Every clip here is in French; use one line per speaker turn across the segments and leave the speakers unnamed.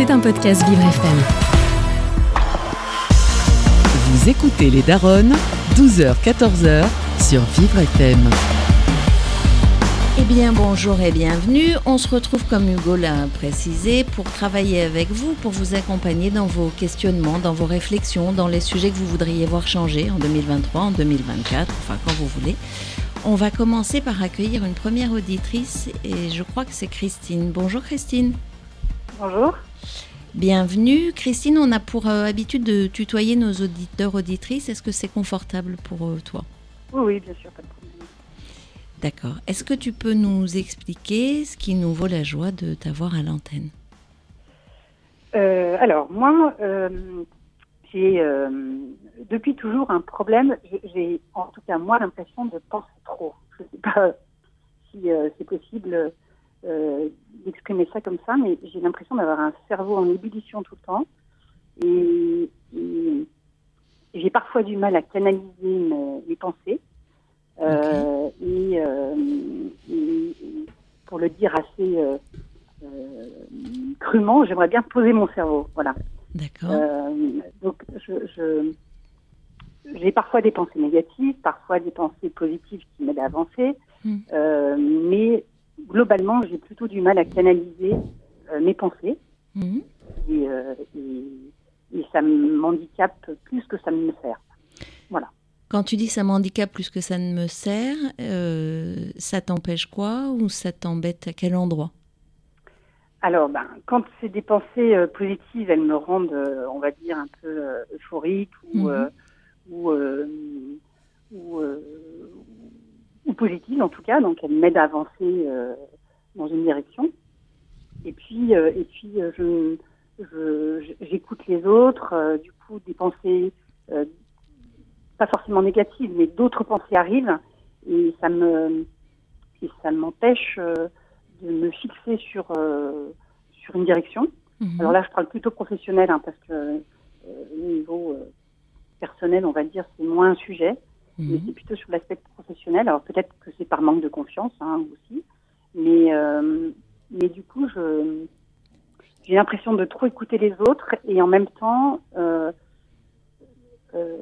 C'est un podcast Vivre FM.
Vous écoutez les Daronnes, 12h-14h sur Vivre FM.
Eh bien, bonjour et bienvenue. On se retrouve, comme Hugo l'a précisé, pour travailler avec vous, pour vous accompagner dans vos questionnements, dans vos réflexions, dans les sujets que vous voudriez voir changer en 2023, en 2024, enfin quand vous voulez. On va commencer par accueillir une première auditrice et je crois que c'est Christine. Bonjour Christine.
Bonjour.
Bienvenue. Christine, on a pour euh, habitude de tutoyer nos auditeurs, auditrices. Est-ce que c'est confortable pour euh, toi?
Oui, oui, bien sûr, pas de problème.
D'accord. Est-ce que tu peux nous expliquer ce qui nous vaut la joie de t'avoir à l'antenne?
Euh, alors, moi, j'ai depuis toujours un problème. J'ai- en tout cas, moi, l'impression de penser trop. Je ne sais pas si c'est possible d'exprimer ça comme ça, mais j'ai l'impression d'avoir un cerveau en ébullition tout le temps. Et, et j'ai parfois du mal à canaliser mes, mes pensées. Euh, et, euh, et- pour le dire assez euh, crûment, j'aimerais bien poser mon cerveau. Voilà.
D'accord.
Donc, je, je- j'ai parfois des pensées négatives, parfois des pensées positives qui m'aident à avancer,
Mm.
euh, mais globalement, j'ai plutôt du mal à canaliser euh, mes pensées
Mhm.
et, euh, et, et ça m'handicape plus que ça ne me sert. Voilà.
Quand tu dis ça m'handicape plus que ça ne me sert, euh, ça t'empêche quoi ou ça t'embête à quel endroit?
Alors, ben, quand c'est des pensées euh, positives, elles me rendent, on va dire, un peu euphorique ou,
Mhm.
ou, ou, ou positive en tout cas. Donc, elles m'aident à avancer euh, dans une direction. Et puis, euh, et puis, euh, je, j'écoute les autres. euh, du coup, des pensées pas forcément négatives, mais d'autres pensées arrivent et ça me et ça m'empêche. de me fixer sur, sur une direction.
Mhm.
Alors là, je parle plutôt professionnel, hein, parce que au niveau personnel, on va dire, c'est moins un sujet, mais
Mhm.
c'est plutôt sur l'aspect professionnel. Alors peut-être que c'est par manque de confiance hein, aussi, mais, euh, mais du coup, je, j'ai l'impression de trop écouter les autres et en même temps, euh, euh,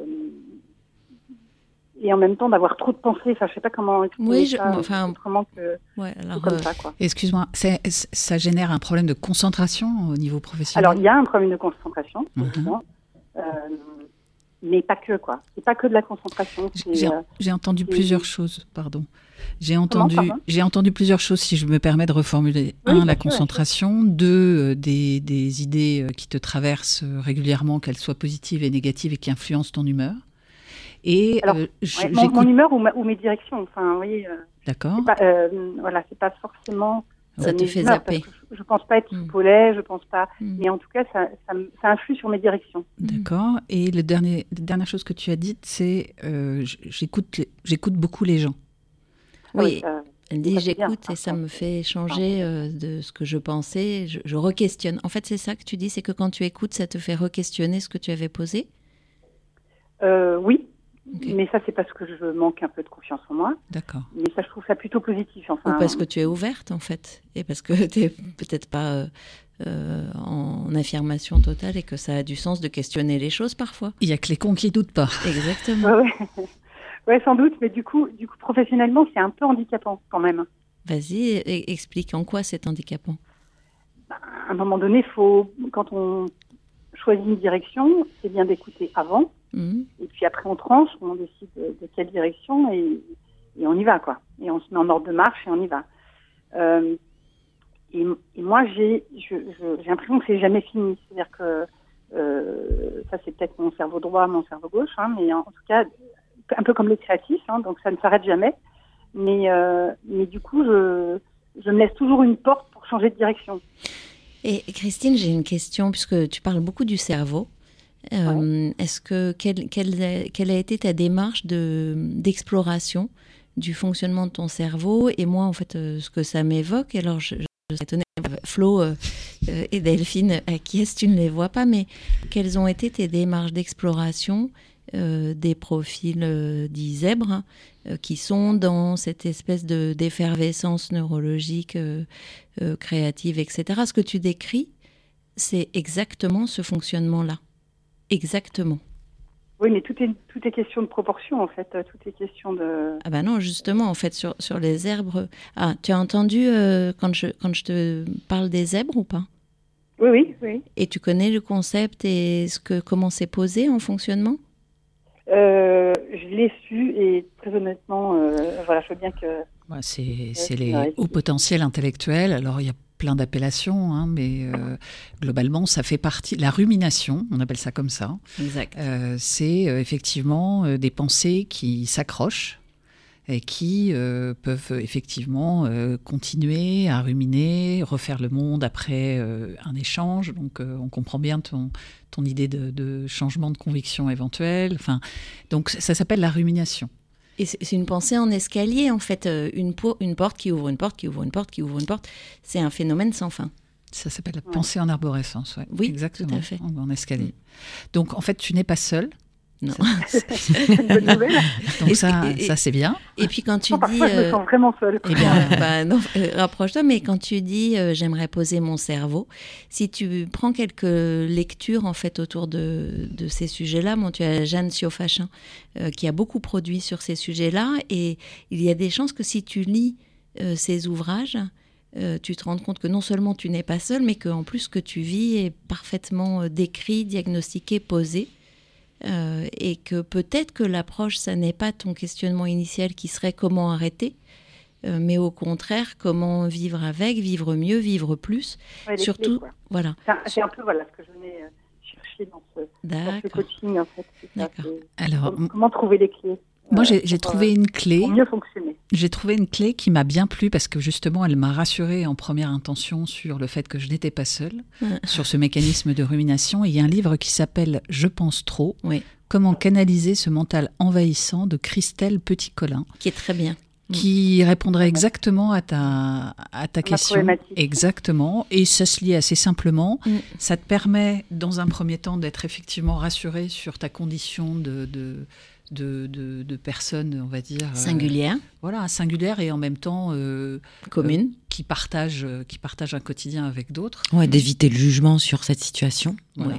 et en même temps d'avoir trop de pensées. Enfin, je sais pas comment
Oui, je-
ça
enfin,
autrement que
Ouais, alors,
comme
euh,
ça, quoi.
Excuse-moi, c'est- ça génère un problème de concentration au niveau professionnel?
Alors, il y a un problème de concentration,
Mhm.
évidemment, euh, mais pas que, quoi. C'est pas que de la concentration.
J'ai
euh,
j'ai entendu plusieurs choses, pardon. J'ai entendu, j'ai entendu plusieurs choses, si je me permets de reformuler.
Oui,
Un, la
sûr,
concentration. Deux, euh, des, des idées euh, qui te traversent régulièrement, qu'elles soient positives et négatives et qui influencent ton humeur. Et
Alors,
euh, je-
ouais, mon, mon humeur ou, ma- ou mes directions. Enfin, vous voyez, euh,
D'accord.
euh, voilà, c'est pas forcément.
Ça te fait zapper.
Je, je pense pas être
Mm.
sous polais, je pense pas.
Mm.
Mais en tout cas, ça, ça, influe sur mes directions.
D'accord. Et le dernier, la dernière chose que tu as dite, c'est euh, j'écoute, j'écoute beaucoup les gens.
Oui,
ça-
elle dit j'écoute et ça
ça.
me fait changer euh, de ce que je pensais. Je, je re-questionne. En fait, c'est ça que tu dis, c'est que quand tu écoutes, ça te fait re-questionner ce que tu avais posé?
euh, oui, Mais ça, c'est parce que je manque un peu de confiance en moi.
D'accord.
Mais ça, je trouve ça plutôt positif. Enfin,
Ou parce que tu es ouverte, en fait, et parce que tu n'es peut-être pas euh, euh, en affirmation totale et que ça a du sens de questionner les choses parfois.
Il y a que les cons qui doutent pas.
Exactement.
Ouais, ouais. Ouais, sans doute, mais du coup, du coup, professionnellement, c'est un peu handicapant quand même.
Vas-y, explique en quoi c'est handicapant.
À un moment donné, faut, quand on choisit une direction, c'est bien d'écouter avant,
Mhm.
et puis après on tranche, on décide de, de quelle direction et, et on y va quoi. Et on se met en ordre de marche et on y va. Euh, et, et moi, j'ai, l'impression que c'est jamais fini. C'est-à-dire que euh, ça, c'est peut-être mon cerveau droit, mon cerveau gauche, hein, mais en, en tout cas, un peu comme les créatifs, hein, donc ça ne s'arrête jamais. Mais, euh, mais du coup, je, je me laisse toujours une porte pour changer de direction.
Et Christine, j'ai une question, puisque tu parles beaucoup du cerveau. Euh, Est-ce que quelle, quelle, quelle a été ta démarche de d'exploration du fonctionnement de ton cerveau? Et moi en fait euh, ce que ça m'évoque alors je, je étonnée Flo euh, euh, et Delphine à qui est-ce tu ne les vois pas mais quelles ont été tes démarches d'exploration des profils dits zèbres hein, qui sont dans cette espèce de d'effervescence neurologique créative etc ce que tu décris c'est exactement ce fonctionnement-là. Exactement.
Oui, mais tout est, tout est question de proportion, en fait. Tout est question de...
Ah ben non, justement, en fait, sur, sur les zèbres... Ah, tu as entendu euh, quand, je, quand je te parle des zèbres ou pas?
Oui, oui, oui.
Et tu connais le concept et ce que, comment c'est posé en fonctionnement?
Euh, Je l'ai su et très honnêtement, euh, voilà, je veux bien que...
Ouais, c'est les hauts potentiels intellectuels. Alors, il y a plein d'appellations, hein, mais euh, globalement, ça fait partie. La rumination, on appelle ça comme ça.
Exact.
Euh, c'est euh, effectivement des pensées qui s'accrochent et qui euh, peuvent effectivement euh, continuer à ruminer, refaire le monde après euh, un échange. Donc, on comprend bien ton, ton idée de, de changement de conviction éventuel. Enfin, donc, ça s'appelle la rumination.
Et c'est une pensée en escalier, en fait, euh, une, po- une porte qui ouvre une porte, qui ouvre une porte, qui ouvre une porte. C'est un phénomène sans fin.
Ça s'appelle la
Ouais.
pensée en arborescence. ouais.
Oui,
exactement.
tout à fait.
En, en escalier. Donc, en fait, tu n'es pas seul.
Non.
C'est une bonne nouvelle.
Donc,
Et-
ça,
et-
ça c'est bien.
Et puis quand tu
Non,
dis...
parfois, je me
euh,
sens vraiment seule.
Eh bien,
bah non, euh, rapproche-toi, mais quand tu dis euh, j'aimerais poser mon cerveau, si tu prends quelques lectures en fait autour de, de ces sujets-là, bon, tu as Jeanne Siofachin euh, qui a beaucoup produit sur ces sujets-là, et il y a des chances que si tu lis euh, ces ouvrages, euh, tu te rends compte que non seulement tu n'es pas seul, mais qu'en plus ce que tu vis est parfaitement décrit, diagnostiqué, posé. Euh, et que peut-être que l'approche, ça n'est pas ton questionnement initial qui serait comment arrêter, euh, mais au contraire, comment vivre avec, vivre mieux, vivre plus.
Ouais,
Surtout-
clés.
Voilà.
C'est un- peu voilà, ce que je venais euh, chercher dans ce, dans ce
D'accord.
coaching, en fait.
D'accord.
alors,
com- Comment trouver les clés
moi,
euh,
j'ai
pour,
trouvé
euh,
une clé.
Pour mieux fonctionner.
J'ai trouvé une clé qui m'a bien plu parce que justement, elle m'a rassurée en première intention sur le fait que je n'étais pas seule, sur ce mécanisme de rumination. Et il y a un livre qui s'appelle Je pense trop.
Oui.
Comment canaliser ce mental envahissant de Christelle Petit-Colin,
Qui est très bien.
qui répondrait exactement à ta, à ta
ma
question. Exactement. Et ça se lit assez simplement.
Mm.
Ça te permet, dans un premier temps, d'être effectivement rassuré sur ta condition de, de, de, de, de personne, on va dire. euh,
Singulière,
voilà, singulière et en même temps euh,
commune.
qui partage, euh, qui partage un quotidien avec d'autres.
Ouais, d'éviter le jugement sur cette situation.
Voilà.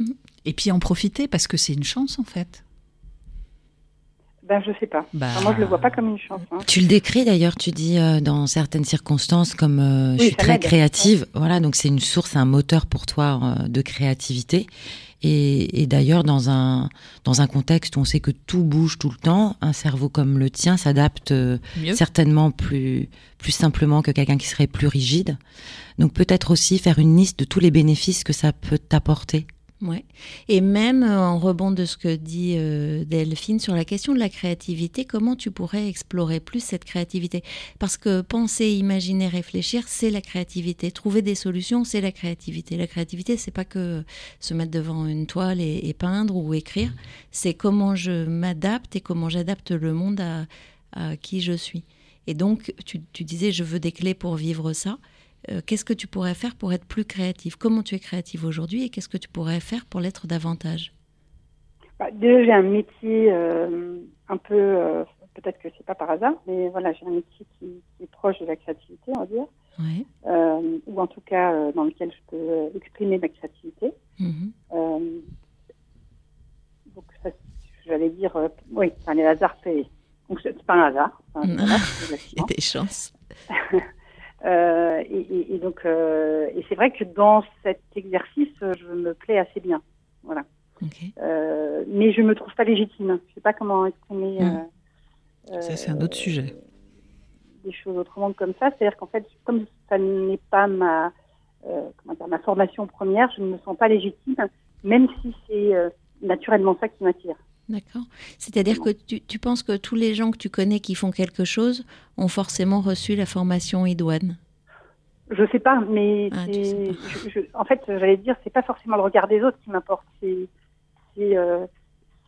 Ouais.
Et puis en profiter parce que c'est une chance en fait.
Ben, je sais pas.
Bah,
Enfin, moi, je le vois pas comme une chance. hein.
Tu le décris d'ailleurs, tu dis euh, dans certaines circonstances comme euh, je suis très créative. Voilà, donc c'est une source, un moteur pour toi euh, de créativité. Et, et d'ailleurs, dans un, dans un contexte où on sait que tout bouge tout le temps, un cerveau comme le tien s'adapte euh, certainement plus, plus simplement que quelqu'un qui serait plus rigide. Donc peut-être aussi faire une liste de tous les bénéfices que ça peut t'apporter.
Ouais. Et même euh, en rebond de ce que dit euh, Delphine sur la question de la créativité, comment tu pourrais explorer plus cette créativité? Parce que penser, imaginer, réfléchir, c'est la créativité. Trouver des solutions, c'est la créativité. La créativité, c'est pas que se mettre devant une toile et, et peindre ou écrire. C'est comment je m'adapte et comment j'adapte le monde à, à qui je suis. Et donc, tu, tu disais, je veux des clés pour vivre ça. Euh, qu'est-ce que tu pourrais faire pour être plus créatif Comment tu es créative aujourd'hui et qu'est-ce que tu pourrais faire pour l'être davantage?
Bah, déjà, j'ai un métier euh, un peu, euh, peut-être que c'est pas par hasard, mais voilà, j'ai un métier qui, qui est proche de la créativité, on va dire, ou en tout cas dans lequel je peux exprimer ma créativité.
Mhm.
Donc, ça, j'allais dire, oui, enfin, les hasards, c'est donc c'est pas un hasard. hasard,
Il y a des chances.
Euh, et, et- et donc, euh, et c'est vrai que dans cet exercice, euh, je me plais assez bien. Voilà.
Ok.
Euh, mais je me trouve pas légitime. Je sais pas comment exprimer.
Mm.
euh,
Ça, c'est un autre sujet.
Des choses autrement comme ça. C'est-à-dire qu'en fait, comme ça n'est pas ma, euh, comment dire, ma formation première, je ne me sens pas légitime, même si c'est euh, naturellement ça qui m'attire.
D'accord. C'est-à-dire que tu, tu penses que tous les gens que tu connais qui font quelque chose ont forcément reçu la formation idoine?
Je sais pas, mais
Ah, tu
je- je- en fait, j'allais dire, c'est pas forcément le regard des autres qui m'importe, c'est, c'est, euh,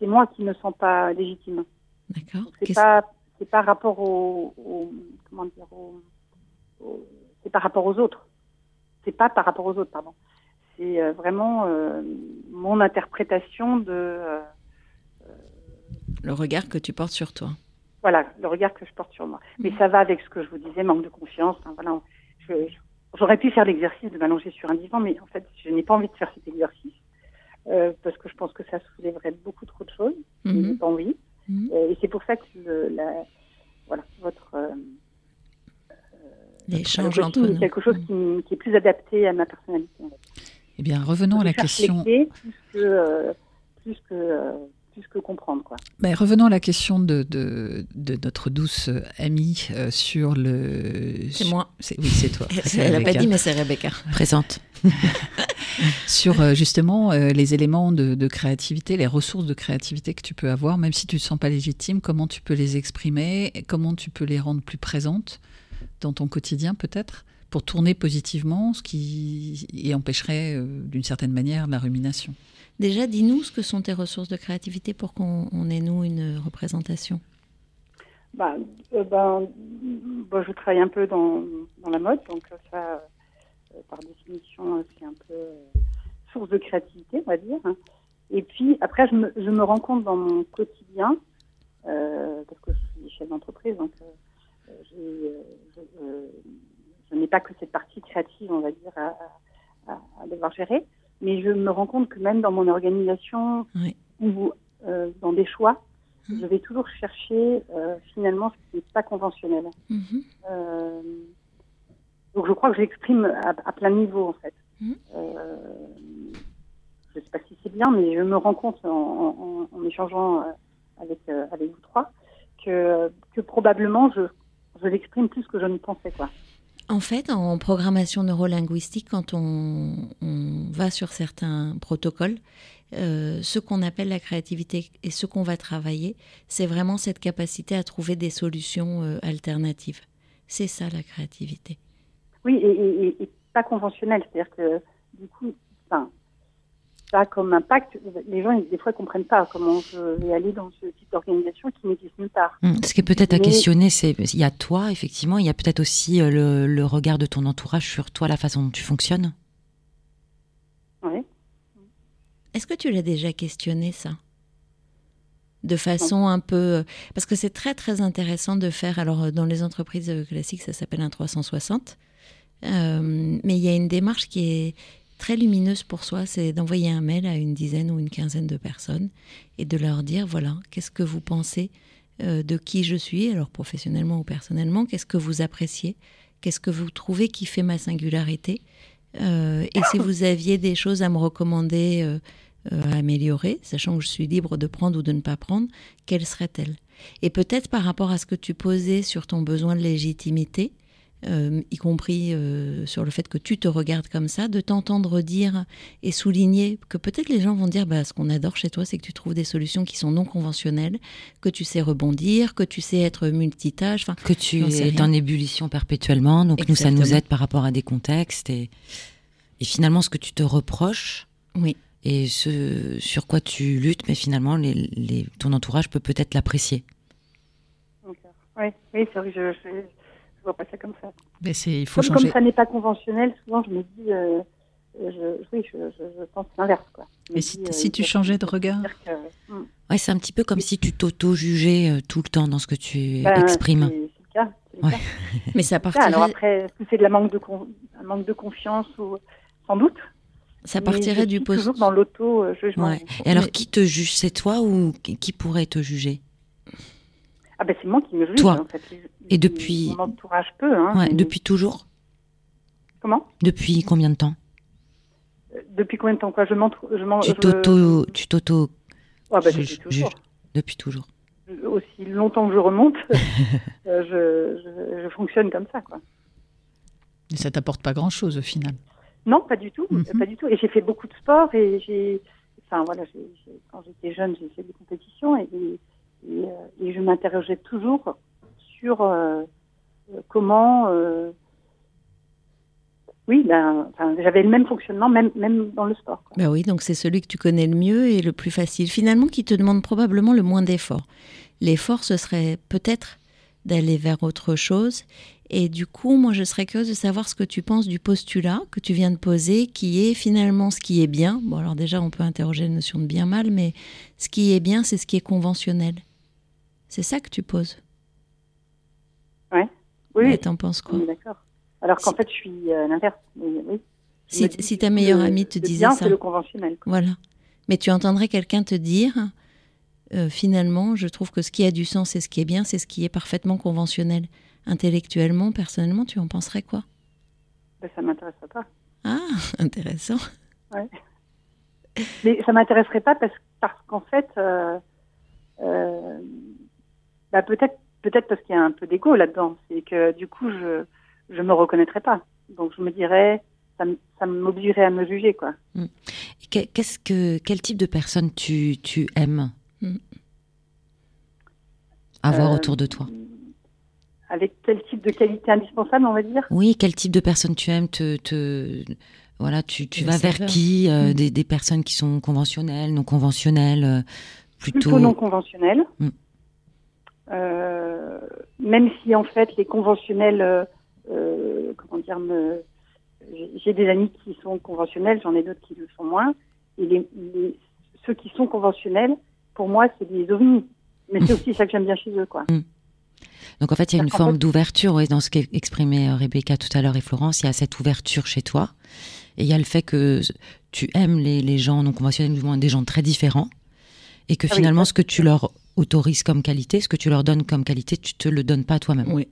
moi qui me sens pas légitime.
D'accord.
C'est
Qu'est-ce-
pas, c'est pas rapport au, au- comment dire, au, au- c'est par rapport aux autres. C'est pas par rapport aux autres, pardon. C'est euh, vraiment euh, mon interprétation de, euh,
Le regard que tu portes sur toi.
voilà, le regard que je porte sur moi. Mais
Mhm.
ça va avec ce que je vous disais, manque de confiance. hein, voilà, j'aurais pu faire l'exercice de m'allonger sur un divan, mais en fait, je n'ai pas envie de faire cet exercice euh, parce que je pense que ça soulèverait beaucoup trop de choses. Je n'ai
Mhm.
pas envie.
Mhm.
Euh, et c'est pour ça que le, la, voilà, votre euh,
L'échange entre nous.
quelque chose qui, m- qui est plus adapté à ma personnalité. en fait.
Eh bien, revenons à la question.
plus que euh, plus que plus que comprendre quoi.
Ben, revenons à la question de, de, de notre douce amie euh, sur le.
C'est moi.
Oui, c'est toi.
Elle n'a pas
Rebecca.
dit, mais c'est Rebecca.
Présente.
Sur euh, justement euh, les éléments de, de créativité, les ressources de créativité que tu peux avoir, même si tu ne te sens pas légitime, comment tu peux les exprimer, et comment tu peux les rendre plus présentes dans ton quotidien peut-être, pour tourner positivement, ce qui et empêcherait euh, d'une certaine manière la rumination.
Déjà, dis-nous ce que sont tes ressources de créativité pour qu'on on ait, nous, une représentation.
Bah, euh, ben, je travaille un peu dans, dans la mode, donc ça, euh, par définition, c'est un peu euh, source de créativité, on va dire. hein. Et puis après, je me, je me rends compte dans mon quotidien, euh, parce que je suis chef d'entreprise, donc je, n'ai pas que cette partie créative, on va dire, à- à devoir gérer, mais je me rends compte que même dans mon organisation
Oui.
ou euh, dans des choix,
Mhm.
je vais toujours chercher euh, finalement ce qui n'est pas conventionnel.
Mhm.
Euh, donc je crois que je l'exprime à, à plein niveau en fait. Euh, je ne sais pas si c'est bien, mais je me rends compte en, en- en échangeant avec, avec vous trois que, que probablement je, je l'exprime plus que je ne pensais quoi.
En fait, en programmation neurolinguistique, quand on, va sur certains protocoles, euh, ce qu'on appelle la créativité et ce qu'on va travailler, c'est vraiment cette capacité à trouver des solutions euh, alternatives. C'est ça la créativité.
Oui, et, pas conventionnel, c'est-à-dire que du coup, enfin, ça a comme impact, les gens ils- des fois ils comprennent pas comment je vais aller dans ce type d'organisation qui n'existe nulle part.
Hum, Ce qui est peut-être à questionner, c'est il y a toi, effectivement, il y a peut-être aussi euh, le, le regard de ton entourage sur toi, la façon dont tu fonctionnes.
Ouais.
Est-ce que tu l'as déjà questionné ça? De façon un peu parce que c'est très très intéressant de faire alors euh, dans les entreprises euh, classiques ça s'appelle un 360 Euh, mais il y a une démarche qui est très lumineuse pour soi c'est d'envoyer un mail à une dizaine ou une quinzaine de personnes et de leur dire voilà qu'est-ce que vous pensez euh, de qui je suis alors professionnellement ou personnellement qu'est-ce que vous appréciez qu'est-ce que vous trouvez qui fait ma singularité Euh, et si vous aviez des choses à me recommander euh, à améliorer, sachant que je suis libre de prendre ou de ne pas prendre, quelles seraient-elles? Et peut-être par rapport à ce que tu posais sur ton besoin de légitimité, euh, y compris euh, sur le fait que tu te regardes comme ça, de t'entendre dire et souligner que peut-être les gens vont dire bah, ce qu'on adore chez toi, c'est que tu trouves des solutions qui sont non conventionnelles, que tu sais rebondir, que tu sais être multitâche.
Que tu es en ébullition perpétuellement, donc nous, ça nous aide par rapport à des contextes. Et, et finalement, ce que tu te reproches,
oui.
et ce sur quoi tu luttes, mais finalement, les, les- ton entourage peut peut-être l'apprécier.
D'accord. Ouais, oui, c'est vrai, je, je, je vois pas ça comme ça.
Mais c'est, il faut
Comme,
changer.
comme ça n'est pas conventionnel, souvent je me dis, euh, je, oui, je, je, je pense l'inverse. Quoi. Je
Mais
dis,
si,
euh,
tu changeais de regard,
que, hum,
Ouais, c'est un petit peu comme si tu t'auto-jugeais euh, tout le temps dans ce que tu
ben,
exprimes.
C'est c'est le cas. c'est le
Ouais.
cas.
Mais ça partirait,
alors après, est-ce que c'est de la manque de, con- un manque de confiance ou sans doute
ça partirait
je
du poste.
toujours dans l'auto-jugement.
Ouais. Et alors, qui te juge? C'est toi ou qui pourrait te juger?
Ah ben c'est moi qui me juge.
Toi.
En fait.
Et depuis-
Mon entourage peut. Hein,
Ouais,
mais-
Depuis toujours
Comment?
Depuis combien de temps?
Euh, Depuis combien de temps quoi? Je je
Tu
je-
t'auto, tu t'auto,
Ah ben,
juge-
depuis toujours.
depuis toujours.
Aussi longtemps que je remonte, euh, je, je, je fonctionne comme ça. Quoi.
mais ça t'apporte pas grand-chose au final.
Non, pas du tout,
Mhm.
pas du tout. Et j'ai fait beaucoup de sport et j'ai, enfin voilà, quand j'étais jeune, j'ai fait des compétitions et, et, et, euh, et je m'interrogeais toujours sur euh, comment, euh, oui, ben, j'avais le même fonctionnement, même même dans le sport.
Bah oui, donc c'est celui que tu connais le mieux et le plus facile. Finalement, qui te demande probablement le moins d'efforts. L'effort, ce serait peut-être d'aller vers autre chose. Et du coup, moi, je serais curieuse de savoir ce que tu penses du postulat que tu viens de poser, qui est finalement ce qui est bien. Bon, alors déjà, on peut interroger la notion de bien-mal, mais ce qui est bien, c'est ce qui est conventionnel. C'est ça que tu poses.
Oui,
Et
oui,
t'en penses quoi
d'accord. Alors qu'en fait, je suis à l'inverse. Oui.
Si, si ta meilleure amie te disait
bien,
ça.
c'est le conventionnel. quoi.
Voilà. Mais tu entendrais quelqu'un te dire, euh, finalement, je trouve que ce qui a du sens et ce qui est bien, c'est ce qui est parfaitement conventionnel. Intellectuellement, personnellement, tu en penserais quoi?
Ben, ça m'intéresserait pas.
Ah, intéressant.
Mais ça m'intéresserait pas parce, parce qu'en fait, euh, euh, bah, peut-être peut-être parce qu'il y a un peu d'égo là-dedans. C'est que du coup, je je me reconnaîtrais pas. Donc je me dirais, ça, m'obligerait à me juger, quoi.
Que- Qu'est-ce que, quel type de personne tu, tu aimes
Mm.
avoir
Euh,
autour de toi?
Avec quel type de qualité indispensable, on va dire?
Oui, quel type de personne tu aimes te, te- voilà, tu, tu vas vers qui euh,
Mm.
des, des personnes qui sont conventionnelles, non conventionnelles, euh, plutôt.
Plutôt non conventionnel. Euh, même si en fait les conventionnels, euh, euh, comment dire, me, j'ai- des amis qui sont conventionnels, j'en ai d'autres qui le sont moins. Et les, les- ceux qui sont conventionnels, pour moi, c'est des ovnis. Mais c'est aussi ça que j'aime bien chez eux, quoi.
Donc en fait, il y a une forme
fait-
d'ouverture, oui, dans ce qu'exprimait Rebecca tout à l'heure et Florence, il y a cette ouverture chez toi. Et il y a le fait que tu aimes les, les gens non conventionnels, du moins des gens très différents. Et que
Ah
finalement, ce que tu leur autorises comme qualité, ce que tu leur donnes comme qualité, tu te le donnes pas toi-même.
Oui,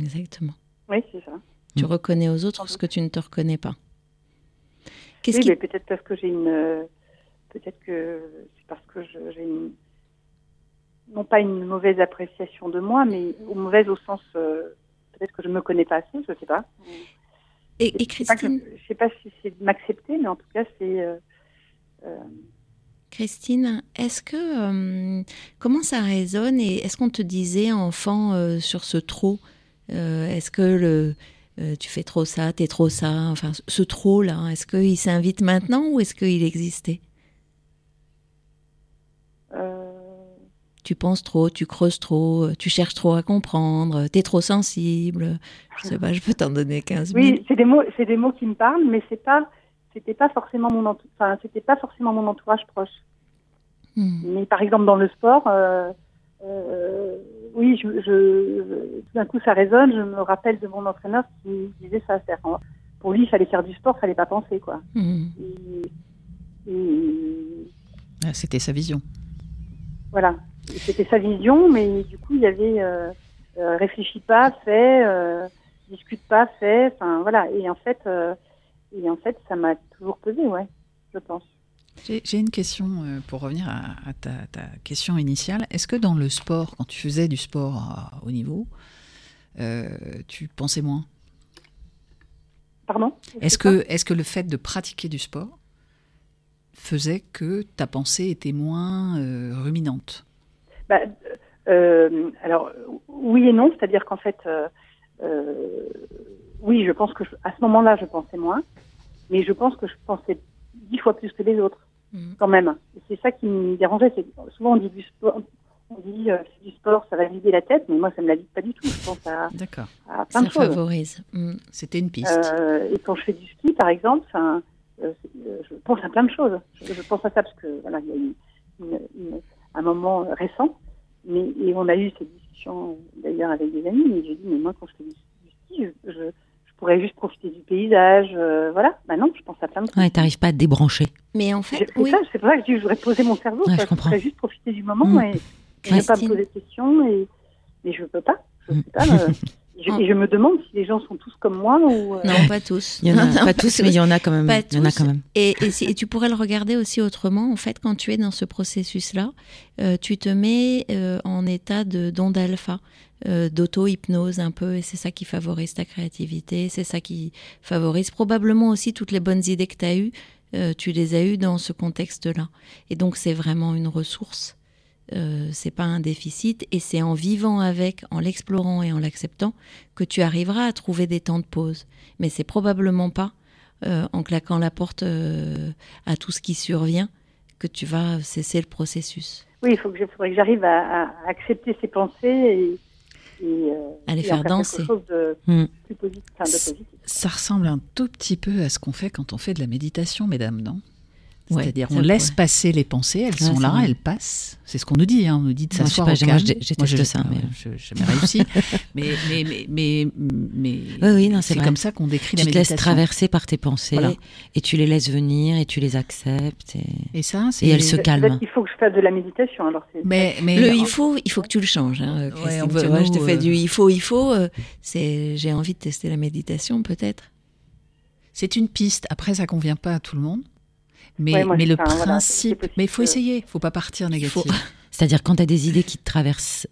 exactement.
Oui, c'est ça.
Tu reconnais aux autres ce que tu ne te reconnais pas. Qu'est-ce
Oui,
qui
mais peut-être parce que j'ai une, euh, peut-être que c'est parce que j'ai une, non pas une mauvaise appréciation de moi, mais au mauvaise au sens, euh, peut-être que je me connais pas assez, je sais pas.
et, et
Je sais pas, que-
Christine,
je sais pas si c'est de m'accepter, mais en tout cas, c'est. euh, euh,
Christine, est-ce que euh, comment ça résonne et est-ce qu'on te disait enfant euh, sur ce trop euh, Est-ce que le tu fais trop ça, t'es trop ça, enfin ce trop là, est-ce qu'il s'invite maintenant ou est-ce qu'il existait? Tu penses trop, tu creuses trop, tu cherches trop à comprendre, t'es trop sensible. Je sais pas, je peux t'en donner 15 000.
oui, c'est des mots, c'est des mots qui me parlent, mais c'est pas, c'était pas forcément mon, enfin, c'était pas forcément mon entourage proche.
Hmm.
Mais par exemple dans le sport, euh, euh, oui, je, je, tout d'un coup ça résonne. Je me rappelle de mon entraîneur qui disait ça. Pour lui, il fallait faire du sport, fallait pas penser quoi.
Hmm.
Et, et-
Ah, C'était sa vision.
voilà, c'était sa vision, mais du coup il y avait euh, euh, réfléchis pas, fais, euh, discute pas, fais. Enfin voilà. Et en fait, euh, et en fait, ça m'a toujours pesé, ouais, je pense.
J'ai une question euh, pour revenir à, à ta, ta question initiale. Est-ce que dans le sport, quand tu faisais du sport à haut niveau, euh, tu pensais moins?
Pardon?
Est-ce que, est que le fait de pratiquer du sport faisait que ta pensée était moins euh, ruminante?
Bah, alors oui et non, c'est-à-dire qu'en fait, oui, je pense que je- à ce moment-là, je pensais moins, mais je pense que je pensais dix fois plus que les autres,
Mhm.
quand même. Et c'est ça qui me dérangeait. C'est souvent on dit du sport, on dit euh, c'est du sport, ça va vider la tête, mais moi ça me la vide pas du tout. Je pense à,
D'accord.
à plein
Ça
de choses.
favorise. Hmm.
C'était une piste.
Euh, et quand je fais du ski, par exemple, euh, je pense à plein de choses. Je, je pense à ça parce que voilà, il y a eu une- une- un moment récent, mais et on a eu cette discussion d'ailleurs avec des amis. Et j'ai dit mais moi quand je fais du, du ski, je pourrais juste profiter du paysage, euh, voilà. Bah non, je pense à plein de choses.
Ouais, t'arrives pas à te débrancher.
Mais en fait,
c'est
oui.
ça, c'est pour ça que je dis que je voudrais poser mon cerveau.
Ouais, je comprends.
voudrais juste profiter du moment
Mm.
et, et ne pas me poser de questions. Et, mais je peux pas. Je
Mm.
sais pas. euh, je, et je me demande si les gens sont tous comme moi ou. euh,
Non, pas tous.
Il y en a
Non, non,
pas tous, mais il y en a quand même.
Pas
Il y en a
tous.
quand même.
Et, et si- et tu pourrais le regarder aussi autrement. En fait, quand tu es dans ce processus-là, euh, tu te mets euh, en état de d'onde alpha, euh, d'auto-hypnose un peu, et c'est ça qui favorise ta créativité, c'est ça qui favorise probablement aussi toutes les bonnes idées que tu as eues. euh, tu les as eues dans ce contexte-là. Et donc, c'est vraiment une ressource. Euh, c'est pas un déficit et c'est en vivant avec, en l'explorant et en l'acceptant que tu arriveras à trouver des temps de pause. Mais c'est probablement pas en claquant la porte à tout ce qui survient que tu vas cesser le processus.
Oui, il faut que j'arrive à accepter ces pensées et, euh,
À les
et en
faire danser.
quelque chose de
Mm.
plus positif. enfin, de positif.
Ça ressemble un tout petit peu à ce qu'on fait quand on fait de la méditation, mesdames, non? C'est-à-dire, on laisse passer les pensées, elles sont là, elles passent. C'est ce qu'on nous dit, hein. on nous dit de s'asseoir au calme.
Moi, j'ai ça, mais
je n'ai jamais réussi. mais, mais, mais, mais,
oui, oui, c'est
comme ça qu'on décrit
la
méditation.
Tu te laisses traverser par tes pensées et tu les laisses venir et tu les acceptes. Et,
et ça,
et elles se calment.
Il faut que je fasse de la méditation. Alors
mais, mais le il faut, il faut que tu le changes. Hein, ouais, tu vois, je te fais du il faut, il faut. Euh, c'est, j'ai envie de tester la méditation, peut-être.
C'est une piste. Après, ça convient pas à tout le monde. Mais, mais le principe, mais il faut essayer, il faut pas partir négatif.
C'est-à-dire quand tu as des idées qui te traversent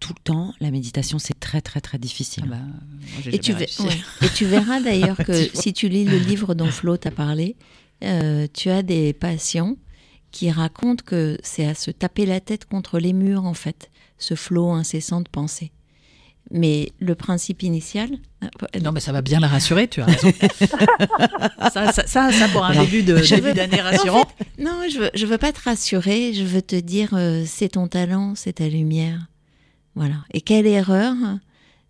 tout le temps, la méditation, c'est très très très difficile. Ah
bah, et, tu et, tu verras d'ailleurs que si tu lis le livre dont Flo t'a parlé, euh, tu as des patients qui racontent que c'est à se taper la tête contre les murs en fait, ce flot incessant de pensée. Mais le principe initial.
Euh, non, mais ça va bien la rassurer, tu as raison. ça, ça, ça, pour un début d'année rassurant.
non, je veux, je veux pas te rassurer, je veux te dire euh, c'est ton talent, c'est ta lumière. Voilà. Et quelle erreur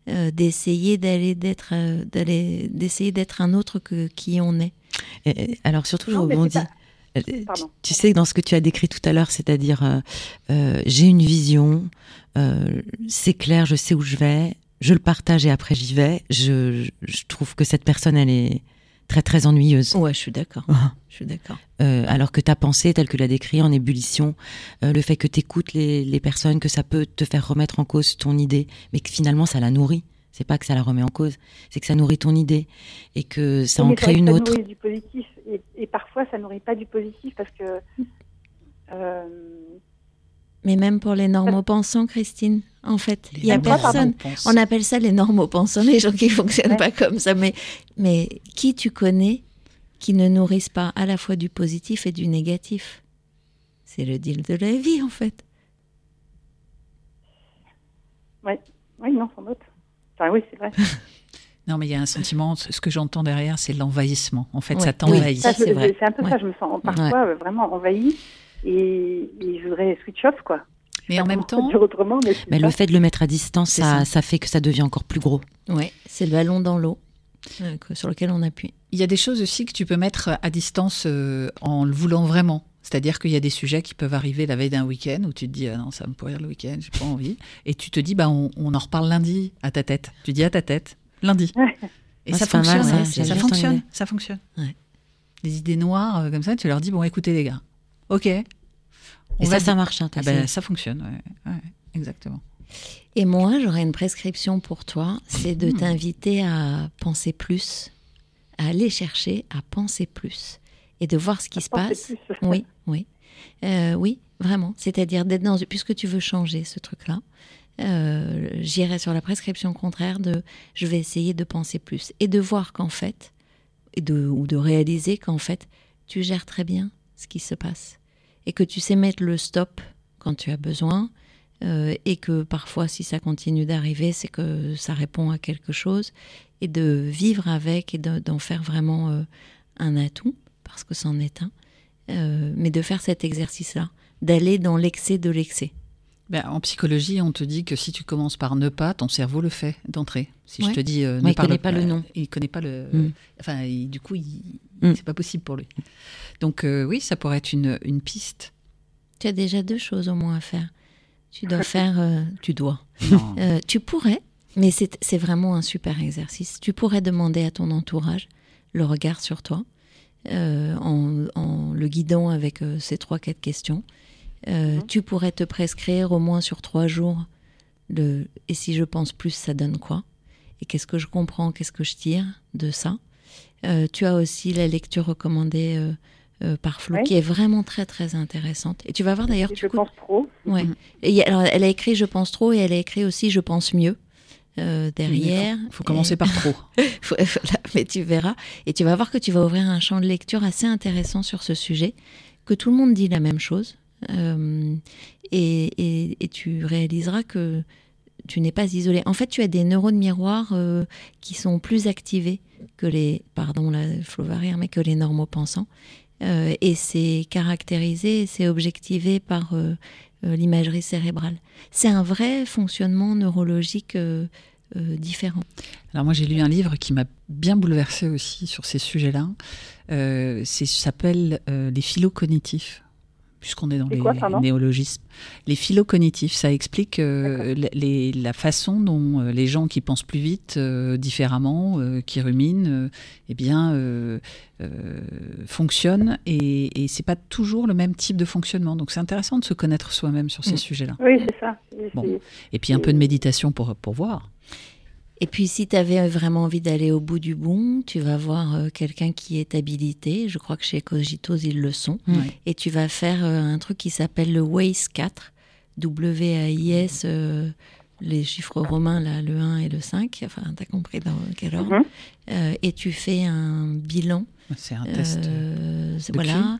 euh, d'essayer d'aller d'être d'aller d'essayer d'être un autre que qui on est.
alors surtout, je rebondis. Tu, sais, dans ce que tu as décrit tout à l'heure, c'est-à-dire j'ai une vision, euh, c'est clair, je sais où je vais, je le partage et après j'y vais. Je, trouve que cette personne, elle est très très ennuyeuse.
Ouais, je suis d'accord. Ah. je suis d'accord.
Euh, alors que ta pensée, telle que l'a décrit, en ébullition, euh, le fait que tu écoutes les, les, personnes, que ça peut te faire remettre en cause ton idée, mais que finalement ça la nourrit. C'est pas que ça la remet en cause, c'est que ça nourrit ton idée et que ça en crée une autre.
Ça nourrit du positif et, et, parfois ça nourrit pas du positif parce que
mais même pour les normaux-pensants, Christine, en fait, il y a personne. On appelle ça les normaux-pensants, les gens qui fonctionnent pas comme ça. Mais, mais qui tu connais qui ne nourrissent pas à la fois du positif et du négatif? C'est le deal de la vie, en fait.
Oui, oui, non, sans doute. Enfin, oui, c'est vrai.
Non, mais il y a un sentiment, ce que j'entends derrière, c'est l'envahissement. En fait, ça t'envahit.
c'est un peu ça, je me sens parfois vraiment envahie et, je voudrais switch off, quoi.
Mais en même temps,
autrement,
mais, le fait de le mettre à distance, ça, ça. fait que ça devient encore plus gros.
Oui, c'est le ballon dans l'eau euh, sur lequel on appuie.
Il y a des choses aussi que tu peux mettre à distance euh, en le voulant vraiment. C'est-à-dire qu'il y a des sujets qui peuvent arriver la veille d'un week-end où tu te dis ah non ça me pourrir le week-end, j'ai pas envie, et tu te dis bah on, en reparle lundi à ta tête. Tu dis à ta tête lundi. Et ça, fonctionne, ça, ça, fonctionne, ça, fonctionne, Les idées noires euh, comme ça, tu leur dis bon écoutez les gars, Ok. Et
ça, ça marche. Hein,
ah ben, ça fonctionne, ouais. exactement.
Et moi, j'aurais une prescription pour toi, c'est de hmm. t'inviter à penser plus, à aller chercher à penser plus et de voir ce qui se passe. Oui, oui, euh, oui, vraiment. C'est-à-dire d'être dans, puisque tu veux changer ce truc-là, euh, j'irai sur la prescription contraire de, je vais essayer de penser plus et de voir qu'en fait, et de, ou de réaliser qu'en fait, tu gères très bien ce qui se passe. Et que tu sais mettre le stop quand tu as besoin. Euh, et que parfois, si ça continue d'arriver, c'est que ça répond à quelque chose. Et de vivre avec et d'en faire vraiment un atout, parce que c'en est un. Euh, mais de faire cet exercice-là, d'aller dans l'excès de l'excès.
Ben, en psychologie, on te dit que si tu commences par ne pas, ton cerveau le fait d'entrée. Si je te dis ne
il connaît pas le nom,
il connaît pas le. Mm. Enfin, du coup. Mm. c'est pas possible pour lui. Donc euh, oui, ça pourrait être une, une, piste.
Tu as déjà deux choses au moins à faire. Tu dois faire, euh, tu dois. Euh, tu pourrais, mais c'est vraiment un super exercice. Tu pourrais demander à ton entourage le regard sur toi, en, en, le guidant avec ces trois quatre questions. Euh, mhm. Tu pourrais te prescrire au moins sur trois jours le et si je pense plus, ça donne quoi? Et qu'est-ce que je comprends, qu'est-ce que je tire de ça? Euh, Tu as aussi la lecture recommandée euh, par Flo, qui est vraiment très très intéressante. Et tu vas voir d'ailleurs.
Je pense trop.
Ouais. Mhm. Et alors, elle a écrit Je pense trop et elle a écrit aussi Je pense mieux. Derrière.
Il faut, commencer par trop.
mais tu verras. Et tu vas voir que tu vas ouvrir un champ de lecture assez intéressant sur ce sujet, que tout le monde dit la même chose, euh, et, tu réaliseras que tu n'es pas isolé. En fait, tu as des neurones miroirs euh, qui sont plus activés que les, pardon, la rire, mais que les normaux pensants. Euh, et c'est caractérisé, c'est objectivé par l'imagerie cérébrale. C'est un vrai fonctionnement neurologique différent.
Alors moi j'ai lu un livre qui m'a bien bouleversé aussi sur ces sujets-là. ça s'appelle les philocognitifs puisqu'on est dans les néologismes. Les philocognitifs, ça explique euh, la façon dont euh, les gens qui pensent plus vite, euh, différemment, qui ruminent, eh bien, fonctionnent. Et, et c'est pas toujours le même type de fonctionnement. Donc c'est intéressant de se connaître soi-même sur ces mm. sujets-là.
Oui, c'est ça.
Et puis un peu de méditation pour, pour voir.
Et puis si tu avais vraiment envie d'aller au bout du bon, tu vas voir euh, quelqu'un qui est habilité. Je crois que chez Cogitos, ils le sont. Et tu vas faire euh, un truc qui s'appelle le WAIS 4. W-A-I-S, euh, les chiffres romains, là, le 1 et le 5. Enfin, tu as compris dans quel ordre. Mhm. et tu fais un bilan.
C'est un test. de
voilà.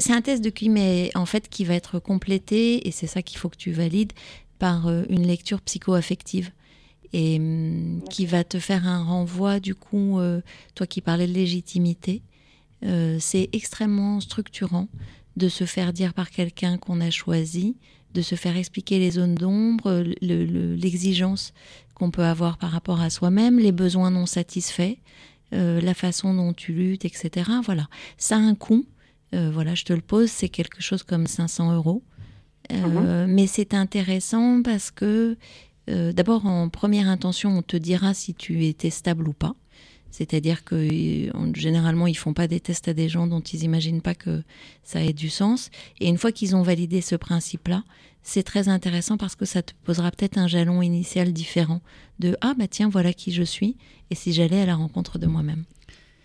c'est un test de QI, mais en fait qui va être complété, et c'est ça qu'il faut que tu valides, par une lecture psycho-affective et hum, qui va te faire un renvoi, du coup, euh, toi qui parlais de légitimité, euh, c'est extrêmement structurant de se faire dire par quelqu'un qu'on a choisi, de se faire expliquer les zones d'ombre, l'exigence qu'on peut avoir par rapport à soi-même, les besoins non satisfaits, euh, la façon dont tu luttes, etc. Voilà, ça a un coût. voilà, je te le pose, c'est quelque chose comme 500 euros. Mhm. Mais c'est intéressant parce que euh, d'abord, en première intention, on te dira si tu étais stable ou pas. C'est-à-dire que euh, généralement, ils font pas des tests à des gens dont ils n'imaginent pas que ça ait du sens. Et une fois qu'ils ont validé ce principe-là, c'est très intéressant parce que ça te posera peut-être un jalon initial différent de ah bah tiens voilà qui je suis et si j'allais à la rencontre de moi-même.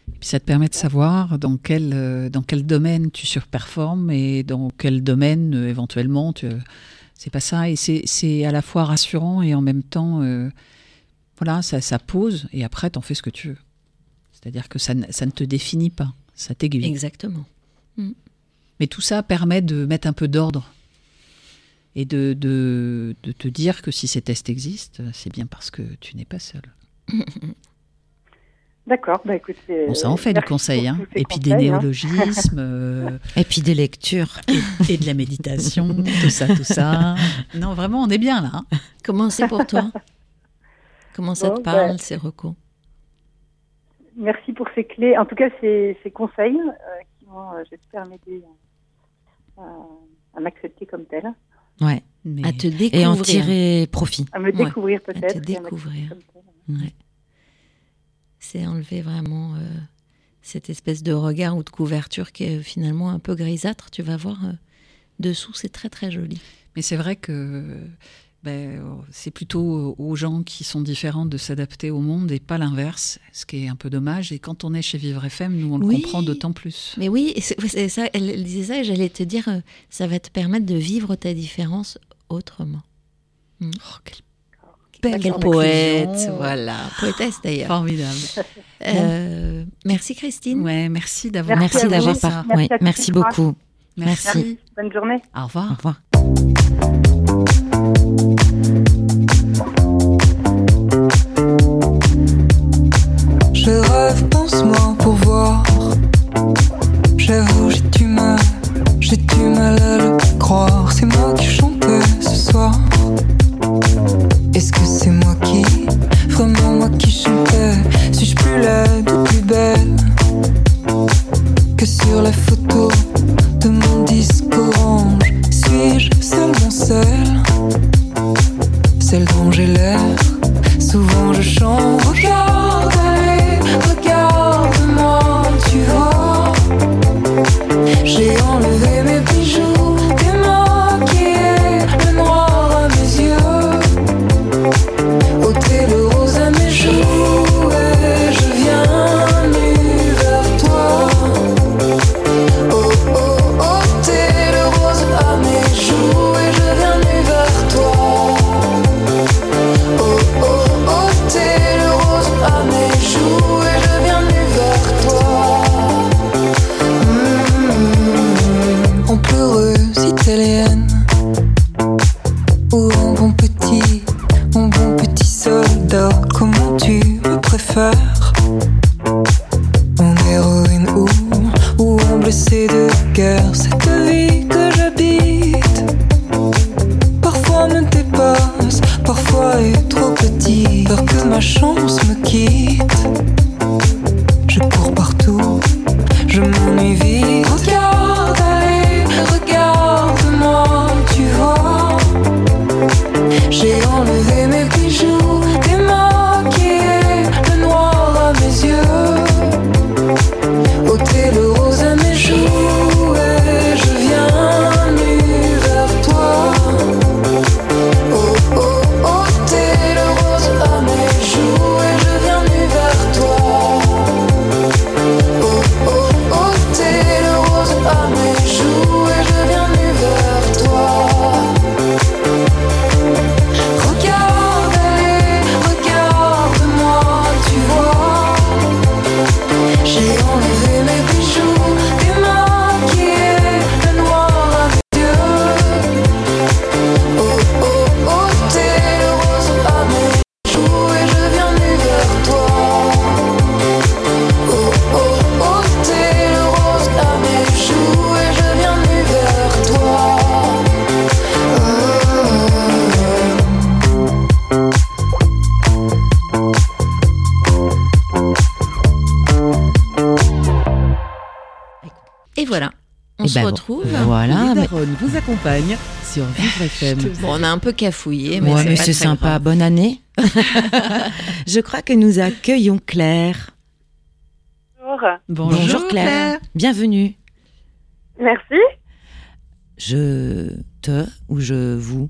Et puis ça te permet de savoir dans quel euh, dans quel domaine tu surperformes et dans quel domaine éventuellement tu c'est pas ça. Et c'est à la fois rassurant et en même temps, euh, voilà, ça, ça pose et après, t'en fais ce que tu veux. C'est-à-dire que ça, ça, ne te définit pas, ça t'aiguille.
Exactement. Mm.
Mais tout ça permet de mettre un peu d'ordre et de, de, de, te dire que si ces tests existent, c'est bien parce que tu n'es pas seul.
D'accord, bah écoute,
bon, ça en fait du conseil, hein. et puis des hein. néologismes, euh,
et puis des lectures,
et, de la méditation, tout ça, tout ça. Non, vraiment, on est bien là. Hein.
Comment c'est pour toi? Comment ça te parle, bah, ces recours
Merci pour ces clés, en tout cas ces, ces conseils euh, qui vont, euh, j'espère, m'aider à, m'accepter comme telle.
Ouais, à te découvrir. Et en tirer profit.
À me découvrir peut-être. À
te découvrir. Ouais c'est enlever vraiment euh, cette espèce de regard ou de couverture qui est finalement un peu grisâtre. Tu vas voir, euh, dessous, c'est très très joli.
Mais c'est vrai que ben, c'est plutôt aux gens qui sont différents de s'adapter au monde et pas l'inverse, ce qui est un peu dommage. Et quand on est chez Vivre FM, nous, on le comprend d'autant plus.
Mais oui, c'est ça, elle disait ça et j'allais te dire, euh, ça va te permettre de vivre ta différence autrement.
Hmm. Oh, quelle
quel poète, voilà, poétesse d'ailleurs.
Formidable.
Euh, merci Christine.
Ouais, merci d'avoir
merci, d'avoir merci, merci beaucoup. Merci.
Bonne journée.
Au revoir.
Au revoir.
Je rêve, pense-moi pour voir. J'avoue, j'ai du mal, j'ai du mal à le croire. C'est moi qui chantais ce soir. Est-ce que c'est moi qui, vraiment moi qui chantais Suis-je plus laide ou plus belle que sur la photo de mon disque orange? Suis-je seulement celle, celle dont j'ai l'air Souvent
se
ben,
retrouve.
Voilà. mais-
Daronne vous accompagne sur Vivre FM.
Bon, on a un peu cafouillé, mais
Ouais,
c'est
mais c'est sympa.
grave.
Bonne année. Je crois que nous accueillons Claire.
Bonjour.
Bonjour, Claire. Bienvenue.
Merci.
Je te ou je vous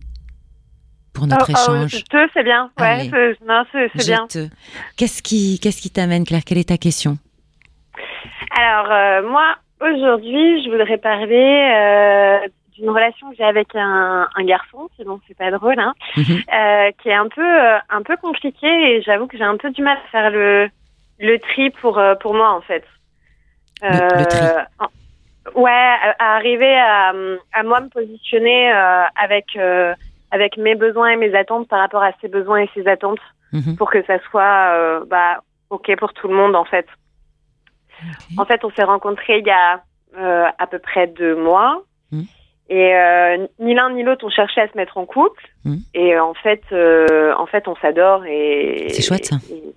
pour notre
Oh, oh,
échange.
te, c'est bien. Ouais, non, c'est c'est
Je
bien.
te. Qu'est-ce qui qu'est-ce qui t'amène Claire? Quelle est ta question?
Alors, euh, moi, aujourd'hui, je voudrais parler euh, d'une relation que j'ai avec un, un garçon, sinon c'est pas drôle, hein,
Mhm.
euh, qui est un peu, euh, un peu compliqué et j'avoue que j'ai un peu du mal à faire le, le tri pour, euh, pour moi, en fait. Euh,
Le- le tri.
en- Ouais, à, à arriver à, à moi me positionner euh, avec, euh, avec mes besoins et mes attentes par rapport à ses besoins et ses attentes
Mhm.
pour que ça soit euh, bah, OK pour tout le monde, en fait. En fait, on s'est rencontrés il y a euh, à peu près deux mois.
Mm.
Et euh, ni l'un ni l'autre ont cherché à se mettre en couple.
Mm.
Et euh, en fait, en fait, on s'adore et
C'est chouette, ça.
et-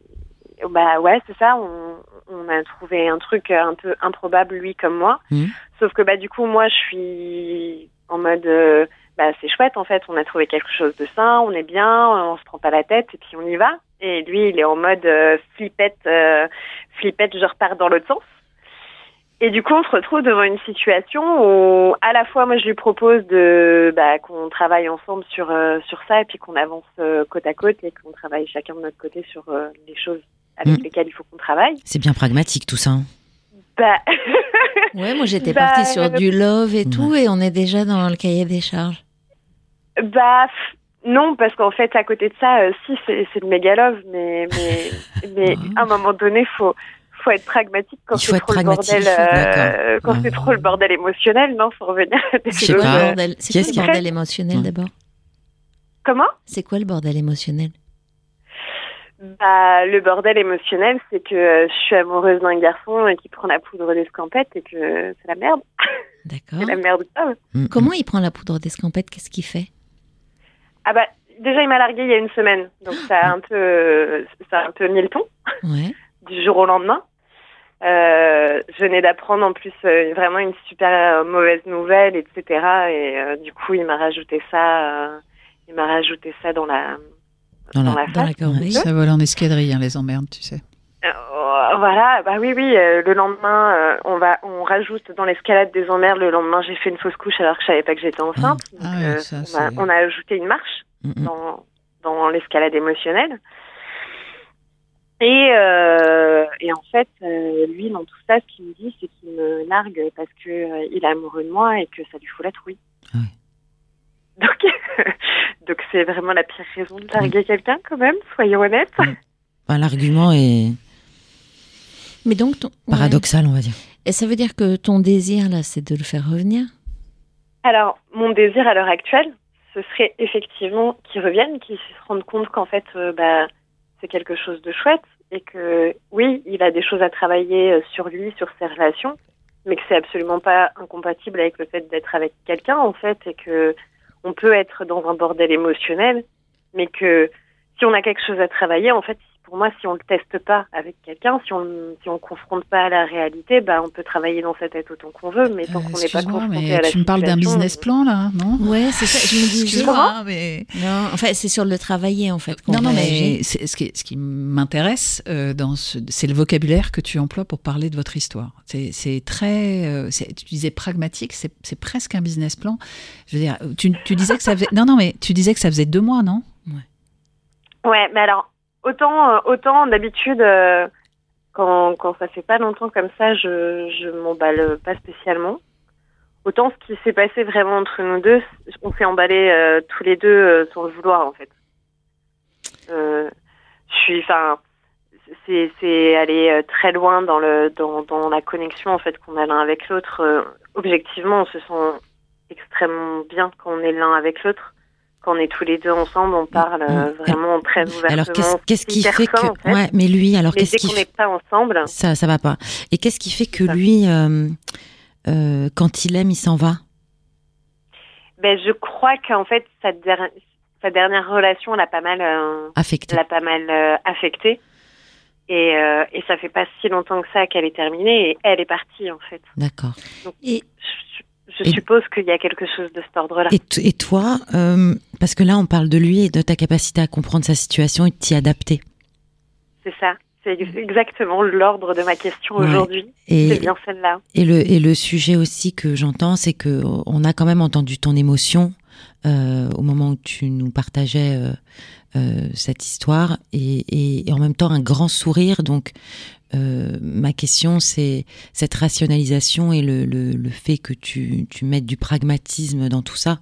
bah ouais, c'est ça. On, on a trouvé un truc un peu improbable lui comme moi.
Mm.
Sauf que bah du coup, moi, je suis en mode bah c'est chouette en fait. On a trouvé quelque chose de sain, on est bien, on se prend pas la tête et puis on y va. Et lui, il est en mode euh, flippette, euh, flippette, je repars dans l'autre sens. Et du coup, on se retrouve devant une situation où, à la fois, moi, je lui propose de bah, qu'on travaille ensemble sur euh, sur ça et puis qu'on avance euh, côte à côte et qu'on travaille chacun de notre côté sur euh, les choses avec
Mm.
lesquelles il faut qu'on travaille.
C'est bien pragmatique tout ça. hein.
Bah,
Ouais, moi j'étais
Bah,
partie sur du love et
Ouais.
tout, et on est déjà dans le cahier des charges.
bah non, parce qu'en fait, à côté de ça, euh, si c'est le méga love, mais mais mais à un moment donné, faut faut être pragmatique quand
Il faut
c'est
être
trop le
pragmatique,
bordel, euh, quand c'est trop le bordel émotionnel, non, faut revenir
C'est
choses,
quoi,
pas.
le
euh,
bordel, bordel émotionnel
Ouais.
d'abord?
Comment?
C'est quoi le bordel émotionnel?
Bah, le bordel émotionnel, c'est que euh, je suis amoureuse d'un garçon et qui prend la poudre d'escampette et que c'est la merde.
D'accord.
C'est la merde grave.
Mm,
Comment il prend la poudre d'escampette? Qu'est-ce qu'il fait?
Ah bah, déjà, il m'a largué il y a une semaine. Donc, ça a un peu, ça a un peu mis le ton
Ouais.
du jour au lendemain. Euh, je venais d'apprendre en plus euh, vraiment une super euh, mauvaise nouvelle, etc. Et euh, du coup, il m'a rajouté ça, euh, il m'a rajouté ça dans la,
Dans la-
Dans la
face.
corbeille.
Ça vole en escadrille, hein, les emmerdes, tu sais.
Euh, voilà, bah oui, oui. euh, le lendemain, euh, on va, on rajoute dans l'escalade des emmerdes. Le lendemain, j'ai fait une fausse couche alors que je savais pas que j'étais enceinte.
Ah
Donc, euh,
ça,
on, a,
c'est-
on a ajouté une marche
mm, mm.
dans, dans l'escalade émotionnelle. Et, euh, et en fait, euh, lui, dans tout ça, ce qu'il me dit, c'est qu'il me largue parce que euh, il est amoureux de moi et que ça lui fout la trouille.
Ah
Donc, donc c'est vraiment la pire raison de larguer quelqu'un, quand même. Soyons honnêtes.
Enfin, L'argument est
Mais donc, ton... ouais.
paradoxal, on va dire.
Et ça veut dire que ton désir, là, c'est de le faire revenir?
Alors, mon désir à l'heure actuelle, ce serait effectivement qu'il revienne, qu'il se rende compte qu'en fait, euh, bah, c'est quelque chose de chouette et que oui, il a des choses à travailler euh, sur lui, sur ses relations, mais que c'est absolument pas incompatible avec le fait d'être avec quelqu'un en fait et que on peut être dans un bordel émotionnel, mais que si on a quelque chose à travailler, en fait, pour moi, si on le teste pas avec quelqu'un, si on si on confronte pas à la réalité, bah, on peut travailler dans sa tête autant qu'on veut, mais tant qu'on n'est pas confronté
mais
à la
Tu me parles d'un business plan là, non
Ouais, c'est ça. Je me dis,
moi mais
non, en fait, c'est sur le travailler en fait.
Non, non, mais ce qui, ce qui m'intéresse euh, dans c'est le vocabulaire que tu emploies pour parler de votre histoire. C'est très, euh, tu disais pragmatique, c'est presque un business plan. Je veux dire, tu, tu disais que ça faisait, non, non, mais tu disais que ça faisait deux mois, non?
Ouais. Ouais, mais alors autant, euh, autant d'habitude, euh, quand, quand ça fait pas longtemps comme ça, je, je m'emballe pas spécialement. Autant ce qui s'est passé vraiment entre nous deux, on s'est emballé euh, tous les deux sans le vouloir en fait. je suis, enfin, c'est c'est aller très loin dans le dans, dans la connexion en fait qu'on a l'un avec l'autre. objectivement, on se sent extrêmement bien quand on est l'un avec l'autre quand on est tous les deux ensemble, on parle euh, vraiment très ouvertement.
Alors qu'est-ce qui fait que ouais, mais lui alors qu'est-ce qui
qu'on n'est pas ensemble,
ça ça va pas. Et qu'est-ce qui fait que lui euh, euh, quand il aime, il s'en va?
Ben je crois qu'en fait sa, sa, dernière relation l'a pas mal
affecté.
L'a pas mal affecté. Et, et ça fait pas si longtemps que ça qu'elle est terminée et elle est partie en fait.
D'accord.
Et je suppose qu'il y a quelque chose de cet ordre-là.
Et, toi, euh, parce que là, on parle de lui et de ta capacité à comprendre sa situation et de t'y adapter.
C'est ça. C'est exactement l'ordre de ma question aujourd'hui. C'est bien celle-là.
Et le, et le sujet aussi que j'entends, c'est que on a quand même entendu ton émotion euh, au moment où tu nous partageais euh, cette histoire et, et, en même temps un grand sourire. Donc, euh, ma question, c'est cette rationalisation et le, le, le, fait que tu, tu mettes du pragmatisme dans tout ça.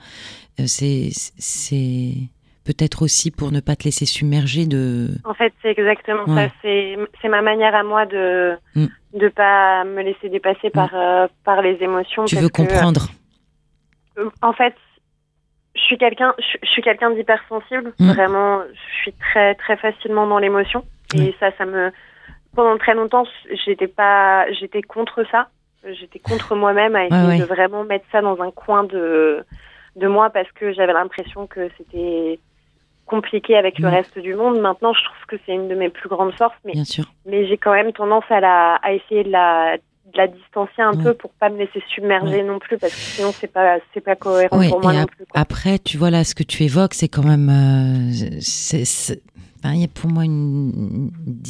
Euh, c'est peut-être aussi pour ne pas te laisser submerger de.
En fait, c'est exactement ça. C'est ma manière à moi de ne mm. pas me laisser dépasser par mm. euh, par les émotions.
Tu veux comprendre.
en fait, je suis quelqu'un je, suis quelqu'un d'hypersensible. Mm. Vraiment, je suis très très facilement dans l'émotion et ça, ça me pendant très longtemps, j'étais pas, j'étais contre ça. J'étais contre moi-même à essayer de vraiment mettre ça dans un coin de de moi parce que j'avais l'impression que c'était compliqué avec le reste du monde. Maintenant, je trouve que c'est une de mes plus grandes forces, mais mais j'ai quand même tendance à la à essayer de la de la distancier un peu pour pas me laisser submerger non plus parce que sinon c'est pas c'est pas cohérent pour moi non plus.
Après, tu vois là ce que tu évoques, c'est quand même euh, c'est il y a pour moi une, une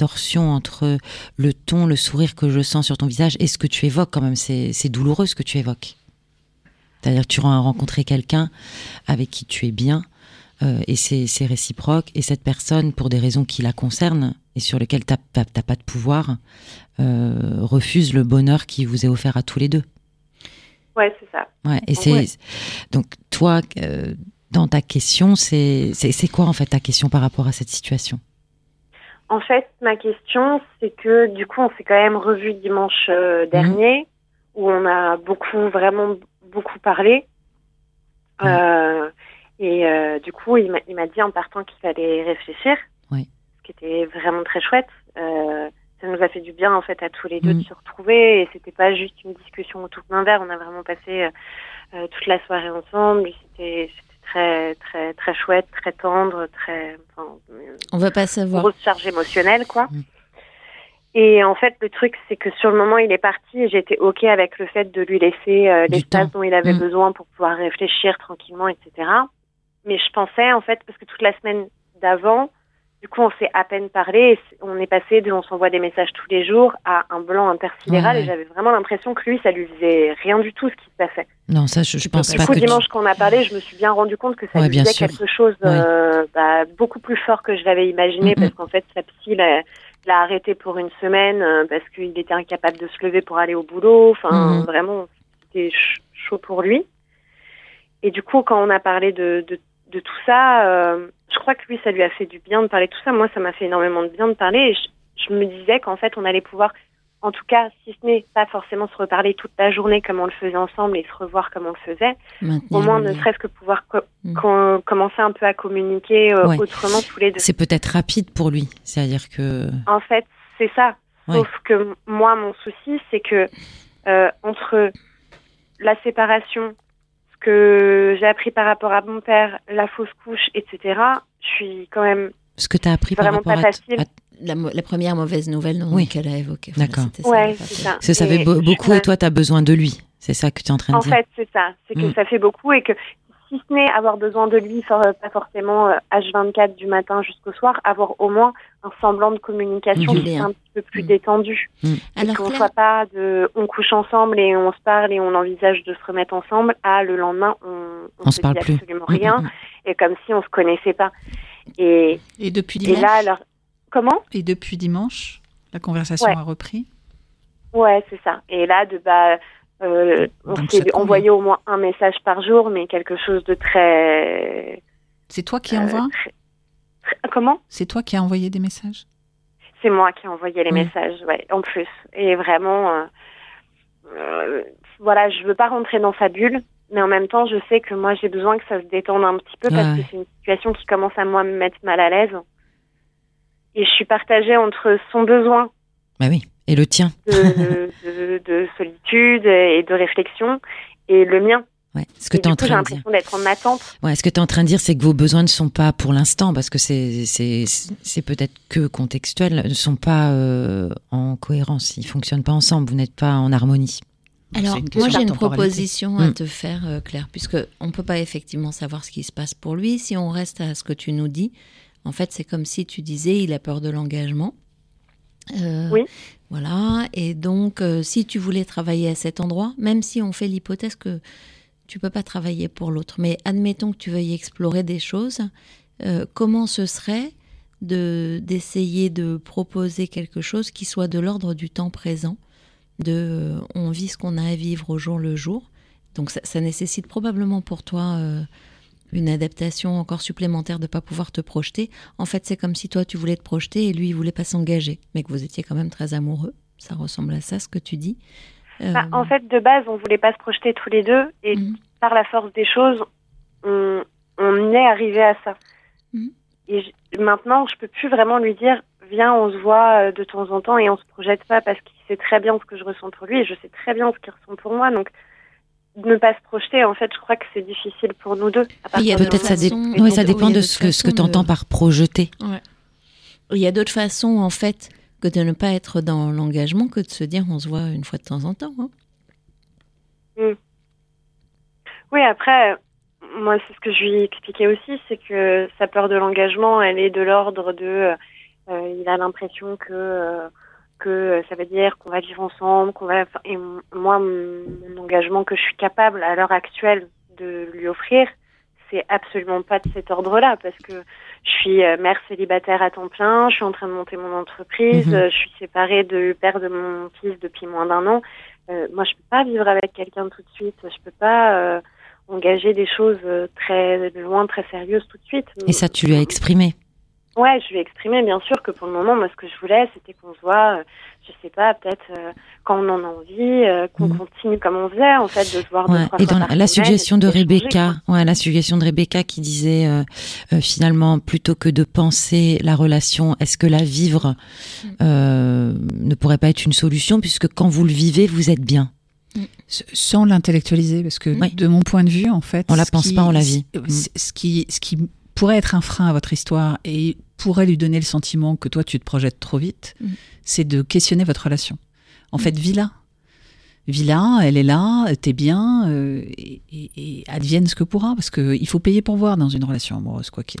torsion entre le ton, le sourire que je sens sur ton visage et ce que tu évoques quand même. C'est douloureux ce que tu évoques. C'est-à-dire que tu as rencontré quelqu'un avec qui tu es bien euh, et c'est réciproque et cette personne, pour des raisons qui la concernent et sur lesquelles tu n'as pas de pouvoir, euh, refuse le bonheur qui vous est offert à tous les deux.
Ouais, c'est ça.
Ouais, et c'est donc toi, euh, dans ta question, c'est quoi en fait ta question par rapport à cette situation?
En fait, ma question, c'est que du coup, on s'est quand même revu dimanche euh, mhm. dernier, où on a beaucoup, vraiment beaucoup parlé. Euh, et euh, du coup, il m'a dit en partant qu'il fallait réfléchir,
oui.
ce qui était vraiment très chouette. ça nous a fait du bien en fait à tous les deux de mhm. se retrouver, et c'était pas juste une discussion autour d'un verre. On a vraiment passé toute la soirée ensemble. C'était très très très chouette, très tendre, très. Enfin,
On va pas savoir.
Grosse charge émotionnelle, quoi. Mm. Et en fait, le truc, c'est que sur le moment, il est parti et j'étais OK avec le fait de lui laisser euh, l'espace dont il avait mm. besoin pour pouvoir réfléchir tranquillement, etc. Mais je pensais, en fait, parce que toute la semaine d'avant, du coup, on s'est à peine parlé. on est passé de on s'envoie des messages tous les jours à un blanc intersidéral. Et j'avais vraiment l'impression que lui, ça lui faisait rien du tout ce qui se passait.
Non, ça, je, je pense pas.
Du coup, dimanche, quand on a parlé, je me suis bien rendu compte que ça lui faisait quelque chose euh, bah, beaucoup plus fort que je l'avais imaginé. Parce qu'en fait, sa psy l'a, arrêté pour une semaine euh, parce qu'il était incapable de se lever pour aller au boulot. Enfin, vraiment, c'était chaud pour lui. Et du coup, quand on a parlé de, de, de tout ça. Euh, je crois que lui, ça lui a fait du bien de parler de tout ça. Moi, ça m'a fait énormément de bien de parler. Et je, me disais qu'en fait, on allait pouvoir, en tout cas, si ce n'est pas forcément se reparler toute la journée comme on le faisait ensemble et se revoir comme on le faisait, au moins ne serait-ce que pouvoir mm. commencer un peu à communiquer euh, autrement tous les deux.
C'est peut-être rapide pour lui, c'est-à-dire que.
En fait, c'est ça. Sauf que moi, mon souci, c'est que euh, entre la séparation que j'ai appris par rapport à mon père, la fausse couche, etc., je suis quand même
Ce que tu as appris
par rapport pas facile.
La, première mauvaise nouvelle qu'elle a évoquée.
D'accord.
Ouais, c'est ça.
Parce que ça fait beaucoup et toi, tu as besoin de lui. C'est ça que tu es en train de
dire.
En
fait, c'est ça. C'est que mm. ça fait beaucoup et que si ce n'est avoir besoin de lui, pas forcément H24 euh, du matin jusqu'au soir, avoir au moins un semblant de communication qui est un petit peu plus mm. détendu. Mm. Alors qu'on soit pas de, on couche ensemble et on se parle et on envisage de se remettre ensemble, à le lendemain on,
on, se, parle
plus. absolument rien et comme si on se connaissait pas. Et,
et depuis dimanche.
Et là, alors, comment?
Et depuis dimanche, la conversation a repris?
Ouais, c'est ça. Et là, de bah euh, on s'est envoyé au moins un message par jour, mais quelque chose de très.
C'est toi qui euh, envoies
Comment?
C'est toi qui as envoyé des messages?
C'est moi qui ai envoyé les messages, ouais, en plus. Et vraiment, euh, euh, voilà, je veux pas rentrer dans sa bulle, mais en même temps, je sais que moi, j'ai besoin que ça se détende un petit peu parce que c'est une situation qui commence à moi me mettre mal à l'aise. Et je suis partagée entre son besoin.
Bah oui et le tien
de, solitude et de réflexion, et le mien.
Ouais. Ce que tu es en train de dire.
d'être en attente.
Ouais, ce que tu es en train de dire, c'est que vos besoins ne sont pas pour l'instant, parce que c'est c'est peut-être que contextuel, ne sont pas euh, en cohérence. Ils fonctionnent pas ensemble. Vous n'êtes pas en harmonie.
Alors, moi, j'ai une proposition à mm. te faire, euh, Claire, puisque on peut pas effectivement savoir ce qui se passe pour lui. Si on reste à ce que tu nous dis, en fait, c'est comme si tu disais, il a peur de l'engagement.
Euh, oui.
Voilà, et donc euh, si tu voulais travailler à cet endroit, même si on fait l'hypothèse que tu peux pas travailler pour l'autre, mais admettons que tu veuilles explorer des choses, euh, comment ce serait de d'essayer de proposer quelque chose qui soit de l'ordre du temps présent, de on vit ce qu'on a à vivre au jour le jour. Donc ça, nécessite probablement pour toi une adaptation encore supplémentaire de ne pas pouvoir te projeter. En fait, c'est comme si toi, tu voulais te projeter et lui, il voulait pas s'engager, mais que vous étiez quand même très amoureux. Ça ressemble à ça, ce que tu dis.
Bah, en fait, de base, on voulait pas se projeter tous les deux, et mhm. par la force des choses, on, est arrivé à ça. Mhm. Et maintenant, je peux plus vraiment lui dire, viens, on se voit euh, de temps en temps et on se projette pas parce qu'il sait très bien ce que je ressens pour lui et je sais très bien ce qu'il ressent pour moi. Donc, ne pas se projeter, en fait, je crois que c'est difficile pour nous deux.
Peut-être ça, ça dépend de ce que, ce que tu entends par projeter.
Il y a d'autres façons, en fait, que de ne pas être dans l'engagement que de se dire on se voit une fois de temps en temps. Hein.
Hmm. Oui, après, moi, c'est ce que je lui expliquais aussi, c'est que sa peur de l'engagement, elle est de l'ordre de. Euh, il a l'impression que. Euh, que euh, ça veut dire qu'on va vivre ensemble, qu'on va. Et moi, mon engagement que je suis capable à l'heure actuelle de lui offrir, c'est absolument pas de cet ordre-là, parce que je suis euh, mère célibataire à temps plein, je suis en train de monter mon entreprise, mhm. je suis séparée du père de mon fils depuis moins d'un an. Euh, moi, je peux pas vivre avec quelqu'un tout de suite. Je peux pas engager des choses très loin, très sérieuses tout de suite.
Et ça, tu lui as exprimé
Ouais, je lui ai exprimé bien sûr que pour le moment, moi, ce que je voulais, c'était qu'on se voit, euh, je sais pas, peut-être euh, quand on en a envie, euh, qu'on mm. continue comme on faisait, en fait, de se voir. Ouais.
et dans la suggestion de Rebecca, ouais, la suggestion de Rebecca qui disait finalement, plutôt que de penser la relation, est-ce que la vivre mm. ne pourrait pas être une solution, puisque quand vous le vivez, vous êtes bien.
Mm. Sans l'intellectualiser, parce que de mon point de vue, en fait,
on la pense pas, on la vit.
Ce qui, ce qui pourrait être un frein à votre histoire et pourrait lui donner le sentiment que toi tu te projettes trop vite, mm. c'est de questionner votre relation. En mm. fait, Villa, Villa, elle est là, t'es bien, euh, et, advienne ce que pourra, parce qu'il faut payer pour voir dans une relation amoureuse, quoi qu'il.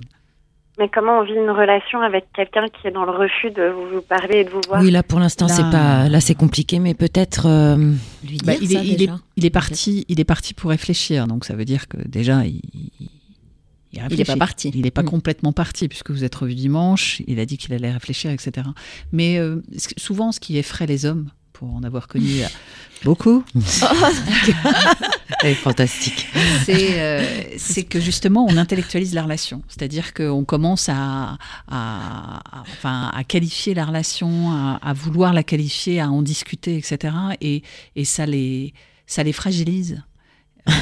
Mais comment on vit une relation avec quelqu'un qui est dans le refus de vous parler et de vous voir?
Oui, là pour l'instant c'est pas, là c'est compliqué, mais peut-être euh,
lui bah, dire il, est, il, est, il, est, parti, il est parti pour réfléchir, donc ça veut dire que déjà il,
il n'est pas parti.
Il n'est pas mm. complètement parti, puisque vous êtes revu dimenche. Il a dit qu'il allait réfléchir, etc. Mais euh, souvent, ce qui effraie les hommes, pour en avoir connu euh, beaucoup.
Elle est fantastique.
Euh, c'est que justement, on intellectualise la relation. C'est-à-dire qu'on commence à, à, enfin, à qualifier la relation, à, vouloir la qualifier, à en discuter, etc. Et, et ça, les, ça les fragilise.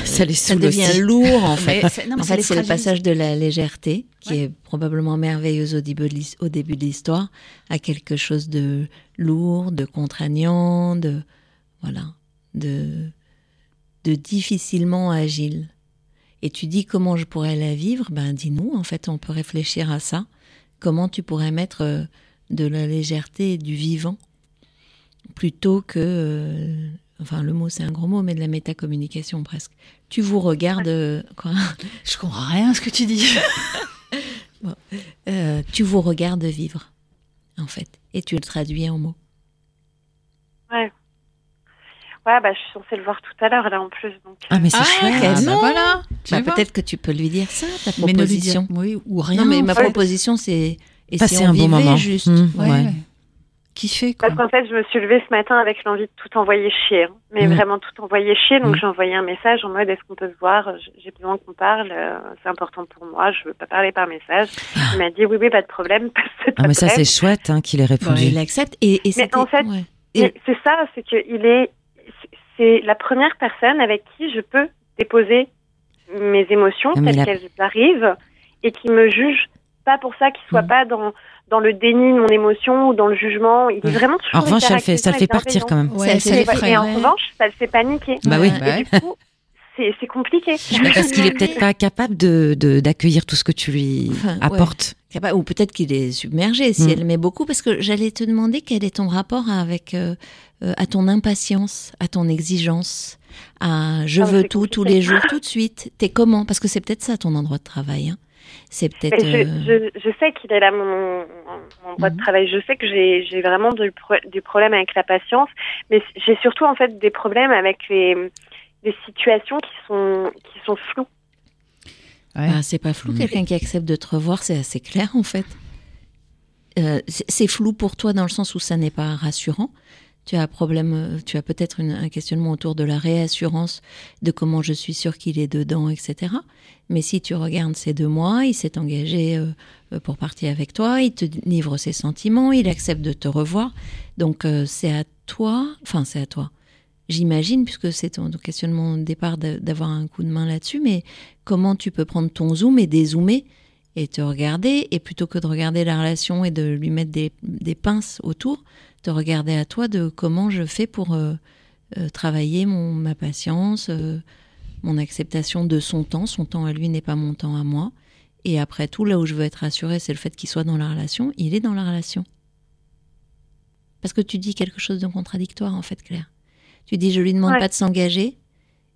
Ça, devient lourd en fait. en fait, c'est le passage de la légèreté qui est probablement merveilleuse au début de l'histoire à quelque chose de lourd, de contraignant, de voilà, de de difficilement agile. Et tu dis comment je pourrais la vivre? Ben dis-nous. En fait, on peut réfléchir à ça. comment tu pourrais mettre de la légèreté et du vivant plutôt que enfin le mot c'est un gros mot, mais de la métacommunication presque. Tu vous regardes quoi
Je comprends rien à ce que tu dis.
tu vous regardes vivre, en fait, et tu le traduis en mots.
Ouais. Ouais, bah, je suis censée le voir tout à l'heure, là, en plus. Donc...
Ah, mais c'est ah, chouette.
Ah, bah, voilà. Bah, peut-être que tu peux lui dire ça, ta proposition.
oui, ou rien.
Non, mais ma proposition, c'est.
Et Passer un bon moment.
juste. Mmh,
ouais.
Kiffer,
quoi. Parce qu'en fait, je me suis levée ce matin avec l'envie de tout envoyer chier. Hein. Mais mmh. vraiment tout envoyer chier. Donc, mmh. j'ai envoyé un message en mode est-ce qu'on peut se voir? J'ai besoin qu'on parle. Euh, c'est important pour moi. Je veux pas parler par message. Ah. Il m'a dit oui, oui, pas de problème.
ah, mais ça, c'est chouette hein, qu'il ait répondu.
il accepte. Et, et
mais en fait, c'est ça, c'est qu'il est c'est la première personne avec qui je peux déposer mes émotions telles qu'elles arrivent et qui me juge pas pour ça, qu'il soit mm. pas dans dans le déni de mon émotion ou dans le jugement. Il est vraiment toujours.
En revanche, ça le fait, ça le fait partir quand même.
Ouais, ça, et en revanche, ça le fait paniquer.
Bah oui.
Et du coup, c'est compliqué.
Parce qu'il est peut-être pas capable de d'accueillir tout ce que tu lui apportes.
Ou peut-être qu'il est submergé si mm. elle met beaucoup. Parce que j'allais te demander quel est ton rapport avec euh, euh, à ton impatience, à ton exigence, à je ah, veux tout tous les jours, tout de suite. T'es comment? Parce que c'est peut-être ça ton endroit de travail. Hein. C'est peut-être.
Je, je, sais qu'il est là mon, mon de mhm. travail. Je sais que j'ai vraiment du, du problème avec la patience, mais j'ai surtout en fait des problèmes avec les, les situations qui sont qui sont floues.
Ah, c'est pas flou. Quelqu'un qui accepte de te revoir, c'est assez clair en fait. Euh, c'est flou pour toi dans le sens où ça n'est pas rassurant tu as un problème, euh, tu as peut-être un questionnement autour de la réassurance, de comment je suis sûr qu'il est dedans, etc. Mais si tu regardes ces deux mois, il s'est engagé euh, euh, pour partir avec toi, il te livre ses sentiments, il accepte de te revoir. Donc c'est à toi, enfin c'est à toi. J'imagine, puisque c'est ton questionnement au départ d'avoir un coup de main là-dessus, mais comment tu peux prendre ton zoom et dézoomer et te regarder, et plutôt que de regarder la relation et de lui mettre des, des pinces autour, de regarder à toi de comment je fais pour euh, euh, travailler mon, ma patience, euh, mon acceptation de son temps. Son temps à lui n'est pas mon temps à moi. Et après tout, là où je veux être rassurée, c'est le fait qu'il soit dans la relation. Il est dans la relation. Parce que tu dis quelque chose de contradictoire, en fait, Claire. Tu dis, je lui demande pas de s'engager.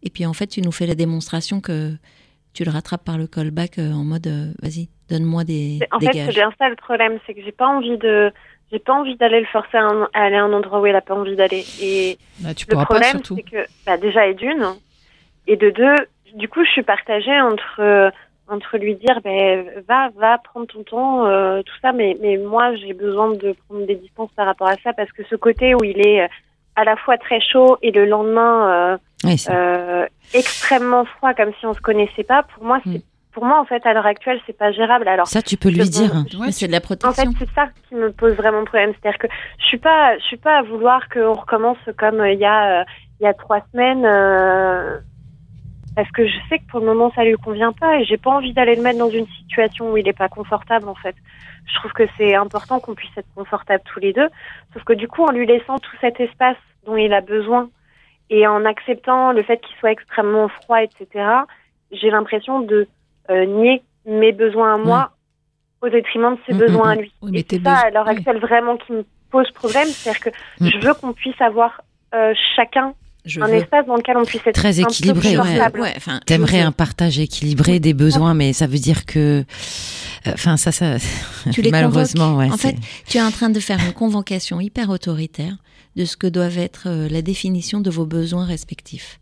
Et puis, en fait, tu nous fais la démonstration que tu le rattrapes par le callback en mode, vas-y, donne-moi des.
En fait, c'est bien ça le problème, c'est que j'ai pas envie de j'ai pas envie d'aller le forcer à, aller à un endroit où il a pas envie d'aller. Et
bah, le problème,
c'est que bah, déjà, et d'une, et de deux, du coup, je suis partagée entre entre lui dire, ben va, va, prendre ton temps, euh, tout ça, mais mais moi, j'ai besoin de prendre des distances par rapport à ça parce que ce côté où il est à la fois très chaud et le lendemain euh, euh, extrêmement froid, comme si on se connaissait pas, pour moi, c'est mm pour moi, en fait, à l'heure actuelle, c'est pas gérable. Alors
ça, tu peux lui dire.
c'est de la protection.
En fait, c'est ça qui me pose vraiment problème. C'est-à-dire que je suis pas, je suis pas à vouloir qu'on recommence comme euh, il y a, euh, il y a trois semaines, euh, parce que je sais que pour le moment, ça lui convient pas et j'ai pas envie d'aller le mettre dans une situation où il est pas confortable, en fait. Je trouve que c'est important qu'on puisse être confortable tous les deux. Sauf que du coup, en lui laissant tout cet espace dont il a besoin et en acceptant le fait qu'il soit extrêmement froid, etc., j'ai l'impression de euh, nier mes besoins à moi au détriment de ses mm, besoins à mm, lui.
Mm.
c'est ça à l'heure actuelle vraiment qui me pose problème, c'est-à-dire que je veux qu'on puisse avoir euh, chacun un espace dans lequel on puisse être
très équilibré. Ouais, T'aimerais un partage équilibré des besoins, mais ça veut dire que, euh, enfin ça, ça, tu malheureusement, ouais,
En fait, tu es en train de faire une convocation hyper autoritaire de ce que doivent être la définition de vos besoins respectifs.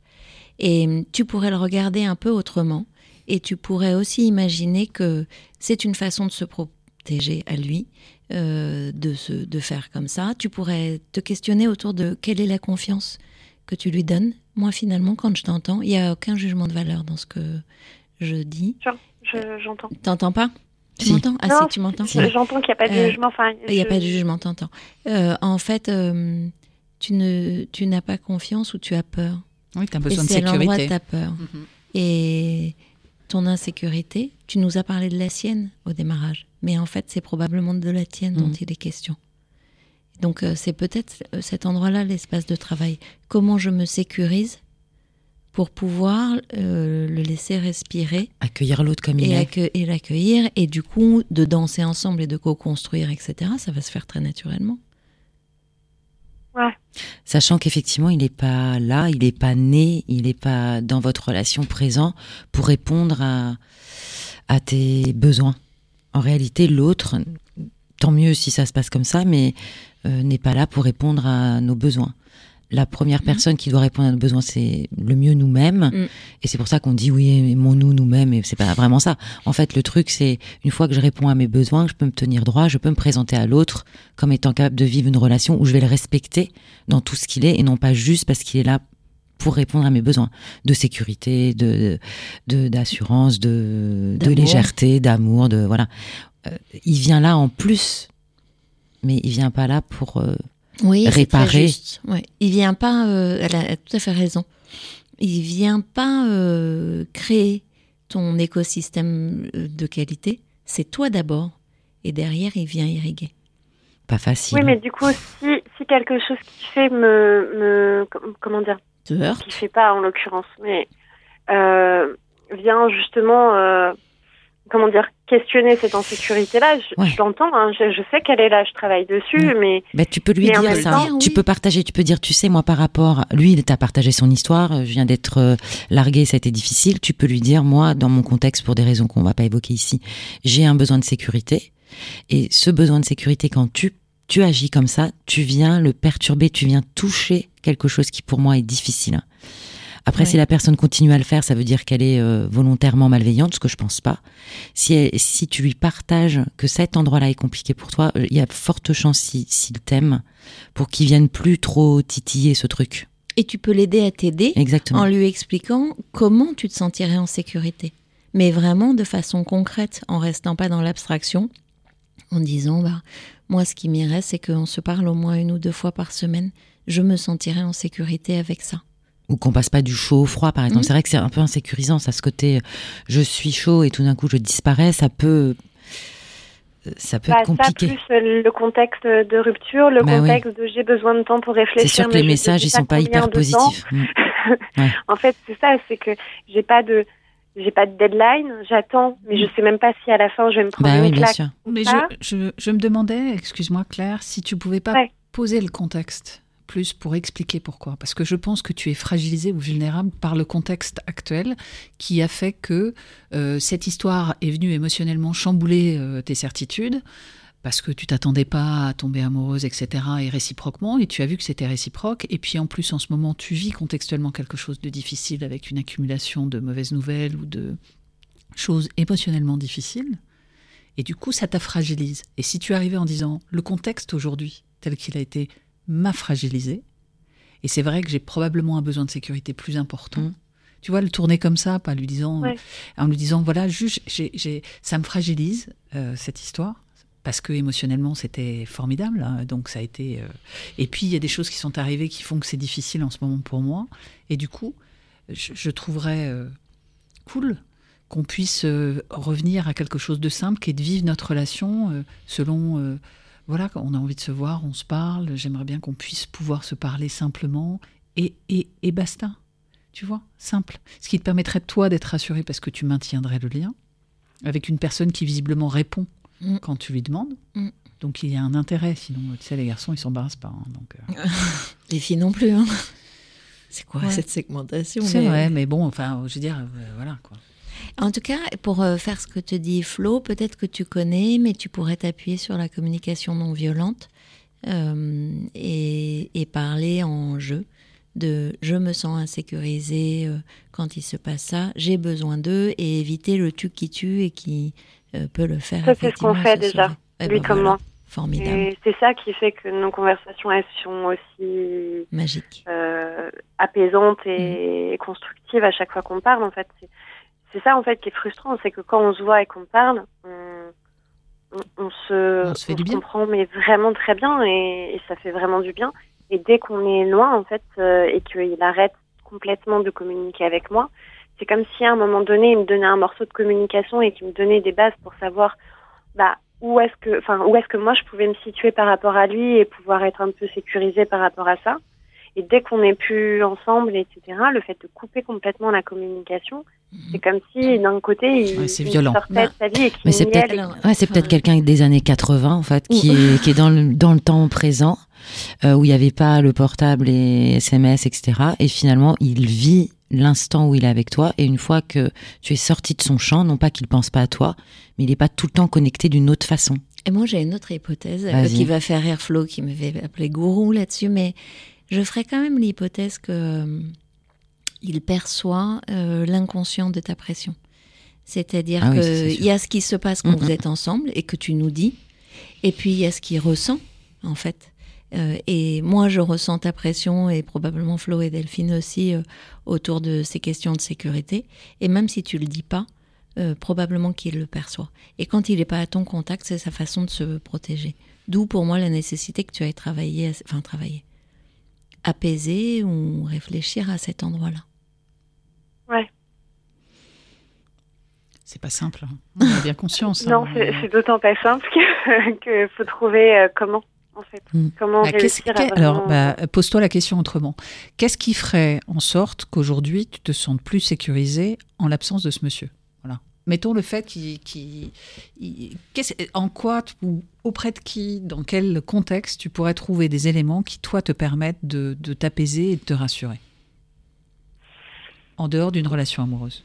Et tu pourrais le regarder un peu autrement et tu pourrais aussi imaginer que c'est une façon de se protéger à lui, euh, de, se, de faire comme ça. Tu pourrais te questionner autour de quelle est la confiance que tu lui donnes. Moi, finalement, quand je t'entends, il n'y a aucun jugement de valeur dans ce que je dis.
J'entends.
Je, T'entends pas? Tu m'entends? Ah si, tu m'entends
J'entends qu'il n'y a pas de euh, jugement.
il n'y a pas de jugement, t'entends. Euh, en fait, tu, ne, tu n'as pas confiance ou tu as peur.
Oui, tu as besoin de sécurité. C'est l'endroit
de ta peur. Mhm. Et ton insécurité, tu nous as parlé de la sienne au démarrage, mais en fait c'est probablement de la tienne dont mm. il est question. Donc euh, c'est peut-être euh, cet endroit-là l'espace de travail. Comment je me sécurise pour pouvoir le laisser respirer.
Accueillir l'autre comme il
est. et l'accueillir, et du coup, de danser ensemble et de co-construire, etc., ça va se faire très naturellement.
Ouais.
Sachant qu'effectivement, il n'est pas là, il n'est pas né, il n'est pas dans votre relation présent pour répondre à, à tes besoins. En réalité, l'autre, tant mieux si ça se passe comme ça, mais euh, n'est pas là pour répondre à nos besoins la première mm. personne qui doit répondre à nos besoins, c'est le mieux nous-mêmes. Mm. Et c'est pour ça qu'on dit oui, aimons-nous nous-mêmes. Et c'est pas vraiment ça. En fait, le truc, c'est une fois que je réponds à mes besoins, je peux me tenir droit, je peux me présenter à l'autre comme étant capable de vivre une relation où je vais le respecter dans tout ce qu'il est et non pas juste parce qu'il est là pour répondre à mes besoins de sécurité, de d'assurance, de, de, légèreté, d'amour, de voilà. Euh, il vient là en plus, mais il vient pas là pour euh,
oui,
réparer.
Juste. Ouais. Il vient pas, euh, elle a tout à fait raison. Il vient pas euh, créer ton écosystème euh, de qualité. C'est toi d'abord, et derrière il vient irriguer.
Pas facile.
Oui, mais du coup, si, si quelque chose qui fait me, me comment dire,
te heurte.
qui fait pas en l'occurrence, mais vient justement comment dire, questionner cette insécurité-là. Je, l'entends, hein, je, sais qu'elle est là, je travaille dessus, mais.
Bah, tu peux lui dire ça. Tu peux partager, tu peux dire, tu sais, moi, par rapport, lui, il t'a partagé son histoire. Je viens d'être euh, largué, ça a été difficile. Tu peux lui dire, moi, dans mon contexte, pour des raisons qu'on va pas évoquer ici, j'ai un besoin de sécurité. Et ce besoin de sécurité, quand tu tu agis comme ça, tu viens le perturber, tu viens toucher quelque chose qui pour moi est difficile. Après, si la personne continue à le faire, ça veut dire qu'elle est euh, volontairement malveillante, ce que je pense pas. Si, si tu lui partages que cet endroit-là est compliqué pour toi, il y a forte chance s'il t'aime pour qu'il vienne plus trop titiller ce truc.
Et tu peux l'aider à t'aider en lui expliquant comment tu te sentirais en sécurité. Mais vraiment de façon concrète, en restant pas dans l'abstraction, en disant bah moi ce qui m'irait c'est qu'on se parle au moins une ou deux fois par semaine. Je me sentirais en sécurité avec ça
ou qu'on passe pas du chaud au froid par exemple. Mm. C'est vrai que c'est un peu insécurisant ça ce côté euh, je suis chaud et tout d'un coup je disparais, ça peut euh, ça peut être bah, compliqué.
Ça plus euh, le contexte de rupture, le bah contexte de j'ai besoin de temps pour réfléchir.
C'est sûr que les messages ils sont pas hyper positifs. Mm.
En fait, c'est ça, c'est que j'ai pas de j'ai pas de deadline, j'attends, mais je sais même pas si à la fin je vais me prendre bah une claque.
Mais je, je, me demandais, excuse-moi Claire, si tu pouvais pas poser le contexte plus pour expliquer pourquoi. Parce que je pense que tu es fragilisé ou vulnérable par le contexte actuel qui a fait que euh, cette histoire est venue émotionnellement chambouler euh, tes certitudes parce que tu t'attendais pas à tomber amoureuse, etc. et réciproquement, et tu as vu que c'était réciproque. Et puis en plus, en ce moment, tu vis contextuellement quelque chose de difficile avec une accumulation de mauvaises nouvelles ou de choses émotionnellement difficiles. Et du coup, ça t'a fragilise. Et si tu arrivais en disant le contexte aujourd'hui, tel qu'il a été m'a fragilisé. Et c'est vrai que j'ai probablement un besoin de sécurité plus important. Mmh. Tu vois, le tourner comme ça, pas lui disant, en lui disant, voilà, juge, ça me fragilise euh, cette histoire parce que émotionnellement c'était formidable. Hein, donc ça a été. Euh, et puis il y a des choses qui sont arrivées qui font que c'est difficile en ce moment pour moi. Et du coup, je, trouverais euh, cool qu'on puisse revenir à quelque chose de simple, qui est de vivre notre relation selon voilà, on a envie de se voir, on se parle, j'aimerais bien qu'on puisse pouvoir se parler simplement et, et, et basta. Tu vois, simple. Ce qui te permettrait, toi, d'être rassuré parce que tu maintiendrais le lien avec une personne qui visiblement répond mm. quand tu lui demandes. Mm. Donc il y a un intérêt, sinon, tu sais, les garçons, ils s'embarrassent pas. Hein, donc, euh.
les filles non plus. Hein. C'est quoi cette segmentation
C'est vrai, mais bon, enfin, je veux dire, euh, voilà quoi.
En tout cas, pour euh, faire ce que te dit Flo, peut-être que tu connais, mais tu pourrais t'appuyer sur la communication non violente euh, et, parler en jeu de je me sens insécurisé euh, quand il se passe ça, j'ai besoin d'eux et éviter le tu qui tue et qui peut le faire.
Ça, c'est ce qu'on fait déjà, eh lui ben comme moi.
Formidable.
C'est ça qui fait que nos conversations elles sont aussi
magiques,
apaisantes et mmh. constructives à chaque fois qu'on parle. En fait, c'est ça en fait qui est frustrant, c'est que quand on se voit et qu'on parle, on, se, comprend mais vraiment très bien et, ça fait vraiment du bien. Et dès qu'on est loin en fait euh, et qu'il arrête complètement de communiquer avec moi, c'est comme si à un moment donné il me donnait un morceau de communication et qu'il me donnait des bases pour savoir bah où est-ce que enfin où est-ce que moi je pouvais me situer par rapport à lui et pouvoir être un peu sécurisé par rapport à ça. Et dès qu'on n'est plus ensemble, etc., le fait de couper complètement la communication, c'est comme si d'un côté il,
violent.
sortait de sa vie et
Mais c'est peut-être ouais, c'est peut-être quelqu'un des années 80 en fait qui est qui est dans le dans le temps présent euh, où il n'y avait pas le portable et SMS etc. Et finalement il vit l'instant où il est avec toi et une fois que tu es sorti de son champ, non pas qu'il pense pas à toi, mais il n'est pas tout le temps connecté d'une autre façon.
Et moi j'ai une autre hypothèse euh, qui va faire Airflow, qui me fait appeler gourou là-dessus, mais je ferai quand même l'hypothèse que euh, il perçoit euh, l'inconscient de ta pression. C'est-à-dire ah qu'il y a ce qui se passe quand vous êtes ensemble et que tu nous dis, et puis il y a ce qu'il ressent, en fait. Euh, et moi, je ressens ta pression, et probablement Flo et Delphine aussi, euh, autour de ces questions de sécurité. Et même si tu le dis pas, probablement qu'il le perçoit. Et quand il n'est pas à ton contact, c'est sa façon de se protéger. D'où pour moi la nécessité que tu ailles travailler, enfin travailler, apaiser ou réfléchir à cet endroit-là.
Ouais.
C'est pas simple, hein. on a bien conscience.
non,
hein.
c'est d'autant pas simple qu'il faut trouver euh, comment. En fait. Hmm. Comment bah, réussir
Alors, bah, pose-toi la question autrement. Qu'est-ce qui ferait en sorte qu'aujourd'hui tu te sentes plus sécurisé en l'absence de ce monsieur? Mettons le fait qu'il, en quoi ou auprès de qui, dans quel contexte tu pourrais trouver des éléments qui toi te permettent de, de t'apaiser et de te rassurer? En dehors d'une relation amoureuse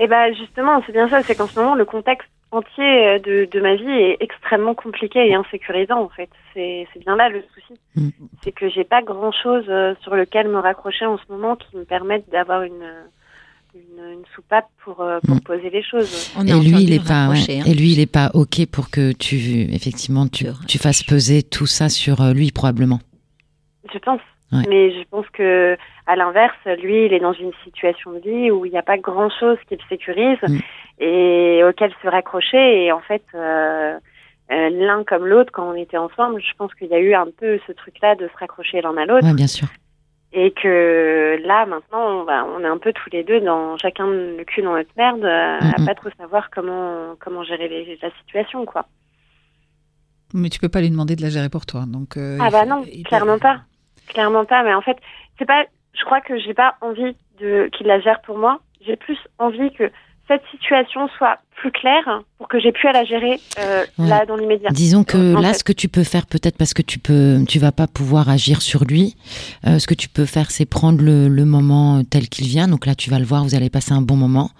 Eh bien justement, c'est bien ça, c'est qu'en ce moment, le contexte entier euh, de, ma vie est extrêmement compliqué et insécurisant en fait. C'est bien là le souci. Mm. C'est que j'ai pas grand chose euh, sur lequel me raccrocher en ce moment qui me permette d'avoir une, une, soupape pour, euh, pour mm. poser les choses.
et lui, il est pas, hein. et lui, il est pas ok pour que tu, effectivement, tu, tu fasses peser tout ça sur lui probablement.
Je pense. Mais je pense que, à l'inverse, lui, il est dans une situation de vie où il n'y a pas grand-chose qui le sécurise mm. et auquel se raccrocher. Et en fait, euh, euh, l'un comme l'autre, quand on était ensemble, je pense qu'il y a eu un peu ce truc-là de se raccrocher l'un à l'autre.
Oui, bien sûr.
Et que là, maintenant, bah, on est un peu tous les deux dans chacun le cul dans notre merde, euh, à pas trop savoir comment comment gérer la situation, quoi.
Mais tu peux pas lui demander de la gérer pour toi, donc.
ah bah non, clairement pas. Clairement pas, mais en fait, c'est pas. Je crois que j'ai pas envie de qu'il la gère pour moi. J'ai plus envie que cette situation soit plus claire pour que j'ai pu à la gérer euh, là dans l'immédiat.
Disons que là, ce que tu peux faire peut-être parce que tu peux, tu vas pas pouvoir agir sur lui. Euh, ce que tu peux faire, c'est prendre le, le, moment tel qu'il vient. Donc là, tu vas le voir, vous allez passer un bon moment.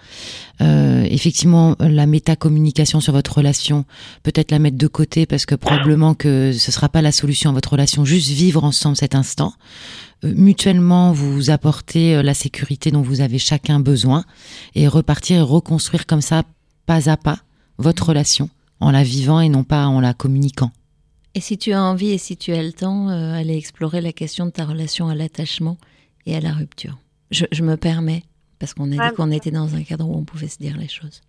Euh, effectivement, la métacommunication sur votre relation, peut-être la mettre de côté parce que probablement que ce sera pas la solution à votre relation. Juste vivre ensemble cet instant. Euh, mutuellement vous apporter euh, la sécurité dont vous avez chacun besoin et repartir et reconstruire comme ça, pas à pas, votre relation en la vivant et non pas en la communiquant.
Et si tu as envie et si tu as le temps, euh, aller explorer la question de ta relation à l'attachement et à la rupture. Je, me permets, parce qu'on a dit qu'on était dans un cadre où on pouvait se dire les choses.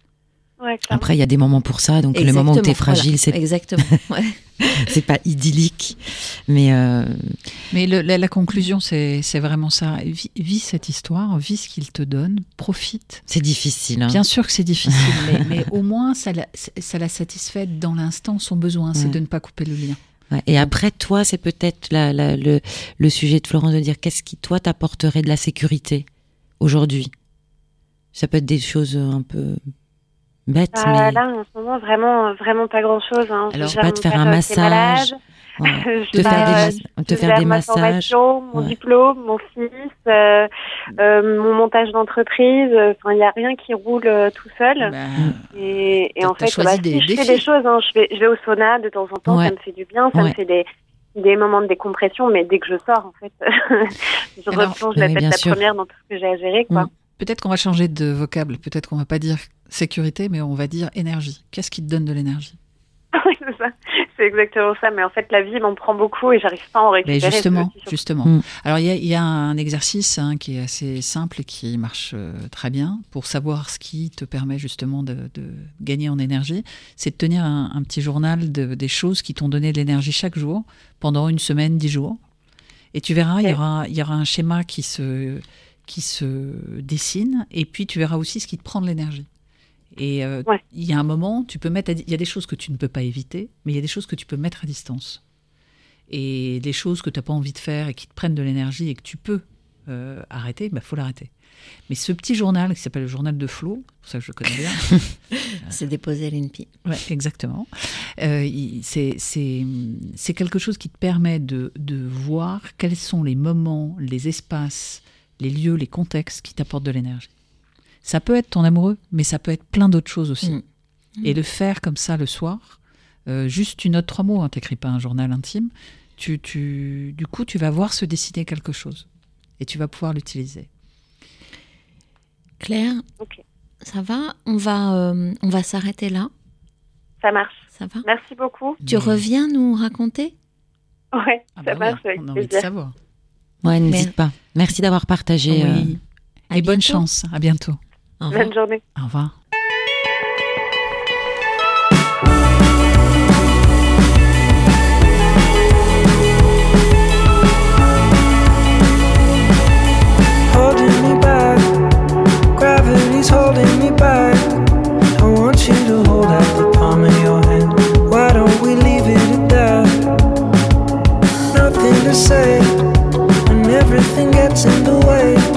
Après, il y a des moments pour ça, donc le moment où tu es fragile, c'est
exactement.
c'est pas idyllique, mais euh,
mais la, conclusion, c'est vraiment ça. Vis, cette histoire, vis ce qu'il te donne, profite.
C'est difficile. Hein.
Bien sûr que c'est difficile, mais, au moins ça l'a ça satisfait dans l'instant son besoin, c'est de ne pas couper le lien.
Et après, toi, c'est peut-être le, le sujet de Florence de dire qu'est-ce qui, toi, t'apporterait de la sécurité aujourd'hui? Ça peut être des choses un peu Bête,
bah, Là, en ce moment, vraiment, vraiment pas grand-chose. Hein.
Alors, pas te faire un massage. te, faire des, te faire des massages.
Mon diplôme, mon fils, euh, euh, mon montage d'entreprise. Enfin, il n'y a rien qui roule euh, tout seul. Bah, et, et en fait, bah, des, je fais des choses. Hein. Je, vais, je vais au sauna de temps en temps. Ça me fait du bien. Ça me fait des, des moments de décompression. Mais dès que je sors, en fait, je replonge la tête la première dans tout ce que j'ai à gérer. quoi. Mm.
Peut-être qu'on va changer de vocable, peut-être qu'on va pas dire sécurité, mais on va dire énergie. Qu'est-ce qui te donne de l'énergie
Oui, c'est ça. C'est exactement ça. Mais en fait, la vie m'en prend beaucoup et j'arrive pas à en récupérer.
Mais justement, justement. Mm. Alors, il y, a un exercice hein, qui est assez simple et qui marche euh, très bien pour savoir ce qui te permet justement de, gagner en énergie. C'est de tenir un, petit journal de, des choses qui t'ont donné de l'énergie chaque jour pendant une semaine, dix jours. Et tu verras, il y, aura, il y aura un schéma qui se qui se dessine, et puis tu verras aussi ce qui te prend de l'énergie. Et euh, il y a un moment, tu peux mettre, il y a des choses que tu ne peux pas éviter, mais il y a des choses que tu peux mettre à distance. Et les choses que tu n'as pas envie de faire et qui te prennent de l'énergie et que tu peux euh, arrêter, il bah, faut l'arrêter. Mais ce petit journal qui s'appelle le journal de Flo, pour ça que je le connais bien.
c'est déposé à l'INPI.
Ouais, exactement. Euh, c'est quelque chose qui te permet de, de voir quels sont les moments, les espaces, les lieux, les contextes qui t'apportent de l'énergie. Ça peut être ton amoureux, mais ça peut être plein d'autres choses aussi. Mm. Et le faire comme ça le soir, euh, juste une note trois mots, hein, t'écris pas un journal intime, tu, tu, du coup tu vas voir se dessiner quelque chose et tu vas pouvoir l'utiliser.
Claire, ça va? On va, euh, on va s'arrêter là.
Ça marche.
Ça va?
Merci beaucoup.
Tu reviens nous raconter?
Ouais, ah ça bah marche.
on a envie de savoir.
Ouais, n'hésite pas. Merci d'avoir partagé. Oui.
Euh, et bonne chance. À bientôt.
Bonne journée.
Au revoir.
holding me back. I want you to hold out the palm of your hand. Why don't we leave it at that? Nothing to say when everything gets in the way.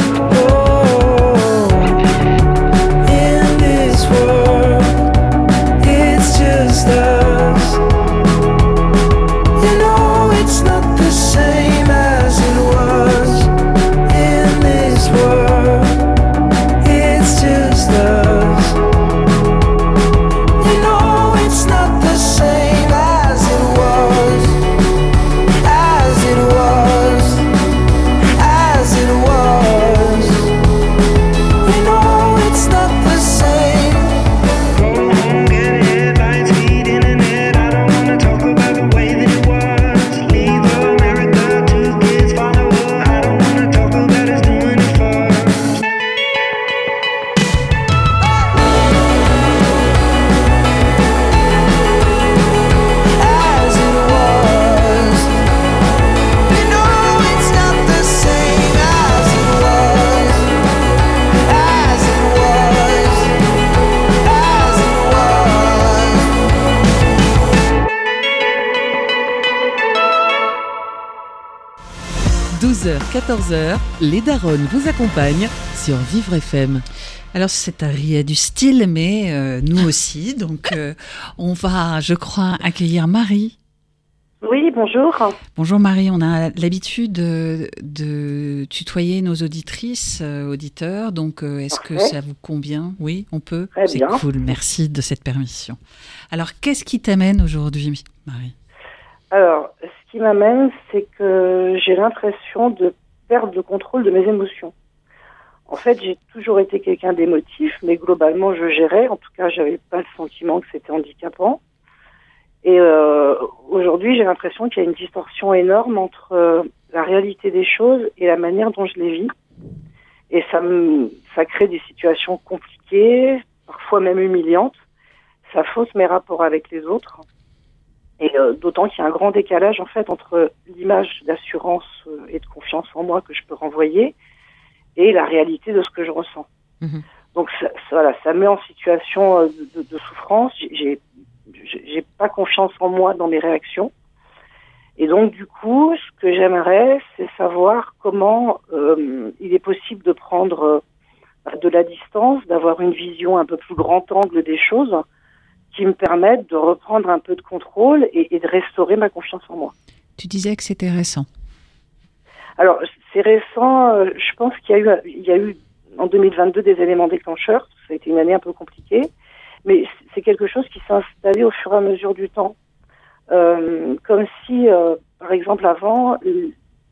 Les Daronnes vous accompagnent sur Vivre FM.
Alors c'est un a du style, mais euh, nous aussi. Donc euh, on va, je crois, accueillir Marie.
Oui, bonjour.
Bonjour Marie, on a l'habitude de, tutoyer nos auditrices, euh, auditeurs, donc est-ce que ça vous convient? Oui, on peut
C'est
cool, merci de cette permission. Alors qu'est-ce qui t'amène aujourd'hui, Marie?
Alors, ce qui m'amène, c'est que j'ai l'impression de perte de contrôle de mes émotions. En fait, j'ai toujours été quelqu'un d'émotif, mais globalement, je gérais. En tout cas, j'avais pas le sentiment que c'était handicapant. Et euh, aujourd'hui, j'ai l'impression qu'il y a une distorsion énorme entre euh, la réalité des choses et la manière dont je les vis. Et ça, ça crée des situations compliquées, parfois même humiliantes. Ça fausse mes rapports avec les autres. Et euh, d'autant qu'il y a un grand décalage en fait entre l'image d'assurance euh, et de confiance en moi que je peux renvoyer et la réalité de ce que je ressens. Mhm. Donc ça, voilà, ça met en situation euh, de, de, souffrance. J'ai j'ai pas confiance en moi dans mes réactions. Et donc du coup, ce que j'aimerais, c'est savoir comment euh, il est possible de prendre de la distance, d'avoir une vision un peu plus grand angle des choses qui me permettent de reprendre un peu de contrôle et, de restaurer ma confiance en moi.
Tu disais que c'était récent.
Alors, c'est récent. Euh, je pense qu'il y a eu, il y a eu en 2022 des éléments déclencheurs. Ça a été une année un peu compliquée, mais c'est quelque chose qui s'est installé au fur et à mesure du temps. Euh, comme si, euh, par exemple, avant,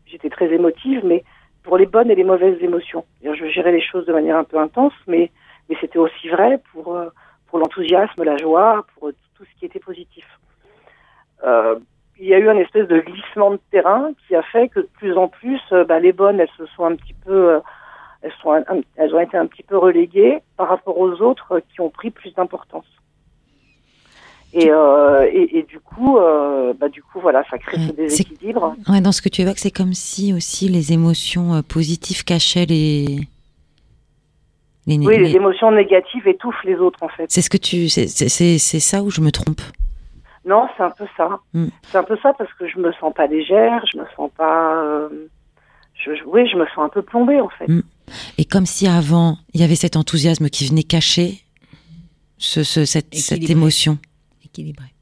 j'étais très émotive, mais pour les bonnes et les mauvaises émotions. Je gérais les choses de manière un peu intense, mais, mais c'était aussi vrai pour, pour l'enthousiasme, la joie, pour tout ce qui était positif. Euh, il y a eu un espèce de glissement de terrain qui a fait que de plus en plus, euh, bah, les bonnes, elles se sont un petit peu, euh, elles, sont elles ont été un petit peu reléguées par rapport aux autres qui ont pris plus d'importance. Et, euh, et, et, du coup, euh, bah, du coup, voilà, ça crée ce déséquilibre.
Ouais, dans ce que tu évoques, c'est comme si aussi les émotions positives cachaient les.
Les oui, les, émotions négatives étouffent les autres, en fait.
C'est ce que tu, c'est ça où je me trompe?
Non, c'est un peu ça. Mm. C'est un peu ça parce que je me sens pas légère, je me sens pas. Euh, je, oui, je me sens un peu plombée en fait. Mm.
Et comme si avant, il y avait cet enthousiasme qui venait cacher ce, cette, cette, émotion.
Équilibrée.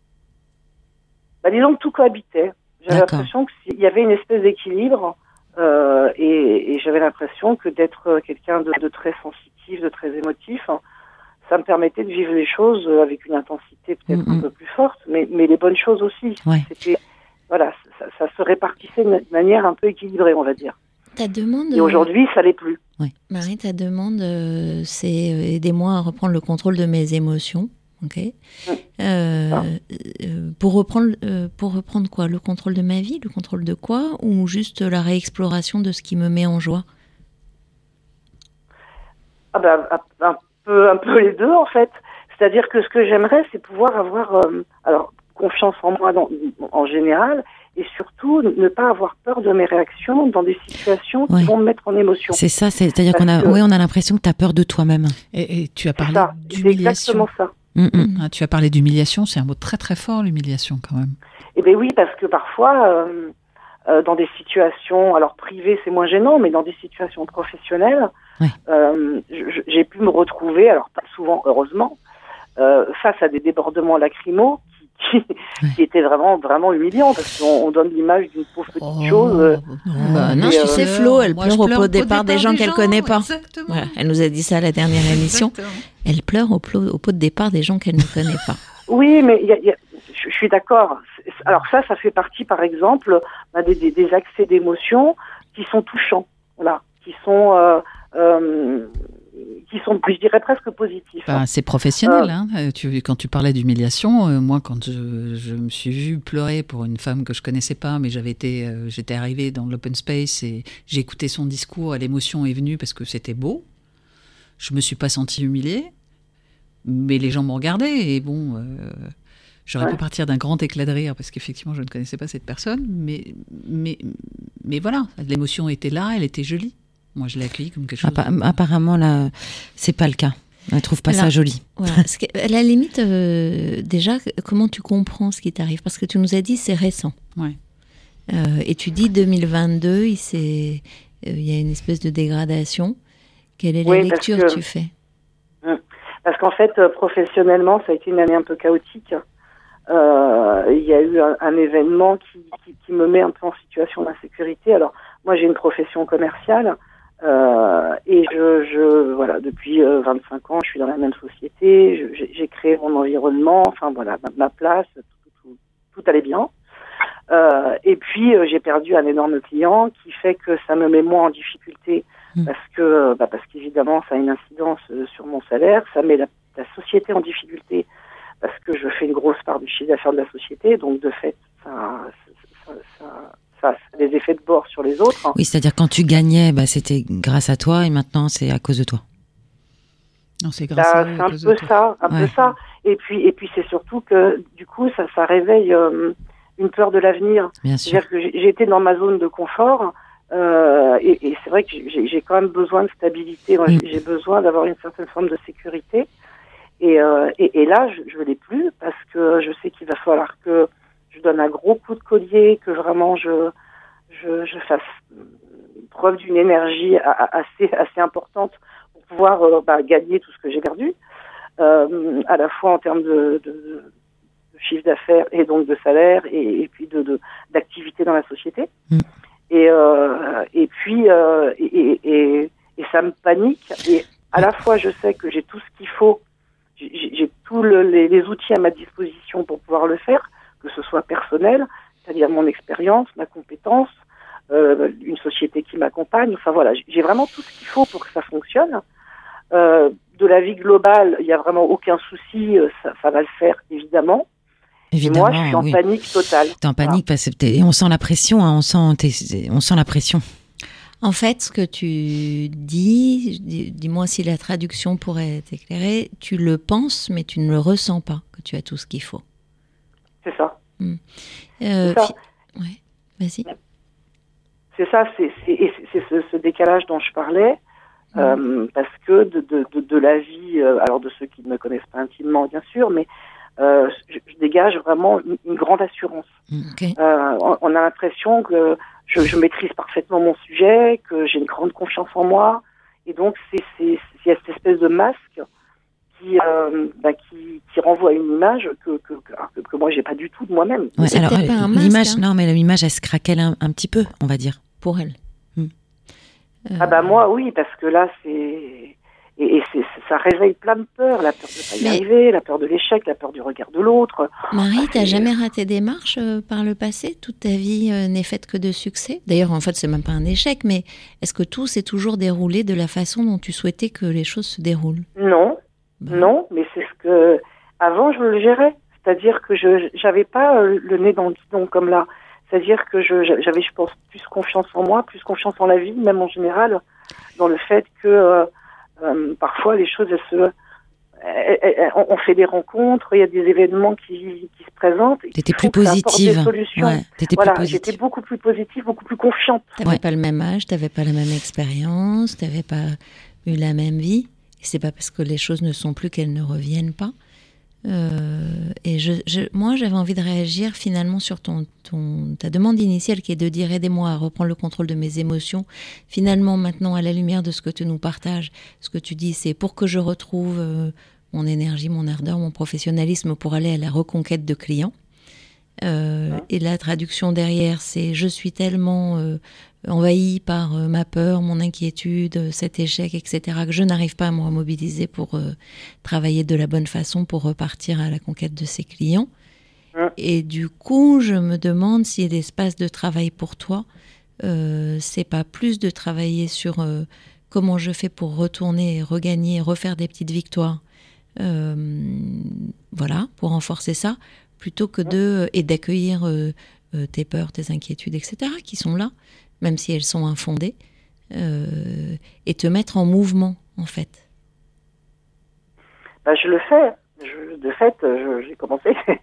Bah, disons que tout cohabitait. J'avais l'impression qu'il y avait une espèce d'équilibre euh, et, j'avais l'impression que d'être quelqu'un de, de, très sensitif, de très émotif, hein, ça me permettait de vivre les choses euh, avec une intensité peut-être un peu plus forte, mais, mais les bonnes choses aussi. C'était, voilà, ça, se répartissait de manière un peu équilibrée, on va dire.
Ta demande.
Et aujourd'hui, ça l'est plus.
Marie, ta demande, euh, c'est euh, aidez-moi à reprendre le contrôle de mes émotions. Ok. pour reprendre, pour reprendre quoi? Le contrôle de ma vie, le contrôle de quoi? Ou juste la réexploration de ce qui me met en joie?
Ah ben, un peu les deux en fait. C'est-à-dire que ce que j'aimerais, c'est pouvoir avoir euh, alors confiance en moi en général et surtout ne pas avoir peur de mes réactions dans des situations qui vont me mettre en émotion.
C'est ça, c'est-à-dire qu'on a, oui, on a l'impression que tu as peur de toi-même.
Et, tu as parlé d'humiliation.
exactement ça.
Ah, tu as parlé d'humiliation, c'est un mot très très fort, l'humiliation quand même.
Eh bien oui, parce que parfois, euh, euh, dans des situations, alors privées c'est moins gênant, mais dans des situations professionnelles, euh, j'ai pu me retrouver, alors pas souvent heureusement, face à des débordements lacrymaux qui, qui, étaient vraiment vraiment humiliants parce qu'on donne l'image d'une pauvre petite oh, chose.
Bah, non, tu sais, Flo, elle pleure au pot de départ des gens, qu'elle connaît pas. elle nous a dit ça à la dernière émission. Elle pleure au, au pot de départ des gens qu'elle ne connaît pas.
Oui, mais y a, y a, je suis d'accord. Alors ça, ça fait partie, par exemple, bah, des, des, accès d'émotions qui sont touchants, voilà, qui sont, euh, euh, qui sont, je dirais presque positifs.
Bah, c'est professionnel. Euh, hein. tu, quand tu parlais d'humiliation, moi, quand je, je, me suis vue pleurer pour une femme que je connaissais pas, mais j'avais été, j'étais arrivée dans l'open space et j'ai écouté son discours, et l'émotion est venue parce que c'était beau. Je me suis pas sentie humiliée, mais les gens m'ont regardé et bon. J'aurais pu partir d'un grand éclat de rire parce qu'effectivement, je ne connaissais pas cette personne, mais, mais, mais voilà, l'émotion était là, elle était jolie. Moi, je l'ai comme quelque chose.
apparemment, là, c'est pas le cas. Elle trouve pas ça joli.
Voilà. à la limite, euh, déjà, comment tu comprends ce qui t'arrive? Parce que tu nous as dit c'est récent.
Ouais.
Euh, et tu dis 2022, il, euh, il y a une espèce de dégradation. Quelle est la lecture que tu fais?
Hum. Parce qu'en fait, professionnellement, ça a été une année un peu chaotique. Euh, il y a eu un, événement qui, qui, qui, me met un peu en situation d'insécurité. Alors, moi, j'ai une profession commerciale euh, et je, je, voilà, depuis 25 euh, ans, je suis dans la même société. J'ai créé mon environnement, enfin voilà, ma, place, tout, tout, allait bien. Euh, et puis, euh, j'ai perdu un énorme client qui fait que ça me met moins en difficulté mmh. parce que, bah, parce qu'évidemment, ça a une incidence sur mon salaire, ça met la, la société en difficulté parce que je fais une grosse part du chiffre d'affaires de la société, donc de fait, ça, ça, ça, a des effets de bord sur les autres.
Oui, c'est-à-dire quand tu gagnais, bah, c'était grâce à toi, et maintenant c'est à cause de toi.
Non, c'est grâce bah, à
C'est un peu ça, un peu ça. Et puis, et puis c'est surtout que du coup, ça, ça réveille euh, une peur de l'avenir. C'est-à-dire que été dans ma zone de confort. Euh, et, et c'est vrai que j'ai quand même besoin de stabilité. Mm. J'ai besoin d'avoir une certaine forme de sécurité. Et, euh, et, et, là, je ne l'ai plus parce que je sais qu'il va falloir que je donne un gros coup de collier, que vraiment je, je, je fasse preuve d'une énergie assez, assez importante pour pouvoir euh, bah, gagner tout ce que j'ai perdu. à la fois en termes de, chiffre d'affaires et donc de salaire et, puis de d'activité dans la société. Mm. Et, et puis et, et, et, ça me panique. Et à la fois, je sais que j'ai tout ce qu'il faut, j'ai tous les, les, outils à ma disposition pour pouvoir le faire, que ce soit personnel, c'est-à-dire mon expérience, ma compétence, euh, une société qui m'accompagne. Enfin voilà, j'ai vraiment tout ce qu'il faut pour que ça fonctionne. Euh, de la vie globale, il n'y a vraiment aucun souci, euh, ça, ça, va le faire évidemment. Évidemment, Et moi, je suis en panique totale.
T'es en panique parce que on sent la pression, hein, on sent, on sent la pression.
En fait, ce que tu dis, dis-moi si la traduction pourrait t'éclairer, tu le penses, mais tu ne le ressens pas, que tu as tout ce qu'il faut.
C'est ça.
Euh, ça. Ouais, vas-y.
C'est ça, c'est ce, ce, décalage dont je parlais, hmm. euh, parce que de, de, de, la vie, euh, alors de ceux qui ne me connaissent pas intimement, bien sûr, mais je, je, dégage vraiment une, une grande assurance. Hmm, on, on, a l'impression que je, je, maîtrise parfaitement mon sujet, que j'ai une grande confiance en moi. Et donc, c'est cette espèce de masque qui, euh, bah, qui, qui, renvoie une image que, que, que, que moi, j'ai pas du tout de moi-même.
Ouais, alors, l'image, hein. non, mais l'image, elle se craquelle un, un, petit peu, on va dire.
Pour elle.
Hmm. Ah bah moi, oui, parce que là, c'est et, et ça réveille plein de peurs, la peur de ne pas y arriver, la peur de l'échec, la peur du regard de l'autre.
Marie, t'as jamais raté des marches euh, par le passé? Toute ta vie euh, n'est faite que de succès? D'ailleurs, en fait, c'est même pas un échec, mais est-ce que tout s'est toujours déroulé de la façon dont tu souhaitais que les choses se déroulent?
Non, non, mais c'est ce que... Avant, je le gérais. C'est-à-dire que je n'avais pas euh, le nez dans le guidon comme là. C'est-à-dire que j'avais, je, pense, plus confiance en moi, plus confiance en la vie, même en général, dans le fait que... Euh, parfois, les choses, elles se, on fait des rencontres, il y a des événements qui, qui se présentent.
T'étais plus positive.
Ouais, voilà, j'étais beaucoup plus positive, beaucoup plus confiante.
T'avais ouais. pas le même âge, t'avais pas la même expérience, t'avais pas eu la même vie. C'est pas parce que les choses ne sont plus qu'elles ne reviennent pas. Euh, et je, je, moi, j'avais envie de réagir finalement sur ton, ton, ta demande initiale qui est de dire aidez-moi à reprendre le contrôle de mes émotions. Finalement, maintenant, à la lumière de ce que tu nous partages, ce que tu dis, c'est pour que je retrouve euh, mon énergie, mon ardeur, mon professionnalisme pour aller à la reconquête de clients. Euh, et la traduction derrière, c'est je suis tellement envahi par euh, ma peur, mon inquiétude, cet échec, etc., que je n'arrive pas à me remobiliser pour travailler de la bonne façon pour repartir à la conquête de ses clients. Et du coup, je me demande si l'espace de travail pour toi, c'est pas plus de travailler sur comment je fais pour retourner, regagner, refaire des petites victoires. voilà, pour renforcer ça, plutôt que de et d'accueillir euh, euh, tes peurs, tes inquiétudes, etc., qui sont là, même si elles sont infondées, euh, et te mettre en mouvement, en fait.
Bah, je le fais. de fait, j'ai commencé.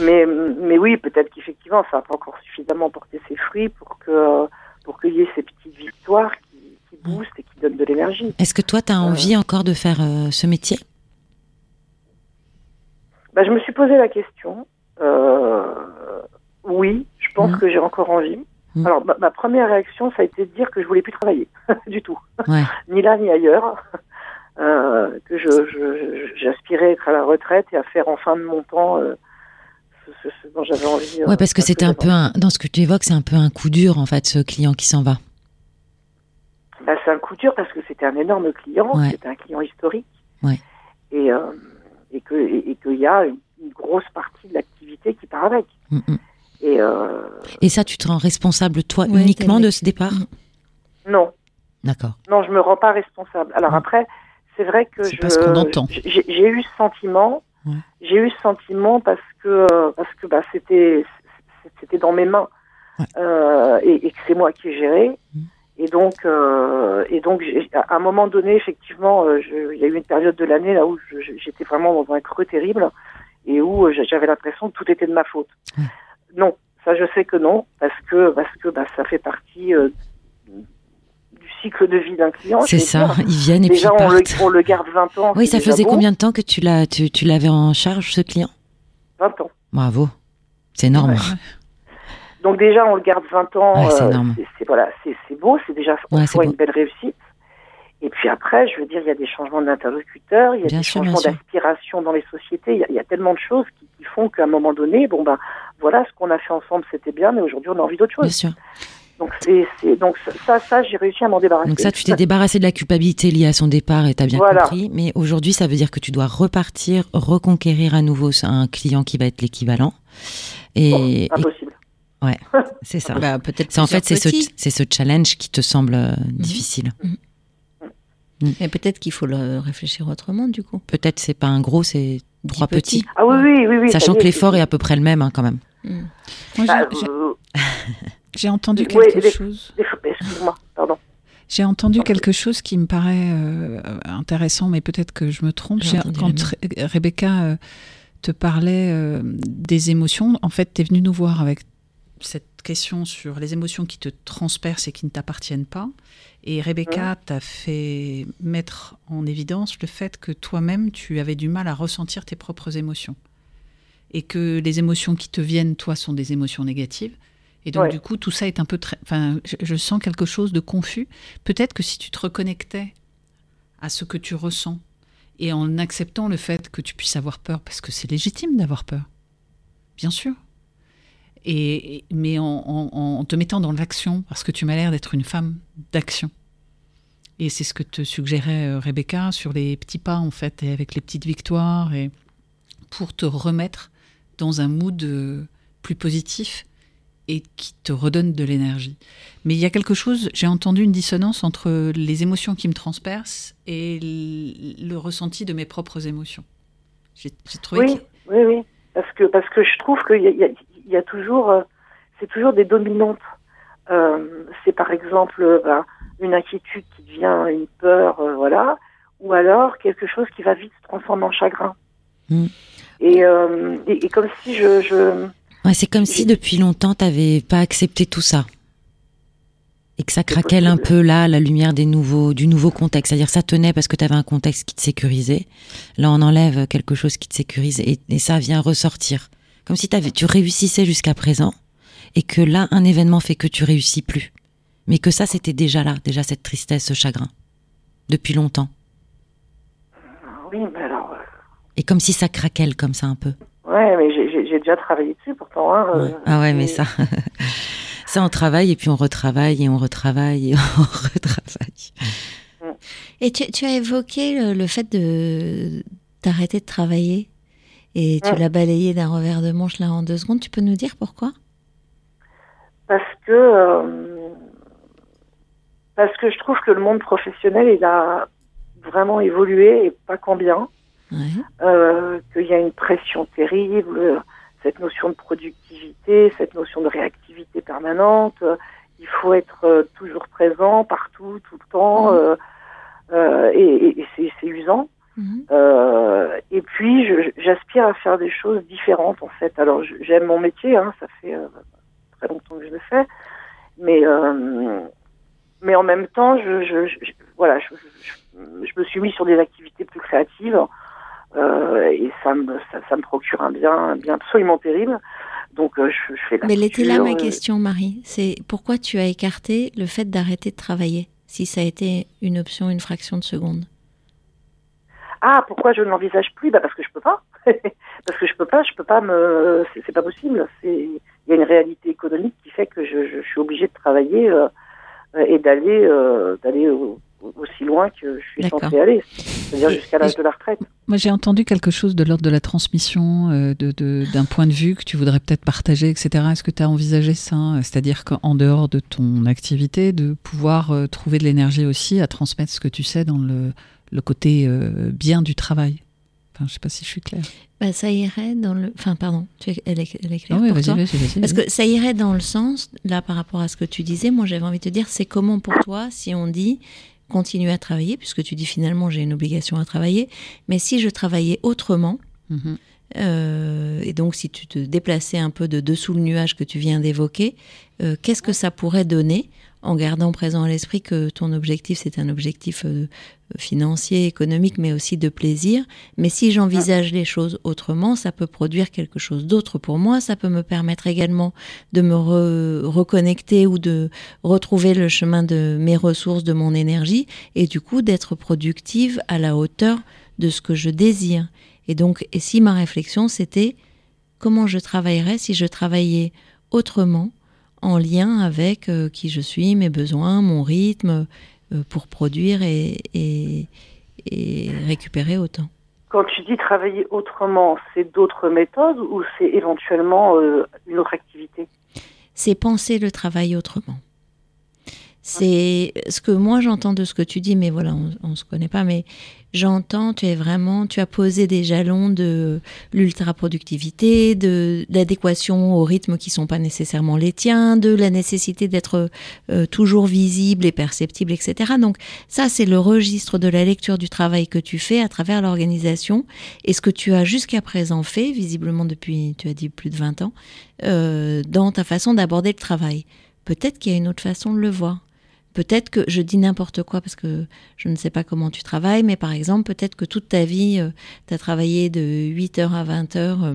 mais, mais oui, peut-être qu'effectivement, ça n'a pas encore suffisamment porté ses fruits pour que pour qu'il y ait ces petites victoires qui, qui boostent et qui donnent de l'énergie.
Est-ce que toi, tu as envie encore de faire ce métier?
Bah, je me suis posé la question. Euh, oui, pense mmh. que j'ai encore envie. Mmh. Alors, ma, première réaction, ça a été de dire que je voulais plus travailler du tout, ni là ni ailleurs. Euh, que je, j'aspirais à être à la retraite et à faire en fin de mon temps euh, ce, ce, dont j'avais envie.
Ouais, parce que c'était un peu un, dans ce que tu évoques, c'est un peu un coup dur en fait, ce client qui s'en va.
Bah, c'est un coup dur parce que c'était un énorme client, c'était un client historique.
Ouais.
Et et que et, qu'il y a une, grosse partie de l'activité qui part avec. Mm, mm.
Et, euh... et ça, tu te rends responsable toi uniquement de ce départ?
Mm. Non.
D'accord.
Non, je me rends pas responsable. Alors après, c'est vrai que je j'ai eu ce sentiment. J'ai eu ce sentiment parce que parce que bah, c'était c'était dans mes mains euh, et, et, que c'est moi qui ai géré. Et donc, euh, et donc, à un moment donné, effectivement, il y a eu une période de l'année là où j'étais vraiment dans un creux terrible et où j'avais l'impression que tout était de ma faute. Non, ça, je sais que non, parce que parce que bah, ça fait partie euh, du cycle de vie d'un client.
C'est ça, ils viennent et
déjà,
puis
on le, on le, garde 20 ans.
Oui, ça faisait combien de temps que tu l'as, tu, tu l'avais en charge ce client?
20 ans.
Bravo, c'est énorme.
Donc déjà, on le garde 20 ans. c'est euh, voilà, c'est beau, c'est déjà une belle réussite. Et puis après, je veux dire, il y a des changements d'interlocuteurs, il y a des changements d'aspiration dans les sociétés, il y, a, tellement de choses qui, font qu'à un moment donné, bon ben voilà, ce qu'on a fait ensemble, c'était bien, mais aujourd'hui, on a envie d'autre chose. Bien sûr. Donc, ça, ça j'ai réussi à m'en débarrasser.
Donc ça, tu t'es débarrassé de la culpabilité liée à son départ et tu as bien compris. Mais aujourd'hui, ça veut dire que tu dois repartir, reconquérir à nouveau un client qui va être l'équivalent.
Et, impossible.
Ouais, c'est ça. bah, peut-être. En fait, c'est ce, c'est ce challenge qui te semble euh, mhm. difficile. Mhm.
Mm. Mais peut-être qu'il faut le réfléchir autrement, du coup.
Peut-être c'est pas un gros, c'est trois petits.
Ah oui, oui, oui. oui
Sachant que l'effort est à peu près le même, hein, quand même.
Mm. Bah, euh, j'ai entendu quelque chose.
Excuse-moi, pardon.
J'ai entendu quelque chose qui me paraît euh, intéressant, mais peut-être que je me trompe. Quand Rebecca euh, te parlait des émotions, en fait, tu es venue nous voir avec cette question sur les émotions qui te transpercent et qui ne t'appartiennent pas. Et Rebecca t'a fait mettre en évidence le fait que toi-même, tu avais du mal à ressentir tes propres émotions. Et que les émotions qui te viennent, toi, sont des émotions négatives. Et donc, du coup, tout ça est un peu très. Enfin, je, sens quelque chose de confus. Peut-être que si tu te reconnectais à ce que tu ressens et en acceptant le fait que tu puisses avoir peur, parce que c'est légitime d'avoir peur, bien sûr, et, mais en, te mettant dans l'action, parce que tu m'as l'air d'être une femme d'action. Et c'est ce que te suggérait euh, Rebecca sur les petits pas, en fait, et avec les petites victoires, et pour te remettre dans un mood euh, plus positif et qui te redonne de l'énergie. Mais il y a quelque chose, j'ai entendu une dissonance entre les émotions qui me transpercent et le, ressenti de mes propres émotions.
J'ai trouvé. Oui, oui, oui. Parce que, parce que je trouve qu'il y, y, il y a toujours, euh, c'est toujours des dominantes. Euh, c'est par exemple euh, ben, une inquiétude qui devient une peur, voilà, ou alors quelque chose qui va vite se transformer en chagrin. Mm. Et, et, comme si je, je...
Ouais, c'est comme si depuis longtemps tu n'avais pas accepté tout ça et que ça craquait un peu là, la lumière des nouveaux, du nouveau contexte. C'est-à-dire ça tenait parce que tu avais un contexte qui te sécurisait. Là, on enlève quelque chose qui te sécurise et, et ça vient ressortir. Comme si tu réussissais jusqu'à présent et que là, un événement fait que tu réussis plus. Mais que ça, c'était déjà là, déjà cette tristesse, ce chagrin. Depuis longtemps.
Oui, mais alors. Euh,
et comme si ça craquait comme ça un peu.
Ouais, mais j'ai déjà travaillé dessus pourtant. Hein,
euh, ah ouais, mais ça. ça, on travaille et puis on retravaille et on retravaille et on retravaille.
Et tu, as évoqué le fait de d'arrêter de travailler? Et tu l'as balayé d'un revers de manche là en deux secondes. Tu peux nous dire pourquoi?
Parce que euh, parce que je trouve que le monde professionnel il a vraiment évolué et pas combien. Euh, qu'il y a une pression terrible, cette notion de productivité, cette notion de réactivité permanente. Il faut être euh, toujours présent partout, tout le temps, et c'est usant. Mhm. Euh, et puis, j'aspire à faire des choses différentes, en fait. Alors, j'aime mon métier, hein, ça fait euh, très longtemps que je le fais, mais euh, mais en même temps, je, je, voilà, je, me suis mis sur des activités plus créatives et ça me ça, me procure un bien un bien absolument terrible. Donc, je, fais. La
mais elle était là ma question, Marie. C'est pourquoi tu as écarté le fait d'arrêter de travailler, si ça a été une option, une fraction de seconde?
Ah, pourquoi je ne l'envisage plus? Bah Parce que je peux pas. parce que je peux pas, je peux pas me. C'est pas possible. Il y a une réalité économique qui fait que je, je suis obligée de travailler euh, et d'aller euh, d'aller aussi loin que je suis censée aller, c'est-à-dire jusqu'à l'âge de la retraite.
Moi, j'ai entendu quelque chose de l'ordre de la transmission, euh, d'un point de vue que tu voudrais peut-être partager, etc. Est-ce que tu as envisagé ça? C'est-à-dire qu'en dehors de ton activité, de pouvoir trouver de l'énergie aussi à transmettre ce que tu sais dans le le côté euh, bien du travail. Enfin, je sais pas si je suis claire.
Bah, ça irait dans le. Enfin, pardon, tu elle, est, elle est claire. pour toi. Parce que ça irait dans le sens, là, par rapport à ce que tu disais, moi, j'avais envie de te dire, c'est comment pour toi si on dit continuer à travailler, puisque tu dis finalement, j'ai une obligation à travailler, mais si je travaillais autrement, mm-hmm. euh, et donc si tu te déplaçais un peu de dessous le nuage que tu viens d'évoquer, euh, qu'est-ce que ça pourrait donner en gardant présent à l'esprit que ton objectif, c'est un objectif euh, financier, économique, mais aussi de plaisir. Mais si j'envisage les choses autrement, ça peut produire quelque chose d'autre pour moi. Ça peut me permettre également de me reconnecter ou de retrouver le chemin de mes ressources, de mon énergie, et du coup d'être productive à la hauteur de ce que je désire. Et donc, et si ma réflexion, c'était comment je travaillerais si je travaillais autrement, en lien avec euh, qui je suis, mes besoins, mon rythme, euh, pour produire et, et, récupérer autant.
Quand tu dis travailler autrement, c'est d'autres méthodes ou c'est éventuellement euh, une autre activité?
C'est penser le travail autrement. C'est ce que moi j'entends de ce que tu dis, mais voilà, on, ne se connaît pas, mais j'entends, tu es vraiment, tu as posé des jalons de l'ultra-productivité, de l'adéquation aux rythmes qui sont pas nécessairement les tiens, de la nécessité d'être euh, toujours visible et perceptible, etc. Donc ça, c'est le registre de la lecture du travail que tu fais à travers l'organisation et ce que tu as jusqu'à présent fait, visiblement depuis, tu as dit plus de 20 ans, euh, dans ta façon d'aborder le travail. Peut-être qu'il y a une autre façon de le voir. Peut-être que je dis n'importe quoi parce que je ne sais pas comment tu travailles, mais par exemple, peut-être que toute ta vie, euh, tu as travaillé de 8h à 20h euh,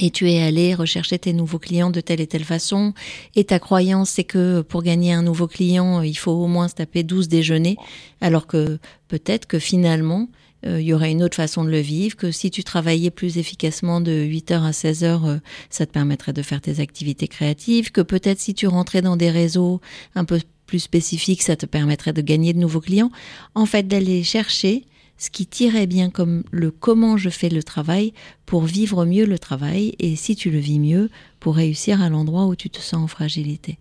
et tu es allé rechercher tes nouveaux clients de telle et telle façon, et ta croyance c'est que pour gagner un nouveau client, il faut au moins se taper 12 déjeuners, alors que peut-être que finalement, euh, il y aurait une autre façon de le vivre, que si tu travaillais plus efficacement de 8h à 16h, ça te permettrait de faire tes activités créatives, que peut-être si tu rentrais dans des réseaux un peu plus spécifique, ça te permettrait de gagner de nouveaux clients. En fait, d'aller chercher ce qui tirait bien comme le comment je fais le travail pour vivre mieux le travail et si tu le vis mieux, pour réussir à l'endroit où tu te sens en fragilité.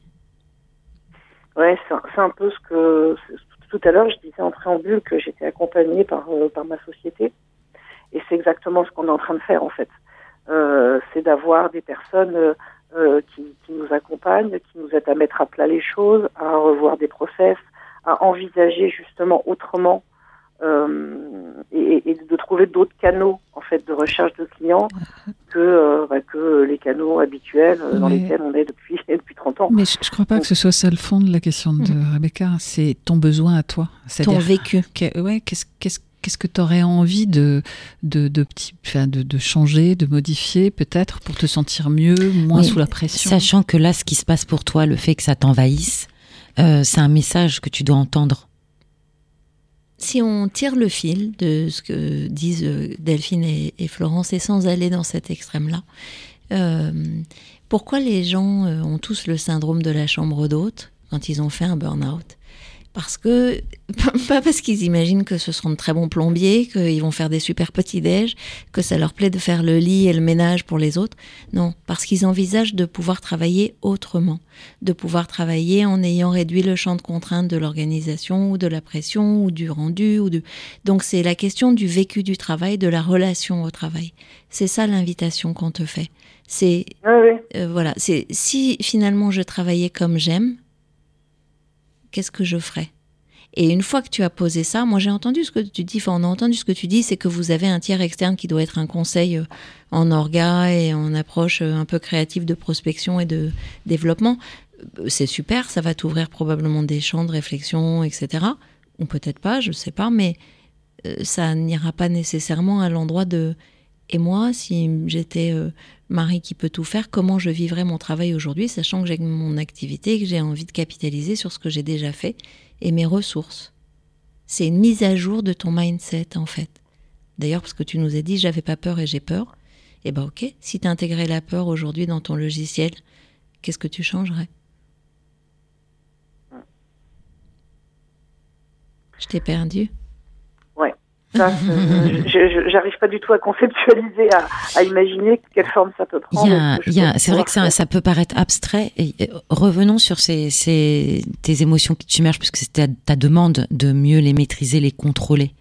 Ouais, c'est un peu ce que tout à l'heure je disais en préambule que j'étais accompagnée par, euh, par ma société et c'est exactement ce qu'on est en train de faire en fait. Euh, c'est d'avoir des personnes euh, qui, qui, nous accompagne, qui nous aide à mettre à plat les choses, à revoir des process, à envisager justement autrement euh, et, et, de trouver d'autres canaux en fait de recherche de clients que euh, bah, que les canaux habituels euh, dans lesquels on est depuis depuis 30 ans.
Mais je, ne crois pas que ce soit ça le fond de la question de mm. Rebecca, c'est ton besoin à toi,
ton vécu.
ouais, qu'est-ce qu'est-ce Qu'est-ce que tu aurais envie de, de, de, petit, de, de changer, de modifier peut-être pour te sentir mieux, moins sous la pression?
Sachant que là, ce qui se passe pour toi, le fait que ça t'envahisse, euh, c'est un message que tu dois entendre.
Si on tire le fil de ce que disent euh, Delphine et, Florence, et sans aller dans cet extrême-là, euh, pourquoi les gens ont tous le syndrome de la chambre d'hôte quand ils ont fait un burn-out? Parce que pas parce qu'ils imaginent que ce seront de très bons plombiers, qu'ils vont faire des super petits déj, que ça leur plaît de faire le lit et le ménage pour les autres. Non, parce qu'ils envisagent de pouvoir travailler autrement, de pouvoir travailler en ayant réduit le champ de contraintes de l'organisation ou de la pression ou du rendu ou de donc c'est la question du vécu du travail, de la relation au travail. C'est ça l'invitation qu'on te fait. C'est euh, voilà, c'est si finalement je travaillais comme j'aime, qu'est-ce que je ferais? Et une fois que tu as posé ça, moi j'ai entendu ce que tu dis, enfin on a entendu ce que tu dis, c'est que vous avez un tiers externe qui doit être un conseil euh, en orga et en approche euh, un peu créative de prospection et de développement. Euh, c'est super, ça va t'ouvrir probablement des champs de réflexion, etc. Ou peut-être pas, je sais pas, mais ça n'ira pas nécessairement à l'endroit de et moi, si j'étais Marie qui peut tout faire, comment je vivrais mon travail aujourd'hui, sachant que j'ai mon activité et que j'ai envie de capitaliser sur ce que j'ai déjà fait et mes ressources. C'est une mise à jour de ton mindset en fait. D'ailleurs, parce que tu nous as dit j'avais pas peur et j'ai peur. Eh ben ok, si tu intégrais la peur aujourd'hui dans ton logiciel, qu'est-ce que tu changerais? Je t'ai perdu
ça, j'arrive pas du tout à conceptualiser, à, imaginer quelle forme ça peut prendre.
C'est vrai que ça, ça, peut paraître abstrait. Et, revenons sur ces, ces, tes émotions qui t'immergent, puisque c'était ta demande de mieux les maîtriser, les contrôler.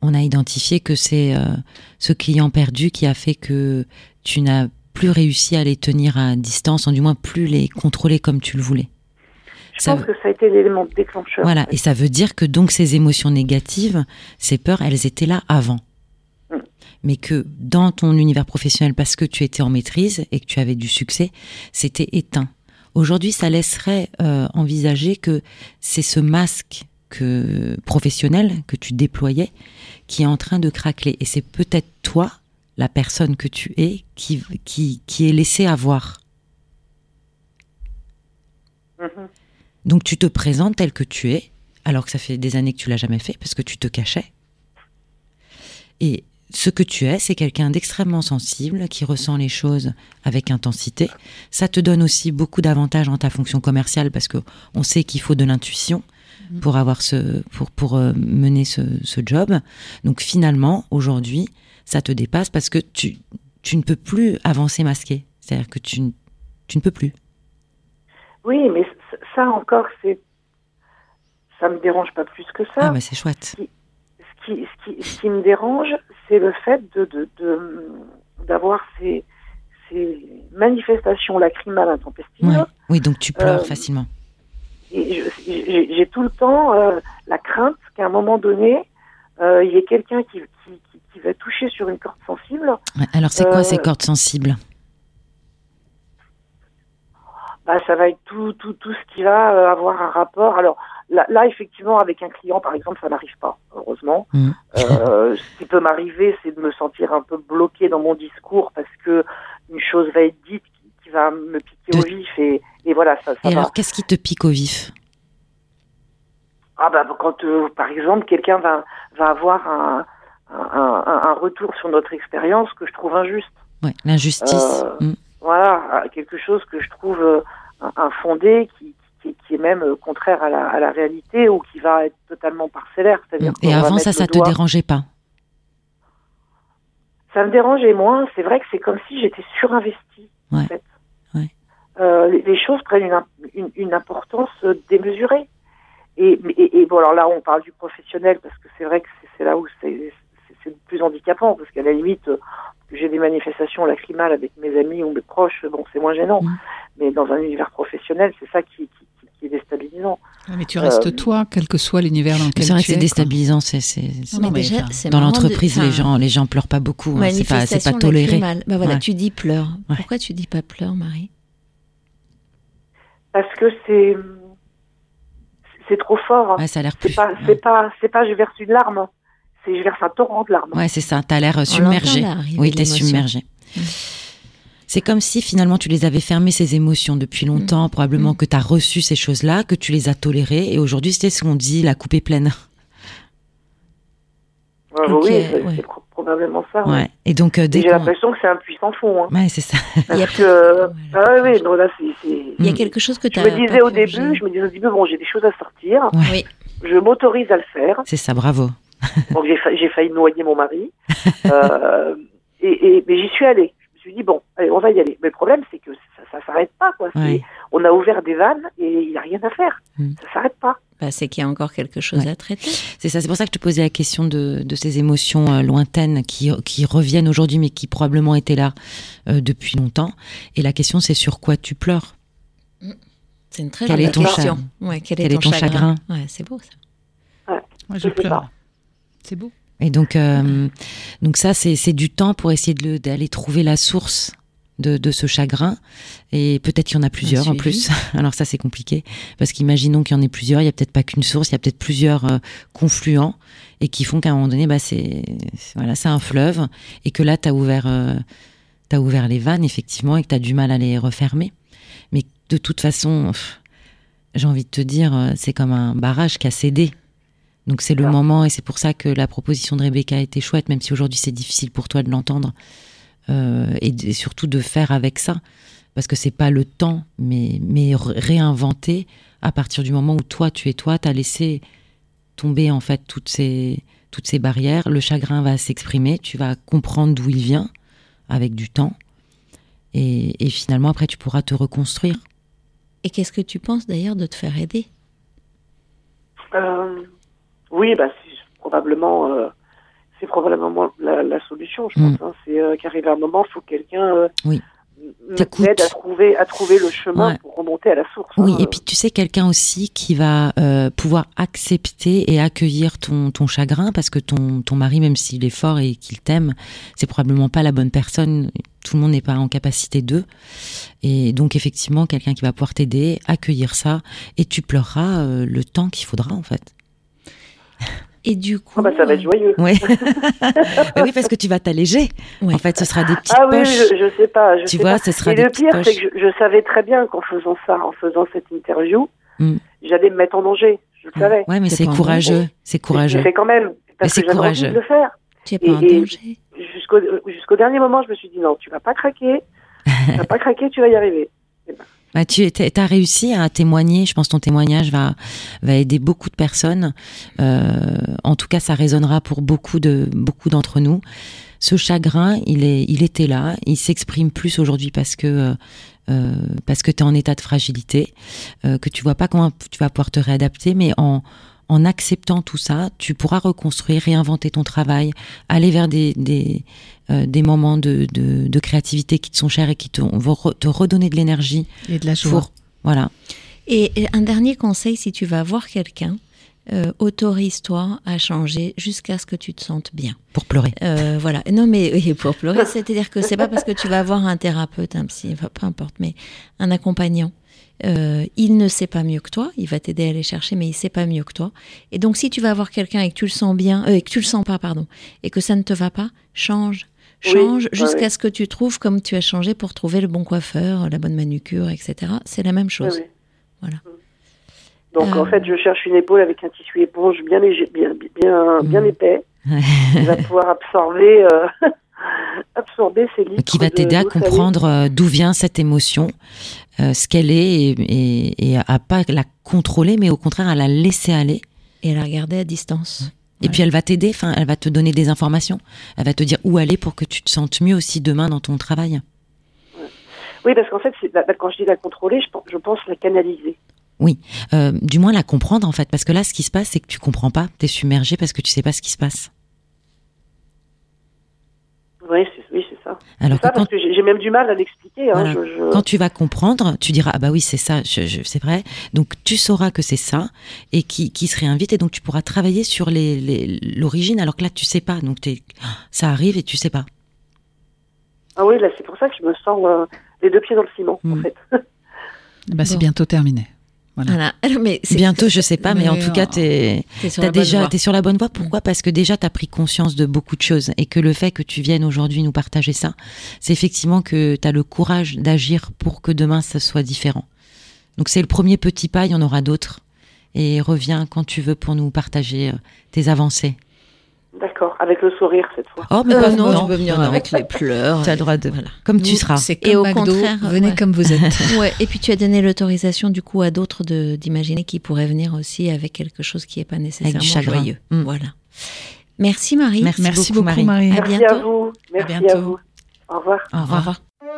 On a identifié que c'est euh, ce client perdu qui a fait que tu n'as plus réussi à les tenir à distance, ou du moins plus les contrôler comme tu le voulais.
Je pense que ça a été l'élément déclencheur.
Voilà, et ça veut dire que donc ces émotions négatives, ces peurs, elles étaient là avant. Mm. Mais que dans ton univers professionnel, parce que tu étais en maîtrise et que tu avais du succès, c'était éteint. Aujourd'hui, ça laisserait euh, envisager que c'est ce masque que, professionnel que tu déployais qui est en train de craquer. Et c'est peut-être toi, la personne que tu es, qui, qui, qui est laissé avoir. Mm-hmm. Donc tu te présentes tel que tu es, alors que ça fait des années que tu l'as jamais fait parce que tu te cachais. Et ce que tu es, c'est quelqu'un d'extrêmement sensible, qui ressent les choses avec intensité. Ça te donne aussi beaucoup d'avantages dans ta fonction commerciale parce que on sait qu'il faut de l'intuition mhm. pour avoir ce, pour, pour euh, mener ce, ce, job. Donc finalement, aujourd'hui, ça te dépasse parce que tu, tu ne peux plus avancer masqué. C'est-à-dire que tu, tu ne peux plus.
Oui, mais ça encore, c'est, ça me dérange pas plus que ça.
Ah, mais c'est chouette
ce qui, me dérange, c'est le fait de, d'avoir ces, manifestations lacrymales intempestives.
Oui, donc tu pleures euh, facilement.
j'ai tout le temps euh, la crainte qu'à un moment donné, euh, il y ait quelqu'un qui, va toucher sur une corde sensible.
alors, c'est quoi ces cordes sensibles?
Bah, ça va être tout, tout, tout ce qui va avoir un rapport. Alors, Là, effectivement, avec un client, par exemple, ça n'arrive pas, heureusement. Mm. Euh, ce qui peut m'arriver, c'est de me sentir un peu bloqué dans mon discours parce que une chose va être dite qui, va me piquer au vif et, voilà, ça, ça
Et alors, qu'est-ce qui te pique au vif?
Ah bah quand, euh, par exemple, quelqu'un va, va avoir un, un, retour sur notre expérience que je trouve injuste.
Ouais, l'injustice.
Euh, mm. Voilà, quelque chose que je trouve infondé, qui, qui, est même euh, contraire à la, à la, réalité ou qui va être totalement parcellaire.
Et avant ça, ça te dérangeait pas?
Ça me dérangeait moins. C'est vrai que c'est comme si j'étais surinvestie. En fait. Euh, les, choses prennent une, une, importance euh, démesurée. Et, et, bon, alors là, on parle du professionnel parce que c'est vrai que c'est là où c'est le plus handicapant parce qu'à la limite, j'ai des manifestations lacrymales avec mes amis ou mes proches, bon, c'est moins gênant. Mais dans un univers professionnel, c'est ça qui, déstabilisant.
Ah, mais tu restes euh, toi, quel que soit l'univers dans lequel tu es. C'est vrai
que c'est déstabilisant. C'est, dans l'entreprise, les gens, les gens pleurent pas beaucoup. Hein, c'est pas, pas toléré.
Bah voilà, tu dis pleure. Pourquoi tu dis pas pleure, Marie?
Parce que c'est c'est trop fort.
ça a l'air plus.
C'est pas, c'est pas, je verse une larme. C'est je verse un torrent de larmes.
Ouais, c'est ça. T'as l'air submergé. Oui, t'es submergé. Mm. C'est comme si finalement tu les avais fermées ces émotions depuis longtemps, mm. probablement mm. que tu as reçu ces choses-là, que tu les as tolérées, et aujourd'hui c'est ce qu'on dit, la coupe est pleine.
oui, c'est probablement ça.
Ouais. Et donc, euh,
j'ai l'impression que c'est un puissant fond. Hein.
Ouais, c'est ça.
Il y a que, ah, oui, non, là,
Il y a quelque chose que tu
Je me disais au début, je me disais au début, bon, j'ai des choses à sortir. Oui. Je m'autorise à le faire.
C'est ça, bravo.
donc j'ai failli noyer mon mari. euh, et, et, mais j'y suis allée me suis dit, bon, allez, on va y aller. Mais le problème, c'est que ça ne s'arrête pas. Quoi. On a ouvert des vannes et il n'y a rien à faire. Hmm. Ça ne s'arrête pas.
Bah, c'est qu'il y a encore quelque chose à traiter.
C'est ça, c'est pour ça que je te posais la question de, de ces émotions euh, lointaines qui, qui reviennent aujourd'hui, mais qui probablement étaient là euh, depuis longtemps. Et la question, c'est sur quoi tu pleures?
Hmm. C'est une très quel est ton question. Ouais, quel, est, ton, chagrin, Ouais, c'est beau ça.
Ouais, je pleure. C'est beau.
Et donc, euh, donc ça, c'est du temps pour essayer d'aller trouver la source de, de ce chagrin. Et peut-être qu'il y en a plusieurs en plus. Alors ça, c'est compliqué. Parce qu'imaginons qu'il y en ait plusieurs, il n'y a peut-être pas qu'une source, il y a peut-être plusieurs euh, confluents et qui font qu'à un moment donné, bah, c'est voilà, un fleuve et que là, tu as ouvert... Euh, as ouvert les vannes, effectivement, et que tu as du mal à les refermer. Mais de toute façon, j'ai envie de te dire, c'est comme un barrage qui a cédé. Donc c'est le moment et c'est pour ça que la proposition de Rebecca a été chouette, même si aujourd'hui c'est difficile pour toi de l'entendre euh, et, surtout de faire avec ça, parce que c'est pas le temps, mais mais réinventer à partir du moment où toi tu es toi, tu as laissé tomber en fait toutes ces toutes ces barrières, le chagrin va s'exprimer, tu vas comprendre d'où il vient avec du temps. Et, et finalement après tu pourras te reconstruire.
Et qu'est-ce que tu penses d'ailleurs de te faire aider?
Euh, oui, bah, c'est probablement, euh, c'est probablement la, solution, je pense. Mm. Hein. C'est euh, qu'arrive un moment, il faut que quelqu'un euh, m'aide à trouver, à trouver le chemin pour remonter à la source.
Oui, hein. et puis tu sais, quelqu'un aussi qui va euh, pouvoir accepter et accueillir ton, ton chagrin, parce que ton, ton mari, même s'il est fort et qu'il t'aime, c'est probablement pas la bonne personne. Tout le monde n'est pas en capacité d'eux. Et donc, effectivement, quelqu'un qui va pouvoir t'aider, accueillir ça, et tu pleureras euh, le temps qu'il faudra, en fait.
Et du coup.
Ah bah, ça va être joyeux.
Oui. oui, parce que tu vas t'alléger. En fait, ce sera des petites
ah,
poches.
oui, je, je sais pas. Je
tu
sais
vois,
pas.
ce sera
Et
des
le
petites
pire, c'est
poches.
que je, je savais très bien qu'en faisant ça, en faisant cette interview,
Mm.
j'allais me mettre en danger. Je le savais.
Ouais, mais
C'est
c'est courageux. C'est courageux.
fait quand même. Parce
c'est
que j'avais envie
courageux.
de le faire.
Tu es pas en
Et- et-
danger.
Jusqu'au jusqu'au dernier moment, je me suis dit non, tu vas pas craquer. tu vas pas craquer, tu vas y arriver.
Bah, tu as réussi à témoigner. Je pense ton témoignage va, va aider beaucoup de personnes. Euh, en tout cas, ça résonnera pour beaucoup de beaucoup d'entre nous. Ce chagrin, il est, il était là. Il s'exprime plus aujourd'hui parce que euh, euh, parce que tu es en état de fragilité, euh, que tu vois pas comment tu vas pouvoir te réadapter, mais en en acceptant tout ça, tu pourras reconstruire, réinventer ton travail, aller vers des, des, euh, des moments de, de, de créativité qui te sont chers et qui te, vont re- te redonner de l'énergie.
Et de la joie.
Pour, voilà.
Et et un dernier conseil, si tu vas voir quelqu'un, euh, autorise-toi à changer jusqu'à ce que tu te sentes bien.
Pour pleurer.
Euh, voilà. Non, mais oui, pour pleurer, c'est-à-dire que c'est pas parce que tu vas avoir un thérapeute, un psy, enfin, peu importe, mais un accompagnant. Euh, il ne sait pas mieux que toi, il va t'aider à aller chercher, mais il sait pas mieux que toi. Et donc, si tu vas voir quelqu'un et que tu le sens bien, euh, et que tu le sens pas, pardon, et que ça ne te va pas, change, change jusqu'à ce que tu trouves comme tu as changé pour trouver le bon coiffeur, la bonne manucure, etc. C'est la même chose.
oui.
Voilà.
Donc
Euh.
en fait, je cherche une épaule avec un tissu éponge bien léger, bien, bien, bien
Mm.
épais, qui va pouvoir absorber, euh, absorber ces litres.
qui va
de-
t'aider à comprendre euh, d'où vient cette émotion, euh, ce qu'elle est, et, et, et à pas la contrôler, mais au contraire à la laisser aller.
Et à la regarder à distance.
Et puis elle va t'aider, enfin, elle va te donner des informations. Elle va te dire où aller pour que tu te sentes mieux aussi demain dans ton travail.
Oui, parce qu'en fait, la- la- quand je dis la contrôler, je pense, je pense la canaliser.
Euh, du moins la comprendre en fait, parce que là, ce qui se passe, c'est que tu comprends pas. T'es submergé parce que tu sais pas ce qui se passe.
Oui, c'est oui, ça.
Alors
ça
quand,
parce que j'ai même du mal à l'expliquer. Hein.
Voilà.
Je, je-
quand tu vas comprendre, tu diras ah bah oui c'est ça, je, je- c'est vrai. Donc tu sauras que c'est ça et qui, qui se réinvite et donc tu pourras travailler sur les- les- l'origine alors que là tu sais pas. Donc t'es- ça arrive et tu sais pas.
Ah oui, là, c'est pour ça que je me sens euh, les deux pieds dans le ciment, en
Mm.
fait.
Bah, c'est bientôt terminé. Voilà.
Mais
Bientôt je sais pas, mais, en tout cas
euh,
t'es
t'es sur la bonne voie.
t'es sur la bonne voie. Pourquoi? Parce que déjà, t'as pris conscience de beaucoup de choses et que le fait que tu viennes aujourd'hui nous partager ça, c'est effectivement que t'as le courage d'agir pour que demain ça soit différent. Donc c'est le premier petit pas, il y en aura d'autres. Et reviens quand tu veux pour nous partager euh, tes avancées.
D'accord, avec le sourire cette fois.
Oh, mais
Euh,
pas
non,
non,
tu peux venir
non, non.
avec les pleurs.
T'as le droit de,
Voilà.
comme tu seras.
C'est
Et
comme
au
McDo,
contraire,
venez
ouais.
comme vous êtes.
Ouais, et puis tu as donné l'autorisation du coup à d'autres de d'imaginer qu'ils pourraient venir aussi avec quelque chose qui n'est pas nécessairement
chagrin.
joyeux.
Mm.
Voilà. Merci Marie.
Merci,
Merci
beaucoup,
beaucoup,
Marie.
Marie.
À
Merci
bientôt.
à vous. Merci à,
bientôt.
vous. Au revoir.
Au revoir.
J'ai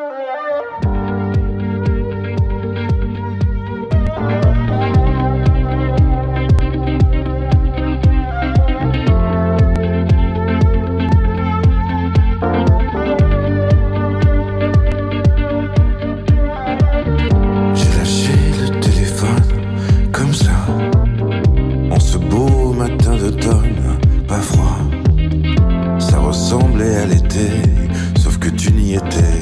Ça ressemblait à l'été, sauf que tu n'y étais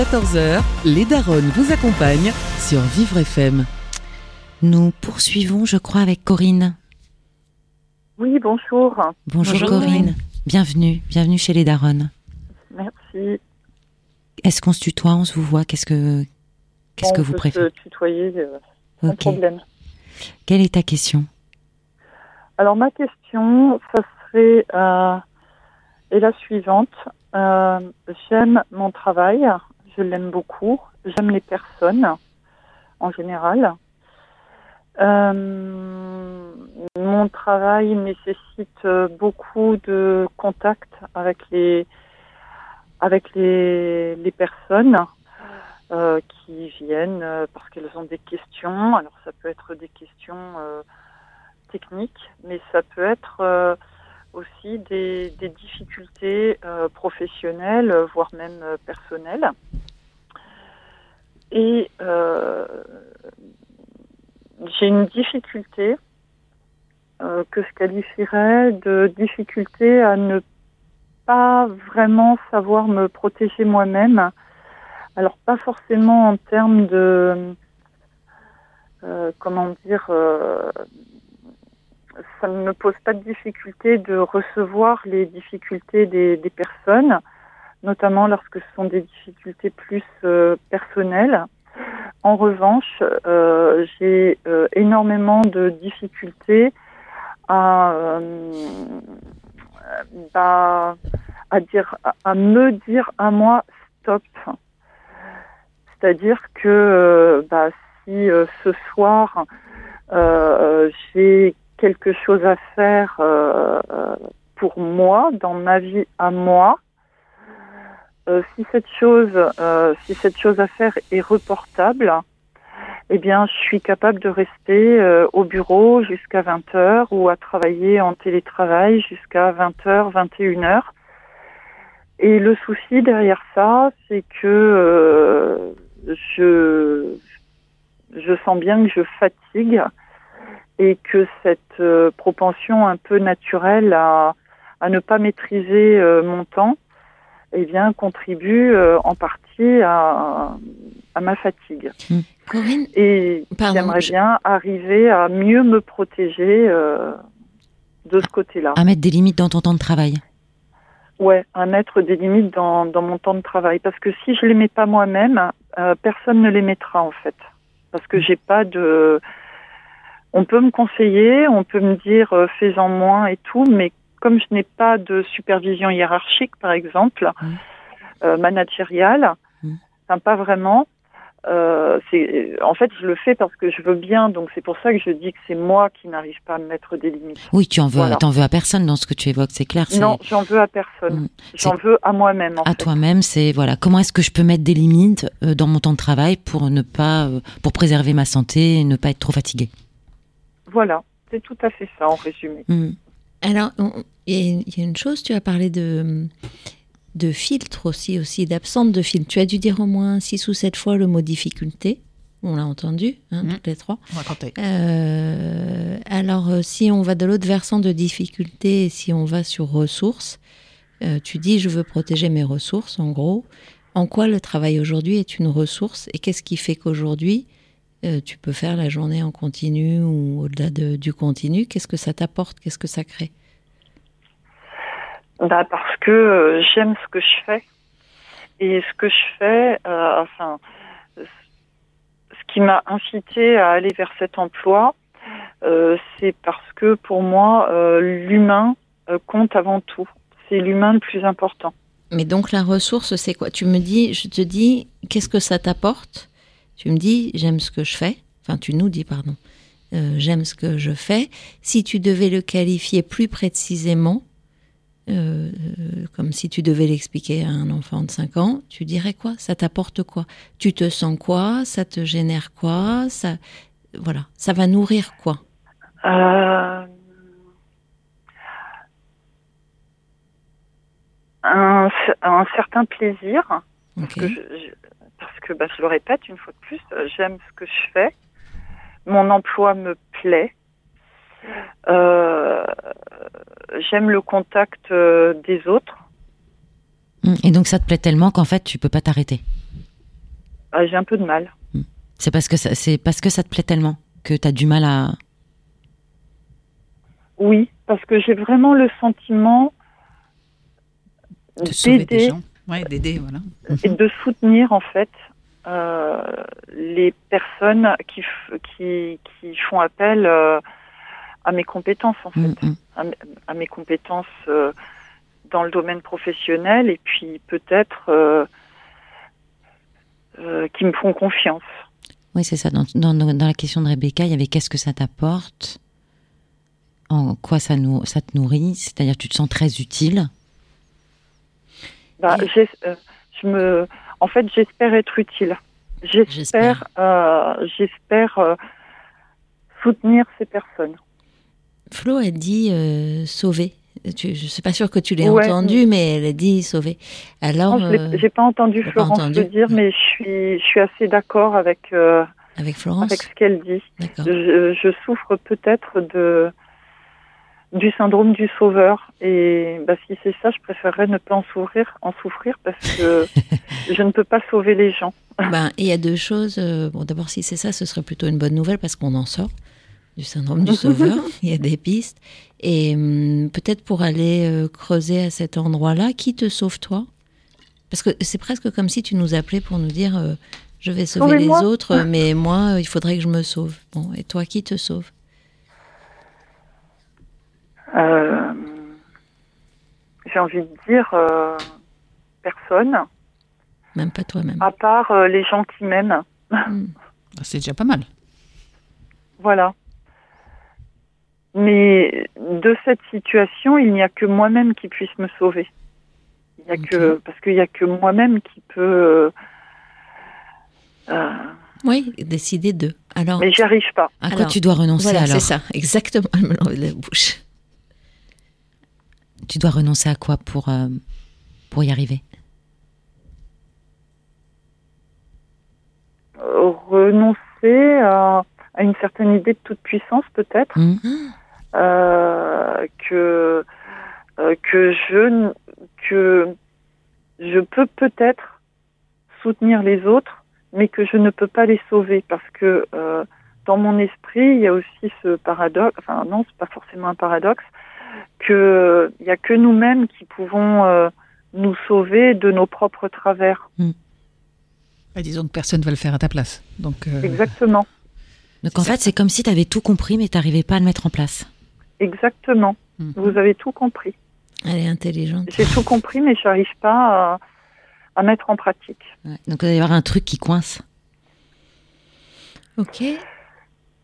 14h, les Daronnes vous accompagnent sur Vivre FM.
Nous poursuivons, je crois, avec Corinne.
Oui, bonjour.
Bonjour, Corinne. Bienvenue, bienvenue chez les Daronnes.
Merci.
Est-ce qu'on se tutoie, on se vous voit? Qu'est-ce que, qu'est-ce que vous préférez?
se tutoyer, euh, sans problème.
Quelle est ta question?
Alors ma question, ça serait euh, est la suivante. Euh, j'aime mon travail, je l'aime beaucoup. J'aime les personnes en général. Euh, mon travail nécessite beaucoup de contact avec les avec les, les personnes euh, qui viennent parce qu'elles ont des questions. Alors ça peut être des questions techniques, mais ça peut être aussi des, difficultés euh, professionnelles, voire même euh, personnelles. Et euh, j'ai une difficulté que je qualifierais de difficulté à ne pas vraiment savoir me protéger moi-même. Alors pas forcément en termes de comment dire ça ne me pose pas de difficulté de recevoir les difficultés des, personnes, notamment lorsque ce sont des difficultés plus euh, personnelles. En revanche, euh, j'ai euh, énormément de difficultés à, bah, à dire, à me dire à moi stop. C'est-à-dire que bah, si ce soir j'ai quelque chose à faire euh, euh, pour moi, dans ma vie à moi, si cette chose, si cette chose à faire est reportable, eh bien, je suis capable de rester au bureau jusqu'à 20 heures ou à travailler en télétravail jusqu'à 20 h 21 h Et le souci derrière ça, c'est que je je sens bien que je fatigue et que cette euh, propension un peu naturelle à, à ne pas maîtriser euh, mon temps eh bien, contribue euh, en partie à, à ma fatigue.
Hmm. Corinne
Et j'aimerais bien arriver à mieux me protéger de ce côté-là.
À mettre des limites dans ton temps de travail
Ouais, à mettre des limites dans, dans mon temps de travail. Parce que si je les mets pas moi-même, personne ne les mettra en fait. Parce que j'ai pas de on peut me conseiller, on peut me dire euh, fais-en moins et tout, mais comme je n'ai pas de supervision hiérarchique, par exemple, mmh. euh, managériale, mmh. enfin, pas vraiment. Euh, en fait, je le fais parce que je veux bien, donc c'est pour ça que je dis que c'est moi qui n'arrive pas à mettre des limites.
Oui, tu en veux, t'en veux à personne dans ce que tu évoques, c'est clair.
Non, j'en veux à personne. Mmh. J'en veux à moi-même.
à toi-même, c'est voilà, comment est-ce que je peux mettre des limites dans mon temps de travail pour ne pas, pour préserver ma santé et ne pas être trop fatiguée?
Voilà, c'est tout à fait ça en résumé.
Mm. Alors, il y, a une chose, tu as parlé de, de filtre aussi, aussi d'absence de filtre. Tu as dû dire au moins six ou sept fois le mot difficulté. On l'a entendu, hein, mm. toutes les trois.
On
euh, alors, euh, si on va de l'autre versant de difficulté, si on va sur ressources, euh, tu dis je veux protéger mes ressources, en gros. En quoi le travail aujourd'hui est une ressource et qu'est-ce qui fait qu'aujourd'hui, euh, tu peux faire la journée en continu ou au-delà du continu. Qu'est-ce que ça t'apporte? Qu'est-ce que ça crée?
Bah Parce que euh, j'aime ce que je fais. Et ce que je fais, euh, enfin, ce qui m'a incité à aller vers cet emploi, c'est parce que pour moi, l'humain compte avant tout. C'est l'humain le plus important.
Mais donc la ressource, c'est quoi? Tu me dis, je te dis, qu'est-ce que ça t'apporte? Tu me dis, j'aime ce que je fais. Enfin, tu nous dis, pardon. Euh, j'aime ce que je fais. Si tu devais le qualifier plus précisément, euh, comme si tu devais l'expliquer à un enfant de 5 ans, tu dirais quoi? Ça t'apporte quoi? Tu te sens quoi? Ça te génère quoi? Ça, voilà, ça va nourrir quoi?
Euh, un, certain plaisir. je, que, bah, je le répète une fois de plus, euh, j'aime ce que je fais. Mon emploi me plaît. Euh, j'aime le contact euh, des autres.
Hum, et donc ça te plaît tellement qu'en fait tu peux pas t'arrêter?
Ah, j'ai un peu de mal.
Hum. C'est parce que ça, c'est parce que ça te plaît tellement que tu as du mal à.
Oui, parce que j'ai vraiment le sentiment
de sauver des gens. Ouais, d'aider, voilà.
Et de soutenir en fait euh, les personnes qui, qui, qui font appel euh, à mes compétences en fait, mm, mm. À, mes compétences euh, dans le domaine professionnel et puis peut-être qui me font confiance.
Oui, c'est ça. Dans, dans, dans, la question de Rebecca, il y avait qu'est-ce que ça t'apporte? En quoi ça, nous, ça te nourrit? C'est-à-dire tu te sens très utile?
Bah, je me en fait, j'espère être utile. J'espère, j'espère euh, euh, soutenir ces personnes.
Flo a dit euh, sauver. je ne suis pas sûre que tu l'aies entendu, mais elle a dit sauver. Alors,
je n'ai pas entendu Florence le dire, mais je suis, je suis assez d'accord avec,
avec Florence,
avec ce qu'elle dit. Je, je, souffre peut-être de du syndrome du sauveur. Et bah, si c'est ça, je préférerais ne pas en souffrir, en souffrir parce que je ne peux pas sauver les gens.
Ben, il y a deux choses. Euh, bon, d'abord, si c'est ça, ce serait plutôt une bonne nouvelle parce qu'on en sort du syndrome du sauveur. Il y a des pistes. Et hum, peut-être pour aller euh, creuser à cet endroit-là, qui te sauve toi? Parce que c'est presque comme si tu nous appelais pour nous dire euh, je vais sauver les autres, mais moi, il faudrait que je me sauve. Bon, et toi, qui te sauve?
Euh, j'ai envie de dire euh, personne.
Même pas toi-même.
À part euh, les gens qui m'aiment. Hmm.
Ah, c'est déjà pas mal.
Voilà. Mais de cette situation, il n'y a que moi-même qui puisse me sauver. Il y a que parce qu'il y a que moi-même qui peut.
Euh, oui, décider de.
Alors. Mais j'y arrive pas.
À quoi tu dois renoncer
voilà,
alors
C'est ça, exactement. Elle me la bouche.
Tu dois renoncer à quoi pour pour y arriver?
Renoncer à, une certaine idée de toute puissance peut-être. Mmh. euh, que euh, que je que je peux peut-être soutenir les autres mais que je ne peux pas les sauver. Parce que euh, dans mon esprit il y a aussi ce paradoxe enfin non c'est pas forcément un paradoxe que il y a que nous-mêmes qui pouvons nous sauver de nos propres travers. Mmh.
Bah, disons que personne ne va le faire à ta place. Donc,
euh, Exactement.
Donc en fait, c'est comme si tu avais tout compris, mais tu n'arrivais pas à le mettre en place.
Exactement. Hmm. Vous avez tout compris.
Elle est intelligente.
J'ai tout compris, mais je n'arrive pas à, mettre en pratique.
Donc il va y avoir un truc qui coince.
Ok.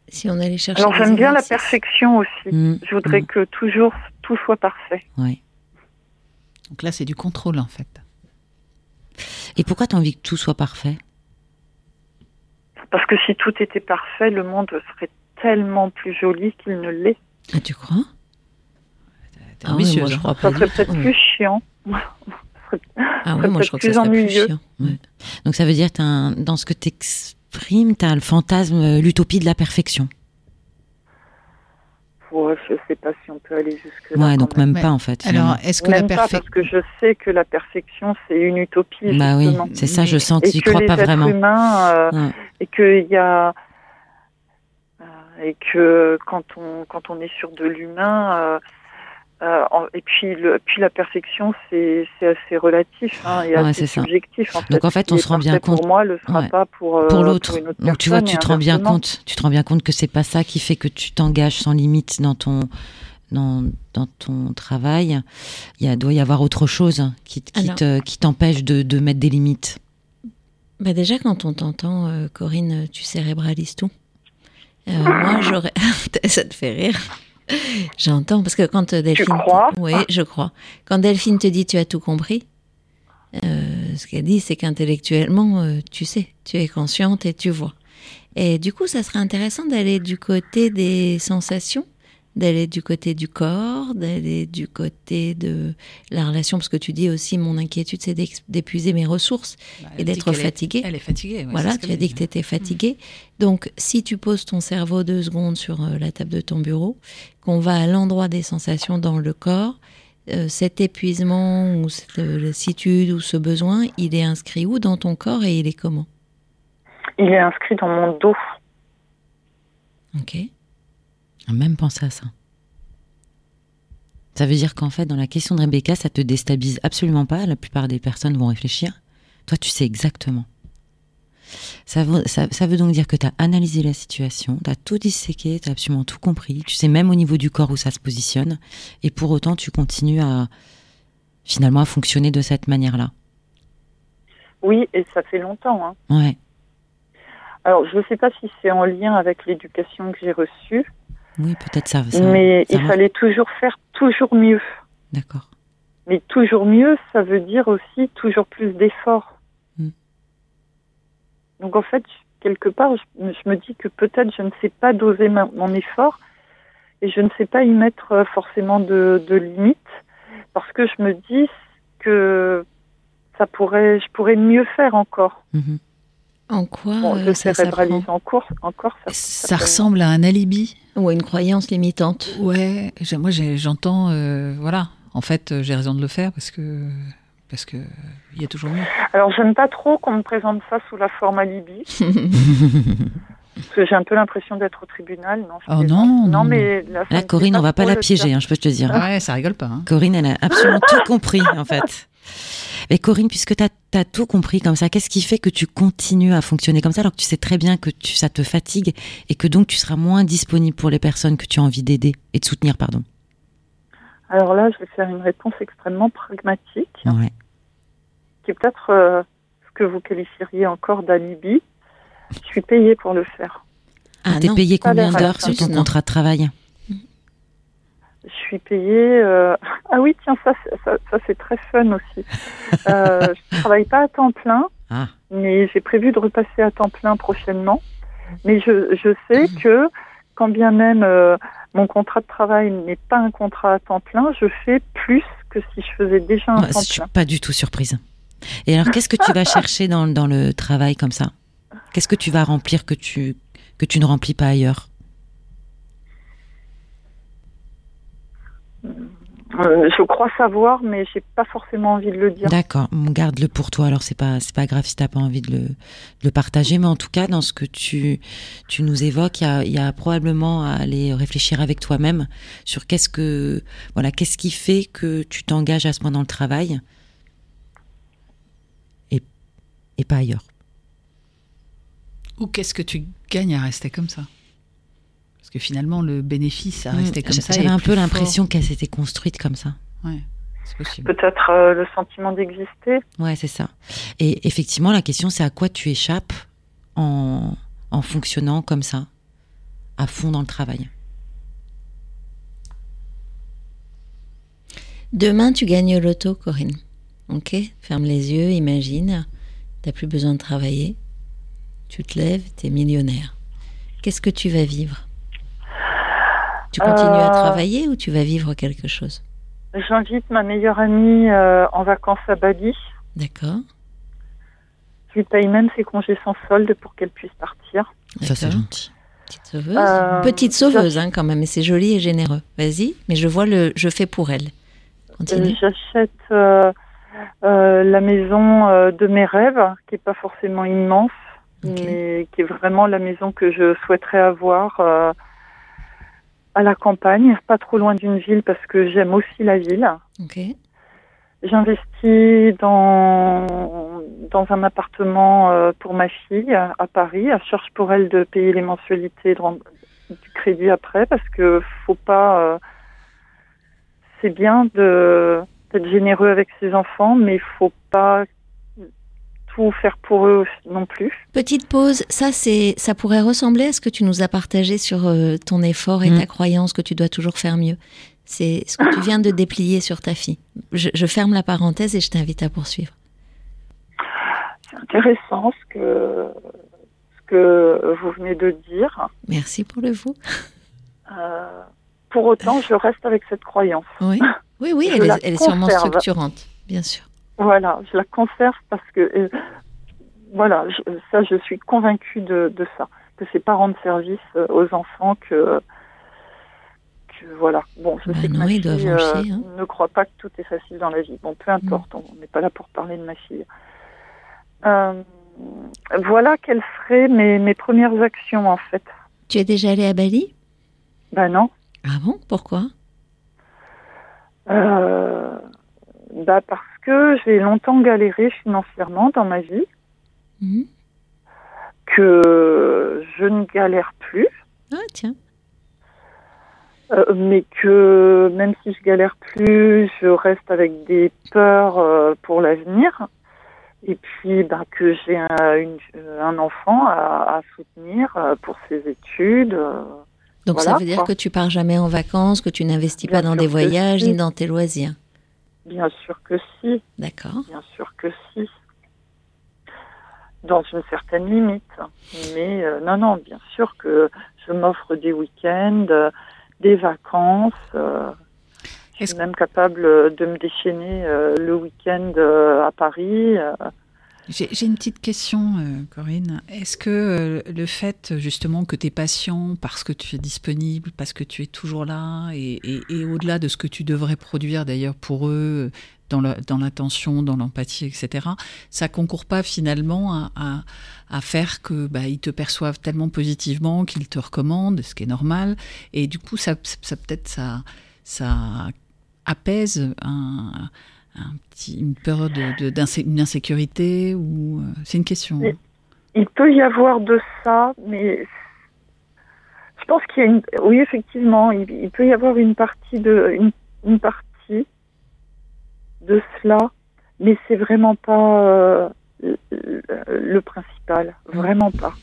Si on allait chercher.
Alors j'aime bien la perfection aussi. Hmm. Je voudrais hmm. que toujours tout soit parfait.
Oui.
Donc là, c'est du contrôle en fait.
Et pourquoi tu as envie que tout soit parfait?
Parce que si tout était parfait, le monde serait tellement plus joli qu'il ne l'est.
Ah, tu crois?
Ah oui, moi, je crois
pas. Ça serait peut-être plus chiant.
ah oui, moi je crois que ça serait plus chiant.
Donc ça veut dire que dans ce que tu exprimes, tu as le fantasme, l'utopie de la perfection.
Ouais, je sais pas si on peut aller jusque là.
Ouais, donc même, pas en fait.
Alors, est-ce que la
perfection parce que je sais que la perfection c'est une utopie.
Bah oui, c'est ça, je sens que tu crois pas vraiment.
Humains, euh, Et qu'il y a euh, et que quand on quand on est sur de l'humain, euh, euh, et puis, le, puis la perfection, c'est assez relatif hein, et assez subjectif. En
Donc en fait, on se rend bien compte.
Pour moi, le sera pas pour,
euh, pour l'autre. Donc tu vois, tu te rends bien compte. Tu te rends bien compte que c'est pas ça qui fait que tu t'engages sans limite dans ton dans, dans ton travail. Il y a, doit y avoir autre chose qui, qui t'empêche de, de, mettre des limites.
Bah déjà, quand on t'entend, euh, Corinne, tu cérébralises tout. moi, j'aurais. ça te fait rire. J'entends, parce que quand Delphine.
Tu crois
Oui, je crois. Quand Delphine te dit tu as tout compris, euh, ce qu'elle dit, c'est qu'intellectuellement, euh, tu sais, tu es consciente et tu vois. Et du coup, ça serait intéressant d'aller du côté des sensations d'aller du côté du corps, d'aller du côté de la relation, parce que tu dis aussi mon inquiétude c'est d'épuiser mes ressources bah, et d'être fatiguée.
Elle est fatiguée.
voilà, tu as dit que tu étais fatiguée. Donc si tu poses ton cerveau deux secondes sur euh, la table de ton bureau, qu'on va à l'endroit des sensations dans le corps, euh, cet épuisement ou cette lassitude ou ce besoin, il est inscrit où dans ton corps et il est comment?
Il est inscrit dans mon dos.
Ok.
Même penser à ça. Ça veut dire qu'en fait, dans la question de Rebecca, ça te déstabilise absolument pas. La plupart des personnes vont réfléchir. Toi, tu sais exactement. Ça veut, ça, veut donc dire que tu as analysé la situation, tu as tout disséqué, tu as absolument tout compris. Tu sais même au niveau du corps où ça se positionne. Et pour autant, tu continues à finalement à fonctionner de cette manière-là.
Oui, et ça fait longtemps. Hein.
Ouais.
Alors, je ne sais pas si c'est en lien avec l'éducation que j'ai reçue,
oui, peut-être ça.
mais il fallait toujours faire toujours mieux.
D'accord.
Mais toujours mieux, ça veut dire aussi toujours plus d'efforts. Hmm. Donc en fait, quelque part, je, me dis que peut-être je ne sais pas doser mon effort et je ne sais pas y mettre euh, forcément de, limites parce que je me dis que ça pourrait, je pourrais mieux faire encore.
Mhm.
En quoi
euh, ça en cours, encore
ça, ça, ressemble à un alibi
ou à une croyance limitante.
Ouais, moi j'entends, euh, voilà, en fait euh, j'ai raison de le faire parce que parce que il y a toujours mieux.
Alors j'aime pas trop qu'on me présente ça sous la forme alibi. parce que j'ai un peu l'impression d'être au tribunal. Non,
oh non,
non, mais
là, Corinne, on va pas la piéger, hein, je peux te dire.
ouais, ça rigole pas. Hein.
Corinne, elle a absolument tout compris en fait. Mais Corinne, puisque tu as, tout compris comme ça, qu'est-ce qui fait que tu continues à fonctionner comme ça alors que tu sais très bien que tu, ça te fatigue et que donc tu seras moins disponible pour les personnes que tu as envie d'aider et de soutenir, pardon?
Alors là, je vais faire une réponse extrêmement pragmatique,
ouais.
qui est peut-être euh, ce que vous qualifieriez encore d'alibi. Je suis payée pour le faire.
Ah, t'es payé combien d'heures sur ton contrat de travail?
Je suis payée... Euh, Ah oui, tiens, ça, ça, c'est très fun aussi. euh, je travaille pas à temps plein, ah. mais j'ai prévu de repasser à temps plein prochainement. Mais je, je sais mmh. que quand bien même euh, mon contrat de travail n'est pas un contrat à temps plein, je fais plus que si je faisais déjà un temps plein. Je suis
pas du tout surprise. Et alors, qu'est-ce que tu vas chercher dans, dans le travail comme ça? Qu'est-ce que tu vas remplir que tu, que tu ne remplis pas ailleurs?
Je crois savoir, mais j'ai pas forcément envie de le dire.
D'accord, garde-le pour toi. Alors c'est pas c'est pas grave si t'as pas envie de le, de le, partager, mais en tout cas dans ce que tu tu nous évoques, il y a, y a, probablement à aller réfléchir avec toi-même sur qu'est-ce que voilà qu'est-ce qui fait que tu t'engages à ce moment dans le travail et et pas ailleurs.
Ou qu'est-ce que tu gagnes à rester comme ça? Que finalement, le bénéfice a mm. resté comme ça.
J'avais un peu l'impression qu'elle s'était construite comme ça.
Ouais. possible.
Peut-être euh, le sentiment d'exister.
Ouais, c'est ça. Et effectivement, la question, c'est à quoi tu échappes en, en fonctionnant comme ça, à fond dans le travail?
Demain, tu gagnes l'auto, Corinne. Ok? Ferme les yeux, imagine. T'as plus besoin de travailler. Tu te lèves, t'es millionnaire. Qu'est-ce que tu vas vivre? Tu continues à euh, travailler ou tu vas vivre quelque chose?
J'invite ma meilleure amie euh, en vacances à Bali.
D'accord.
Je lui paye même ses congés sans solde pour qu'elle puisse partir.
Ça, c'est gentil.
Petite sauveuse. Euh, Petite sauveuse, hein, quand même, mais c'est joli et généreux. Vas-y, mais je vois le. Je fais pour elle. Continue.
J'achète la maison de mes rêves, qui n'est pas forcément immense, mais qui est vraiment la maison que je souhaiterais avoir à la campagne, pas trop loin d'une ville parce que j'aime aussi la ville. J'investis dans, dans un appartement euh, pour ma fille à Paris. Je cherche pour elle de payer les mensualités du crédit après parce que faut pas. Euh, c'est bien de d'être généreux avec ses enfants, mais il faut pas faire pour eux non plus.
Petite pause, ça c'est, ça pourrait ressembler à ce que tu nous as partagé sur euh, ton effort et ta mm. croyance que tu dois toujours faire mieux. C'est ce que tu viens de déplier sur ta fille. Je, ferme la parenthèse et je t'invite à poursuivre.
C'est intéressant ce que, ce que vous venez de dire.
Merci pour le vous.
Euh, pour autant, je reste avec cette croyance.
Oui, oui, oui elle, est, elle est sûrement structurante, bien sûr.
Voilà, je la conserve parce que, euh, voilà, ça, je suis convaincue de, de ça, que c'est pas rendre service euh, aux enfants que, que voilà. Bon, je bah sais que ma fille euh, hein. ne croit pas que tout est facile dans la vie. Bon, peu importe, mm. on n'est pas là pour parler de ma fille. voilà quelles seraient mes, mes premières actions en fait.
Tu es déjà allée à Bali?
Ben non.
Ah bon? Pourquoi?
Euh, bah parce que j'ai longtemps galéré financièrement dans ma vie, mhm. que je ne galère plus.
Ah tiens.
Euh, mais que même si je galère plus, je reste avec des peurs euh, pour l'avenir. Et puis bah, que j'ai un, un, enfant à, à soutenir euh, pour ses études.
Donc ça veut dire que tu pars jamais en vacances, que tu n'investis pas dans des voyages ni dans tes loisirs.
Bien sûr que si.
D'accord.
Bien sûr que si. Dans une certaine limite. Mais euh, non, non, bien sûr que je m'offre des week-ends, des vacances. Euh, je suis même capable de me déchaîner euh, le week-end à Paris.
J'ai une petite question, euh, Corinne. Est-ce que euh, le fait justement que tes patients, parce que tu es disponible, parce que tu es toujours là, et, au-delà de ce que tu devrais produire d'ailleurs pour eux, dans l'attention, dans l'empathie, etc., ça concourt pas finalement à, faire que bah, ils te perçoivent tellement positivement qu'ils te recommandent, ce qui est normal, et du coup ça, peut-être ça apaise un un petit, une peur de, d'une insécurité ou euh, c'est une question. Hein.
Il peut y avoir de ça, mais je pense qu'il y a une, oui effectivement, il, peut y avoir une partie de une, partie de cela, mais c'est vraiment pas euh, le, principal, vraiment pas.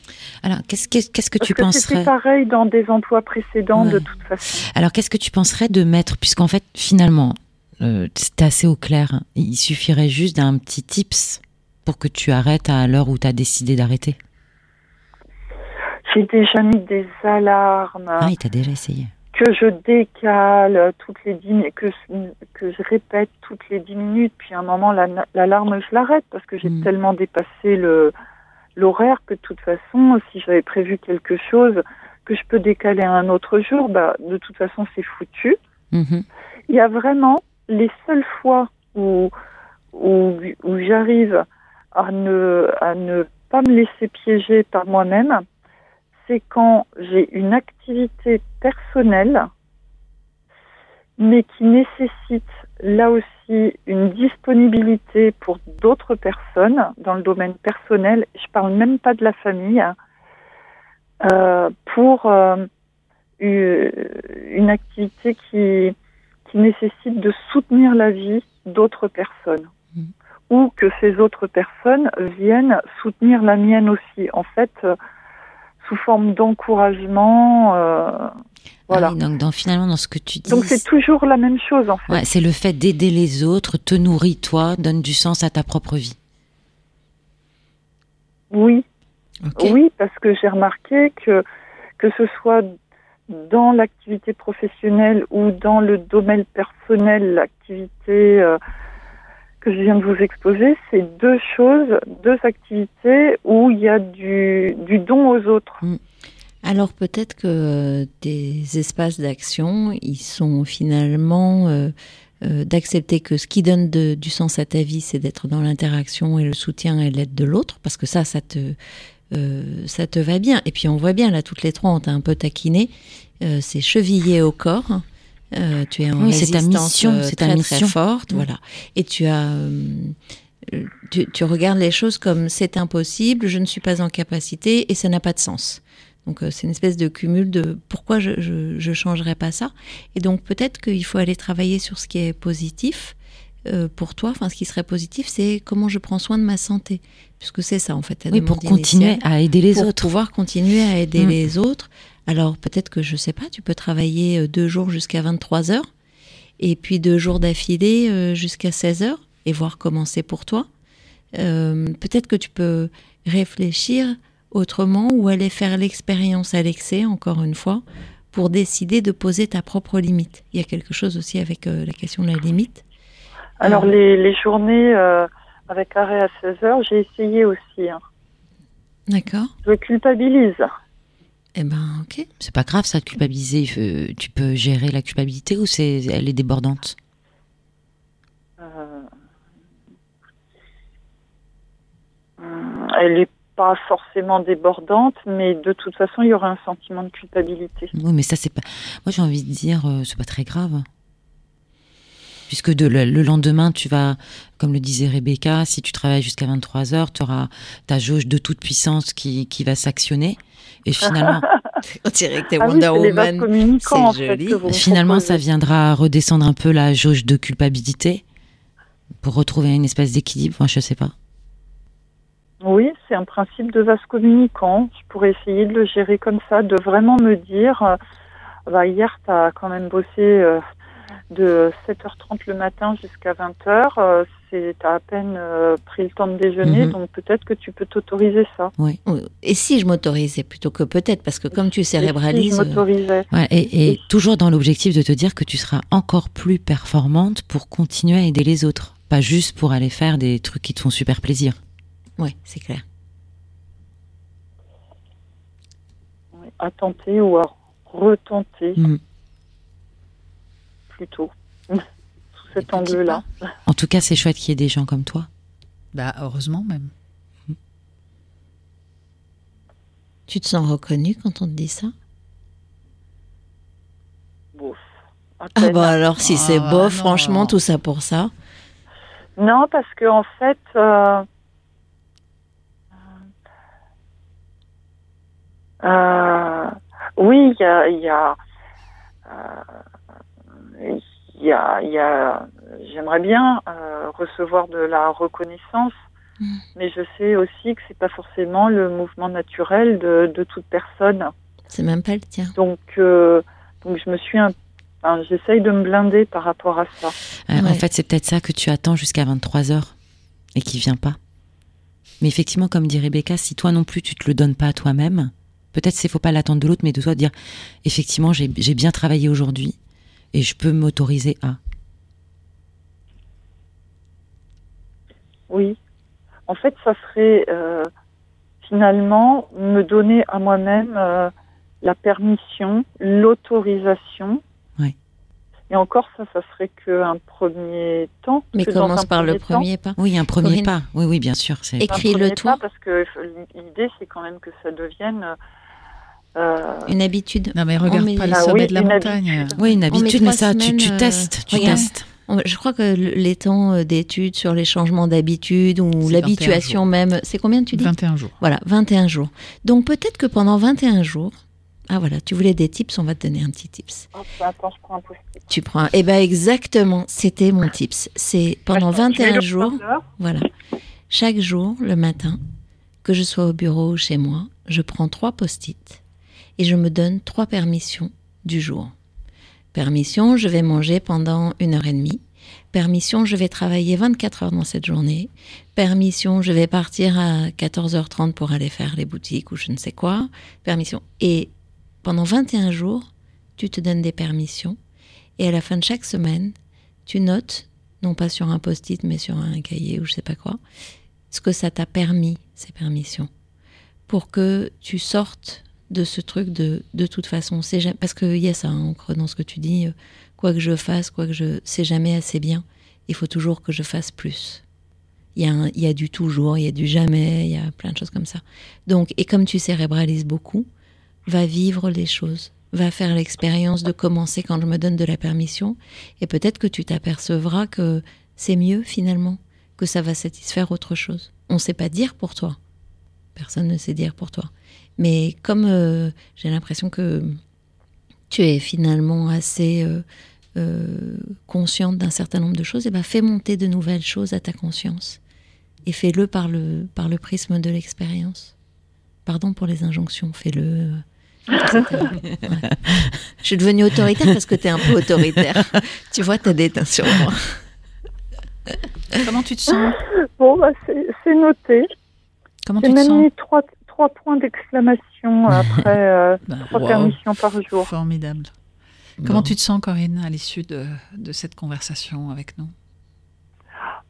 Alors, qu'est-ce, qu'est-ce que tu penserais
C'est pareil dans des emplois précédents de toute façon.
Alors, qu'est-ce que tu penserais de mettre, puisqu'en fait, finalement, euh, c'est assez au clair. Il suffirait juste d'un petit tips pour que tu arrêtes à l'heure où tu as décidé d'arrêter.
J'ai déjà mis des alarmes.
Ah, il t'a déjà essayé.
Que je décale toutes les dix minutes, que, que je répète toutes les dix minutes, puis à un moment, l'alarme, je l'arrête parce que j'ai hmm. tellement dépassé le, l'horaire que de toute façon, si j'avais prévu quelque chose que je peux décaler à un autre jour, bah, de toute façon, c'est foutu. Mhm. Il y a vraiment les seules fois où, où, j'arrive à ne, à ne pas me laisser piéger par moi-même, c'est quand j'ai une activité personnelle, mais qui nécessite là aussi une disponibilité pour d'autres personnes dans le domaine personnel. Je parle même pas de la famille. Hein, euh, pour euh, une activité qui, qui nécessite de soutenir la vie d'autres personnes mmh. ou que ces autres personnes viennent soutenir la mienne aussi. En fait, euh, sous forme d'encouragement. Euh, voilà.
Ah donc dans, finalement, dans ce que tu dis.
Donc c'est toujours la même chose en fait.
Ouais, c'est le fait d'aider les autres, te nourrit toi, donne du sens à ta propre vie.
Oui. Oui, parce que j'ai remarqué que que ce soit dans l'activité professionnelle ou dans le domaine personnel, l'activité euh, que je viens de vous exposer, c'est deux choses, deux activités où il y a du, don aux autres. Mm.
Alors peut-être que des espaces d'action, ils sont finalement euh, euh, d'accepter que ce qui donne du sens à ta vie, c'est d'être dans l'interaction et le soutien et l'aide de l'autre, parce que ça, ça te, euh, ça te va bien. Et puis on voit bien, là, toutes les trois, on t'a un peu taquiné, c'est chevillé au corps. Euh, tu es en oui, résistance mission, euh, très, mission. très forte, mm. voilà. Et tu as, euh, tu, regardes les choses comme c'est impossible, je ne suis pas en capacité et ça n'a pas de sens. Donc c'est une espèce de cumul de pourquoi je je, changerais pas ça. Et donc peut-être qu'il faut aller travailler sur ce qui est positif. pour toi, enfin, ce qui serait positif, c'est comment je prends soin de ma santé, puisque c'est ça en fait.
Oui, pour continuer à aider les autres.
Pour pouvoir continuer à aider mm. les autres, alors peut-être que je sais pas, tu peux travailler euh, deux jours jusqu'à 23 heures et puis deux jours d'affilée euh, jusqu'à 16 heures et voir comment c'est pour toi. Euh, peut-être que tu peux réfléchir autrement ou aller faire l'expérience à l'excès, encore une fois, pour décider de poser ta propre limite. Il y a quelque chose aussi avec la question de la limite.
Alors les, journées avec arrêt à 16 heures, j'ai essayé aussi. Hein.
D'accord.
Je culpabilise.
Eh ben, ok.
C'est pas grave, ça, de culpabiliser. Tu peux gérer la culpabilité ou c'est, elle est débordante?
Euh, Elle n'est pas forcément débordante, mais de toute façon, il y aura un sentiment de culpabilité.
Oui, mais ça, c'est pas. Moi, j'ai envie de dire, euh, c'est pas très grave puisque de, le, lendemain, tu vas, comme le disait Rebecca, si tu travailles jusqu'à 23 heures, tu auras ta jauge de toute puissance qui, qui va s'actionner. Et finalement,
on dirait que t'es ah Wonder Woman.
C'est joli. finalement, ça viendra redescendre un peu la jauge de culpabilité pour retrouver une espèce d'équilibre. Enfin, je sais pas.
Oui, c'est un principe de vase communicant. Je pourrais essayer de le gérer comme ça, de vraiment me dire, euh, bah, hier, tu as quand même bossé euh, de 7h30 le matin jusqu'à 20h, euh, c'est à peine euh, pris le temps de déjeuner, mhm. donc peut-être que tu peux t'autoriser ça.
Oui. Et si je m'autorisais plutôt que peut-être, parce que comme tu cérébralises.
Et, si je m'autorisais.
et, toujours dans l'objectif de te dire que tu seras encore plus performante pour continuer à aider les autres, pas juste pour aller faire des trucs qui te font super plaisir.
Oui, c'est clair.
à tenter ou à retenter. Mhm plutôt, sous cet angle-là.
En tout cas, c'est chouette qu'il y ait des gens comme toi.
Bah, heureusement même.
Tu te sens reconnu quand on te dit ça?
Bof.
Ah bah alors si c'est ah, beau, franchement, tout ça pour ça.
Non, parce que en fait, euh, euh, oui, il y a, y a euh, il y a, y a j'aimerais bien euh, recevoir de la reconnaissance, mm. mais je sais aussi que c'est pas forcément le mouvement naturel de, de toute personne.
C'est même pas le tien.
Donc, euh, donc je me suis un, J'essaye de me blinder par rapport à ça.
En fait, c'est peut-être ça que tu attends jusqu'à 23 heures et qui vient pas. Mais effectivement, comme dit Rebecca, si toi non plus tu te le donnes pas à toi-même, peut-être c'est faut pas l'attendre de l'autre, mais de toi dire effectivement j'ai bien travaillé aujourd'hui et je peux m'autoriser à.
Oui. En fait, ça serait euh, finalement me donner à moi-même euh, la permission, l'autorisation.
Oui.
Et encore, ça, ça serait qu'un premier temps.
Mais commence par le premier pas.
Oui, un premier pas. Oui, oui, bien sûr.
Écris-le tout.
Parce que l'idée, c'est quand même que ça devienne. Euh,
une habitude.
Non, mais regarde pas les sommets de la montagne.
Oui, une habitude, mais ça, tu, tu testes. Tu testes.
Je crois que les temps euh, d'études sur les changements d'habitude ou l'habituation même, c'est combien tu dis
21 jours.
Voilà, 21 jours. Donc peut-être que pendant 21 jours, ah voilà, tu voulais des tips, on va te donner un petit tips.
Oh, attends, je prends un
Tu prends, eh ben exactement, c'était mon tips. C'est pendant 21 jours, voilà, chaque jour le matin, que je sois au bureau ou chez moi, je prends trois post-it et je me donne trois permissions du jour. Permission, je vais manger pendant une heure et demie. Permission, je vais travailler 24 heures dans cette journée. Permission, je vais partir à 14h30 pour aller faire les boutiques ou je ne sais quoi. Permission. Et pendant 21 jours, tu te donnes des permissions. Et à la fin de chaque semaine, tu notes, non pas sur un post-it, mais sur un cahier ou je ne sais pas quoi, ce que ça t'a permis, ces permissions. Pour que tu sortes de ce truc de de toute façon c'est parce qu'il y a ça hein, dans ce que tu dis euh, quoi que je fasse quoi que je c'est jamais assez bien il faut toujours que je fasse plus. Il y a il y a du toujours il y a du jamais il y a plein de choses comme ça. Donc et comme tu cérébralises beaucoup va vivre les choses. Va faire l'expérience de commencer quand je me donne de la permission. Et peut-être que tu t'apercevras que c'est mieux finalement que ça va satisfaire autre chose. On ne sait pas dire pour toi. Personne ne sait dire pour toi mais comme euh, j'ai l'impression que tu es finalement assez euh, euh, consciente d'un certain nombre de choses, et eh ben fais monter de nouvelles choses à ta conscience. Et fais-le par le, par le prisme de l'expérience. Pardon pour les injonctions, fais-le. Je suis devenue autoritaire parce que tu es un peu autoritaire. tu vois, tu as des teintes sur moi.
Comment tu te sens?
Bon, bah, c'est noté. Comment tu te sens? mis trois, trois points d'exclamation après euh, bah, trois permissions par jour.
Formidable. Comment tu te sens, Corinne, à l'issue de, de, cette conversation avec nous?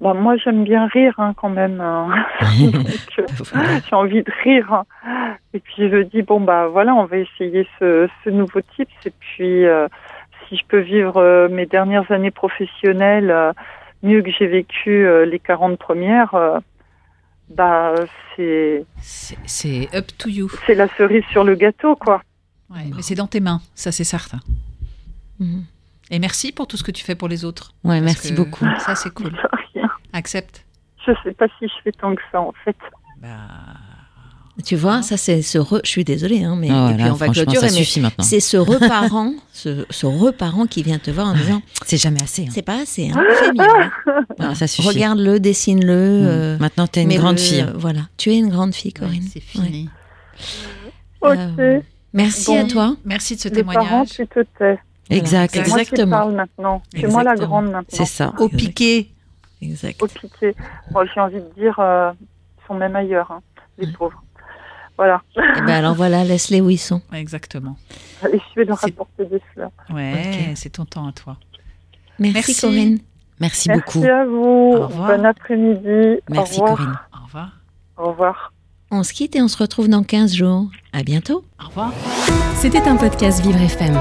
Bah, Moi, j'aime bien rire hein, quand même. Hein. Euh, j'ai envie de rire. Et puis, je dis, bon, bah voilà, on va essayer ce, ce nouveau type. Et puis, euh, si je peux vivre mes dernières années professionnelles mieux que j'ai vécu les 40 premières, bah c'est
c'est up to you.
C'est la cerise sur le gâteau, quoi.
Ouais, mais c'est dans tes mains, ça c'est certain. Mhm. Et merci pour tout ce que tu fais pour les autres.
Ouais, merci beaucoup.
Ça c'est cool.
Rien.
Accepte.
Je sais pas si je fais tant que ça en fait. Bah
tu vois, ça c'est ce re... Je suis désolée, hein, mais
oh et puis on va clôturer.
C'est ce reparent, ce, ce reparent qui vient te voir en disant
c'est jamais assez. Hein.
C'est pas assez. Hein. Fais ça suffit. Regarde-le, dessine-le. Mm.
Euh, Maintenant, tu es une grande fille.
voilà, tu es une grande fille, Corinne.
c'est fini.
Ouais. Ok. Euh,
merci à toi.
Merci de ce
Les
témoignage.
Parents, tu te tais.
Exact,
exactement. Moi qui parle maintenant. C'est moi la grande maintenant.
C'est ça.
Au piqué. Exact.
Au piqué. Bon, j'ai envie de dire, euh, ils sont même ailleurs, hein, les pauvres. Voilà.
Et eh ben alors voilà, laisse-les où ils sont.
Exactement.
Et je vais leur apporter des fleurs.
Ouais, c'est ton temps à toi.
Merci, Corinne.
Merci,
beaucoup.
Merci
à vous. Bon après-midi.
Merci
Au
Corinne.
Au revoir.
Au revoir.
On se quitte et on se retrouve dans 15 jours. À bientôt.
Au revoir.
C'était un podcast Vivre FM.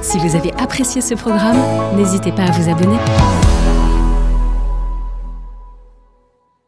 Si vous avez apprécié ce programme, n'hésitez pas à vous abonner.